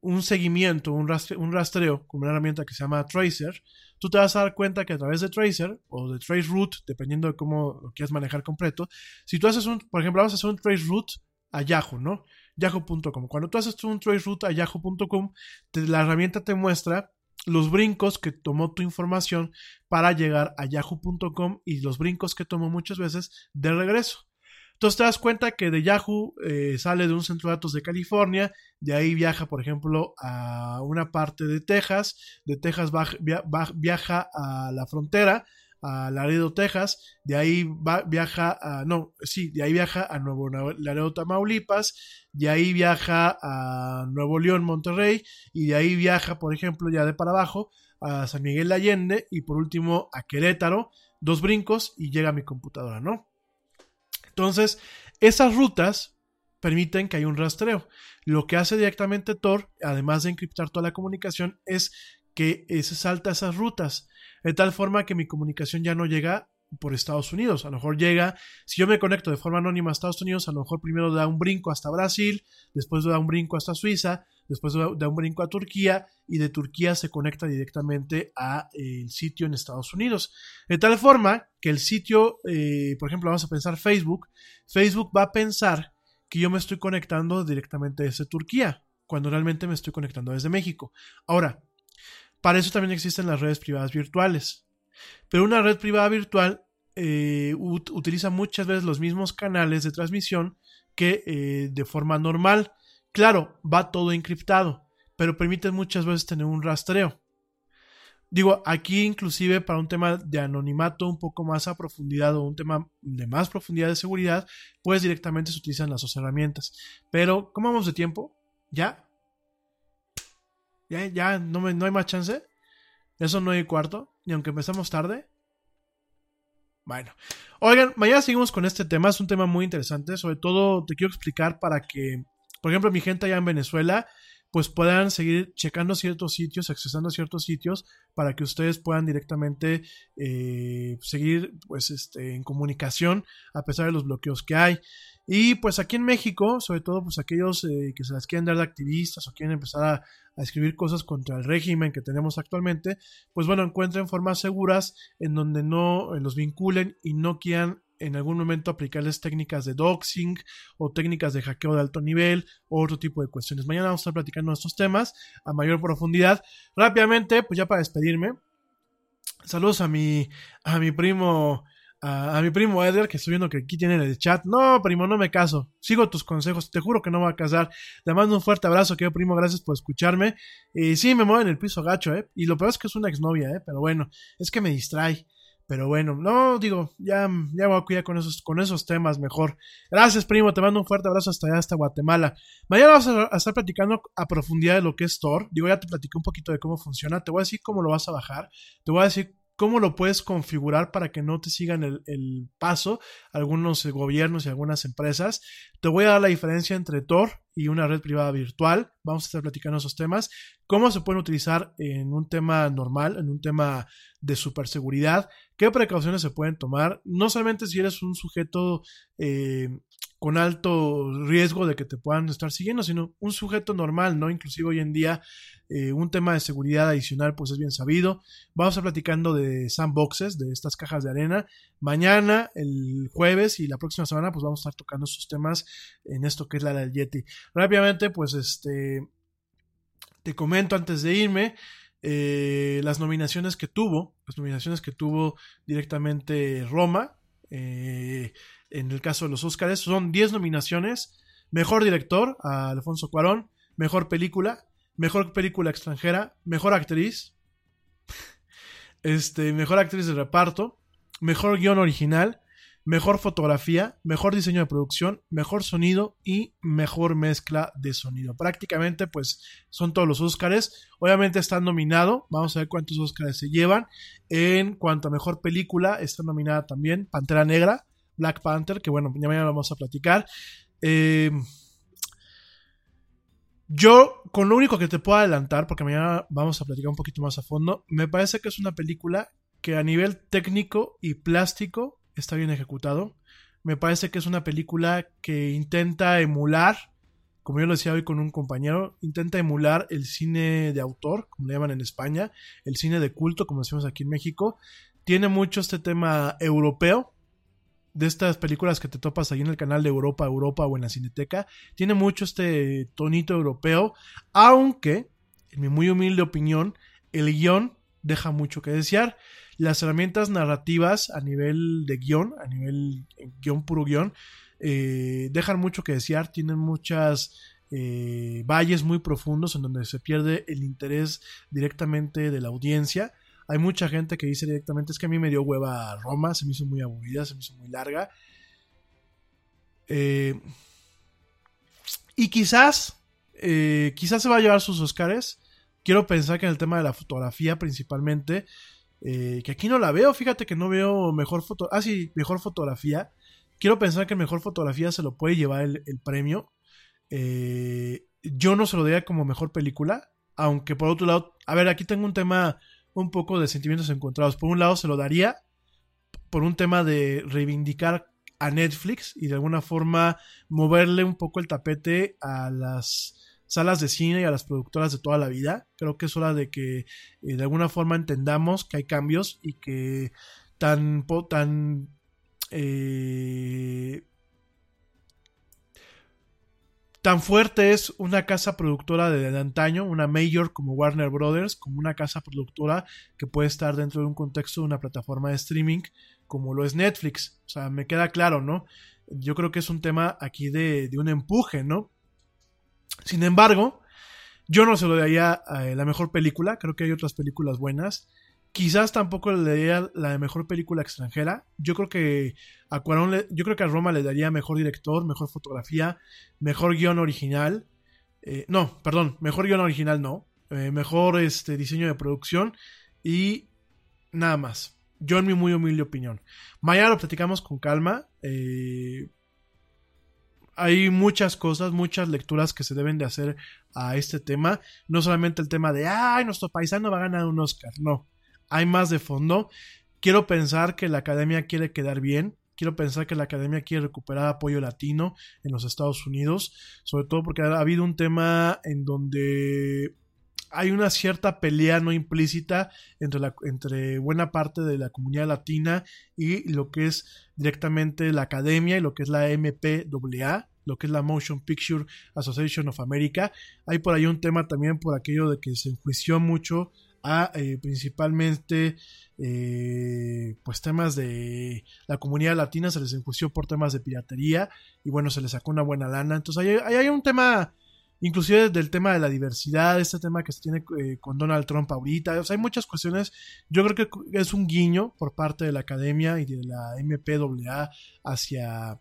un, seguimiento, un, rastre- un rastreo con una herramienta que se llama Tracer, tú te vas a dar cuenta que a través de Tracer o de Traceroute, dependiendo de cómo lo quieras manejar completo, si tú haces un, por ejemplo, vamos a hacer un Traceroute a Yahoo, ¿no? Yahoo.com. Cuando tú haces un traceroute a Yahoo.com, la herramienta te muestra los brincos que tomó tu información para llegar a Yahoo.com y los brincos que tomó muchas veces de regreso. Entonces te das cuenta que de Yahoo eh, sale de un centro de datos de California, de ahí viaja, por ejemplo, a una parte de Texas, de Texas baj- via- baj- viaja a la frontera, a Laredo, Texas, de ahí viaja a, no, sí, de ahí viaja a Nuevo Laredo, Tamaulipas, de ahí viaja a Nuevo León, Monterrey, y de ahí viaja, por ejemplo, ya de para abajo, a San Miguel de Allende, y por último a Querétaro, dos brincos, y llega a mi computadora, ¿no? Entonces, esas rutas permiten que haya un rastreo. Lo que hace directamente Tor, además de encriptar toda la comunicación, es que se salta esas rutas, de tal forma que mi comunicación ya no llega por Estados Unidos. A lo mejor llega, si yo me conecto de forma anónima a Estados Unidos, a lo mejor primero da un brinco hasta Brasil, después da un brinco hasta Suiza, después da da un brinco a Turquía y de Turquía se conecta directamente a eh, el sitio en Estados Unidos. De tal forma que el sitio, eh, por ejemplo, vamos a pensar Facebook, Facebook va a pensar que yo me estoy conectando directamente desde Turquía, cuando realmente me estoy conectando desde México. Ahora, para eso también existen las redes privadas virtuales. Pero una red privada virtual eh, ut- utiliza muchas veces los mismos canales de transmisión que eh, de forma normal. Claro, va todo encriptado, pero permite muchas veces tener un rastreo. Digo, aquí inclusive para un tema de anonimato un poco más a profundidad o un tema de más profundidad de seguridad, pues directamente se utilizan las dos herramientas. Pero, ¿cómo vamos de tiempo? ¿Ya? ¿Ya? ¿Ya? ¿No, me- no hay más chance? ¿Eso no hay cuarto? Ni aunque empezamos tarde. Bueno. Oigan, mañana seguimos con este tema. Es un tema muy interesante. Sobre todo te quiero explicar para que, por ejemplo, mi gente allá en Venezuela, pues puedan seguir checando ciertos sitios, accesando a ciertos sitios, para que ustedes puedan directamente eh, seguir pues este, en comunicación a pesar de los bloqueos que hay. Y pues aquí en México, sobre todo pues aquellos eh, que se las quieren dar de activistas o quieren empezar a, a escribir cosas contra el régimen que tenemos actualmente, pues bueno, encuentren formas seguras en donde no eh, los vinculen y no quieran en algún momento aplicarles técnicas de doxing o técnicas de hackeo de alto nivel o otro tipo de cuestiones. Mañana vamos a estar platicando estos temas a mayor profundidad. Rápidamente, pues ya para despedirme, saludos a mi, a mi primo, a, mi primo Edgar, que estoy viendo que aquí tiene en el chat. No, primo, no me caso. Sigo tus consejos, te juro que no voy a casar. Le mando un fuerte abrazo, querido primo, gracias por escucharme. Y sí, me muevo en el piso gacho, ¿eh? Y lo peor es que es una exnovia, ¿eh? Pero bueno, es que me distrae. Pero bueno, no, digo, ya, ya voy a cuidar con esos, con esos temas mejor. Gracias, primo, te mando un fuerte abrazo hasta allá, hasta Guatemala. Mañana vamos a, estar platicando a profundidad de lo que es Tor. Digo, ya te platiqué un poquito de cómo funciona. Te voy a decir cómo lo vas a bajar. Te voy a decir cómo lo puedes configurar para que no te sigan el, el paso algunos eh, gobiernos y algunas empresas. Te voy a dar la diferencia entre Tor y una red privada virtual. Vamos a estar platicando esos temas. Cómo se pueden utilizar en un tema normal, en un tema de superseguridad. ¿Qué precauciones se pueden tomar? No solamente si eres un sujeto eh, con alto riesgo de que te puedan estar siguiendo, sino un sujeto normal, ¿no? Inclusive hoy en día eh, un tema de seguridad adicional pues es bien sabido. Vamos a estar platicando de sandboxes, de estas cajas de arena. Mañana, el jueves y la próxima semana pues vamos a estar tocando esos temas en esto que es la del Yeti. Rápidamente pues este te comento antes de irme eh, las nominaciones que tuvo, las nominaciones que tuvo directamente Roma, eh, en el caso de los Oscars, son 10 nominaciones, mejor director a Alfonso Cuarón, mejor película, mejor película extranjera, mejor actriz, este, mejor actriz de reparto, mejor guion original, mejor fotografía, mejor diseño de producción, mejor sonido y mejor mezcla de sonido. Prácticamente, pues son todos los Óscares. Obviamente está nominado. Vamos a ver cuántos Óscares se llevan. En cuanto a mejor película, está nominada también Pantera Negra, Black Panther, que bueno, ya mañana vamos a platicar. Eh, yo, con lo único que te puedo adelantar, porque mañana vamos a platicar un poquito más a fondo, me parece que es una película que a nivel técnico y plástico está bien ejecutado. Me parece que es una película que intenta emular, como yo lo decía hoy con un compañero, intenta emular el cine de autor, como le llaman en España, el cine de culto, como decimos aquí en México. Tiene mucho este tema europeo, de estas películas que te topas ahí en el canal de Europa, Europa o en la Cineteca. Tiene mucho este tonito europeo, aunque, en mi muy humilde opinión, el guion deja mucho que desear las herramientas narrativas a nivel de guion, a nivel guion puro guion, eh, dejan mucho que desear, tienen muchas eh, valles muy profundos en donde se pierde el interés directamente de la audiencia. Hay mucha gente que dice directamente, es que a mí me dio hueva Roma, se me hizo muy aburrida, se me hizo muy larga. Eh, y quizás, eh, quizás se va a llevar sus Oscars. Quiero pensar que en el tema de la fotografía principalmente, eh, que aquí no la veo, fíjate que no veo mejor foto, ah sí, mejor fotografía. Quiero pensar que mejor fotografía se lo puede llevar el, el premio. Eh, yo no se lo daría como mejor película, aunque por otro lado, a ver, aquí tengo un tema un poco de sentimientos encontrados. Por un lado se lo daría por un tema de reivindicar a Netflix y de alguna forma moverle un poco el tapete a las salas de cine y a las productoras de toda la vida. Creo que es hora de que eh, de alguna forma entendamos que hay cambios y que tan, tan eh, tan fuerte es una casa productora de, de antaño, una mayor como Warner Brothers, como una casa productora que puede estar dentro de un contexto de una plataforma de streaming como lo es Netflix. O sea, me queda claro, ¿no? Yo creo que es un tema aquí de, de un empuje, ¿no? Sin embargo, yo no se lo daría eh, la mejor película, creo que hay otras películas buenas. Quizás tampoco le daría la mejor película extranjera. Yo creo que a Cuarón le- yo creo que a Roma le daría mejor director, mejor fotografía, mejor guion original. Eh, no, perdón, mejor guion original no. Eh, mejor este diseño de producción y nada más. Yo en mi muy humilde opinión. Mañana lo platicamos con calma. eh, hay muchas cosas, muchas lecturas que se deben de hacer a este tema. No solamente el tema de, ay, nuestro paisano va a ganar un Oscar. No, hay más de fondo. Quiero pensar que la academia quiere quedar bien. Quiero pensar que la academia quiere recuperar apoyo latino en los Estados Unidos. Sobre todo porque ha habido un tema en donde hay una cierta pelea no implícita entre, la, entre buena parte de la comunidad latina y lo que es directamente la academia y lo que es la MPAA, lo que es la Motion Picture Association of America. Hay por ahí un tema también por aquello de que se enjuició mucho a eh, principalmente eh, pues temas de la comunidad latina, se les enjuició por temas de piratería y bueno, se les sacó una buena lana. Entonces ahí, hay un tema inclusive del tema de la diversidad, este tema que se tiene eh, con Donald Trump ahorita, o sea, hay muchas cuestiones, yo creo que es un guiño por parte de la academia y de la MPAA hacia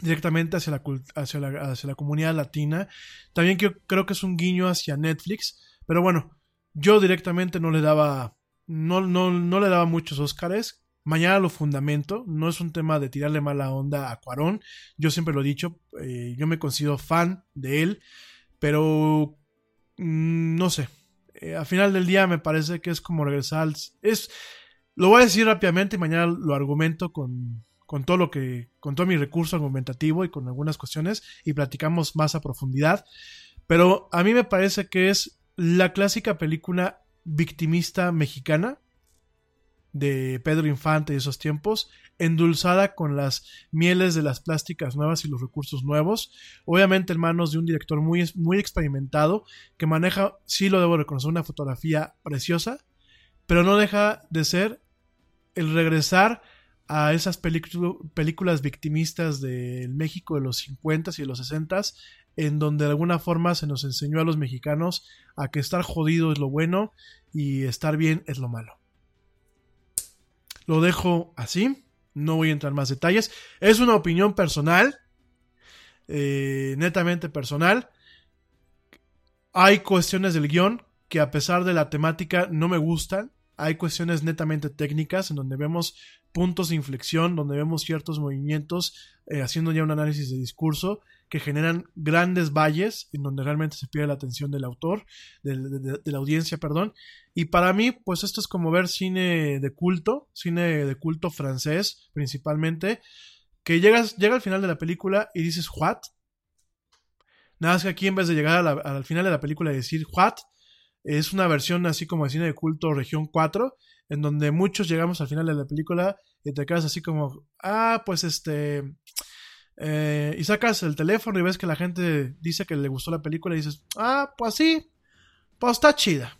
directamente hacia la, hacia la, hacia la comunidad latina, también que- creo que es un guiño hacia Netflix, pero bueno, yo directamente no le daba, no, no, no le daba muchos Óscares, Mañana lo fundamento, no es un tema de tirarle mala onda a Cuarón, yo siempre lo he dicho, eh, yo me considero fan de él, pero mm, no sé, eh, al final del día me parece que es como regresar al... Es, lo voy a decir rápidamente y mañana lo argumento con, con todo lo que, con todo mi recurso argumentativo y con algunas cuestiones y platicamos más a profundidad, pero a mí me parece que es la clásica película victimista mexicana, de Pedro Infante de esos tiempos, endulzada con las mieles de las plásticas nuevas y los recursos nuevos, obviamente en manos de un director muy, muy experimentado que maneja, sí lo debo reconocer, una fotografía preciosa, pero no deja de ser el regresar a esas película- películas victimistas del México de los 50s y de los 60s, en donde de alguna forma se nos enseñó a los mexicanos a que estar jodido es lo bueno y estar bien es lo malo. Lo dejo así, no voy a entrar en más detalles. Es una opinión personal, eh, netamente personal. Hay cuestiones del guion que a pesar de la temática no me gustan. Hay cuestiones netamente técnicas en donde vemos puntos de inflexión, donde vemos ciertos movimientos, eh, haciendo ya un análisis de discurso, que generan grandes valles en donde realmente se pierde la atención del autor, de, de- la audiencia, perdón. Y para mí, pues esto es como ver cine de culto, cine de culto francés principalmente, que llegas, llega al final de la película y dices, ¿what? Nada más que aquí en vez de llegar al final de la película y decir, ¿what? Es una versión así como de cine de culto región 4, en donde muchos llegamos al final de la película y te quedas así como, ah, pues este... eh, y sacas el teléfono y ves que la gente dice que le gustó la película y dices, ah, pues sí, pues está chida.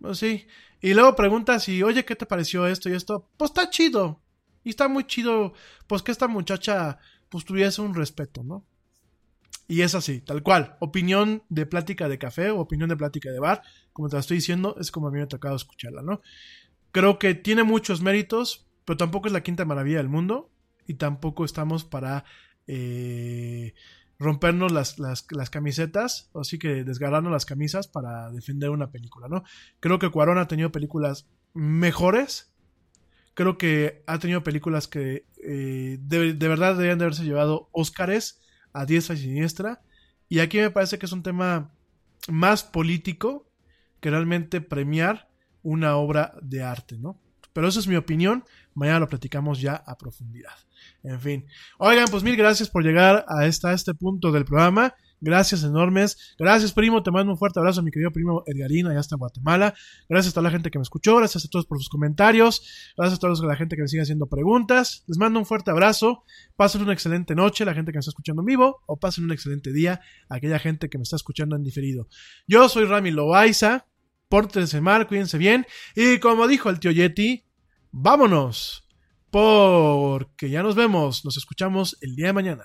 Pues sí. Y luego preguntas y, oye, ¿qué te pareció esto y esto? Pues está chido. Y está muy chido, pues que esta muchacha, pues tuviese un respeto, ¿no? Y es así, tal cual. Opinión de plática de café o opinión de plática de bar, como te la estoy diciendo, es como a mí me ha tocado escucharla, ¿no? Creo que tiene muchos méritos, pero tampoco es la quinta maravilla del mundo y tampoco estamos para eh, rompernos las, las, las camisetas, así que desgarrarnos las camisas para defender una película, ¿no? Creo que Cuarón ha tenido películas mejores, creo que ha tenido películas que eh, de, de verdad deberían de haberse llevado Óscares a diestra y siniestra, y aquí me parece que es un tema más político que realmente premiar una obra de arte, ¿no? Pero esa es mi opinión. Mañana lo platicamos ya a profundidad. En fin. Oigan, pues mil gracias por llegar a, esta, a este punto del programa. Gracias enormes. Gracias, primo. Te mando un fuerte abrazo, mi querido primo Edgarino, allá hasta Guatemala. Gracias a toda la gente que me escuchó. Gracias a todos por sus comentarios. Gracias a toda la gente que me sigue haciendo preguntas. Les mando un fuerte abrazo. Pasen una excelente noche, la gente que me está escuchando en vivo, o pasen un excelente día, aquella gente que me está escuchando en diferido. Yo soy Rami Loaiza. Pórtense mal, cuídense bien. Y como dijo el tío Yeti, vámonos. Porque ya nos vemos. Nos escuchamos el día de mañana.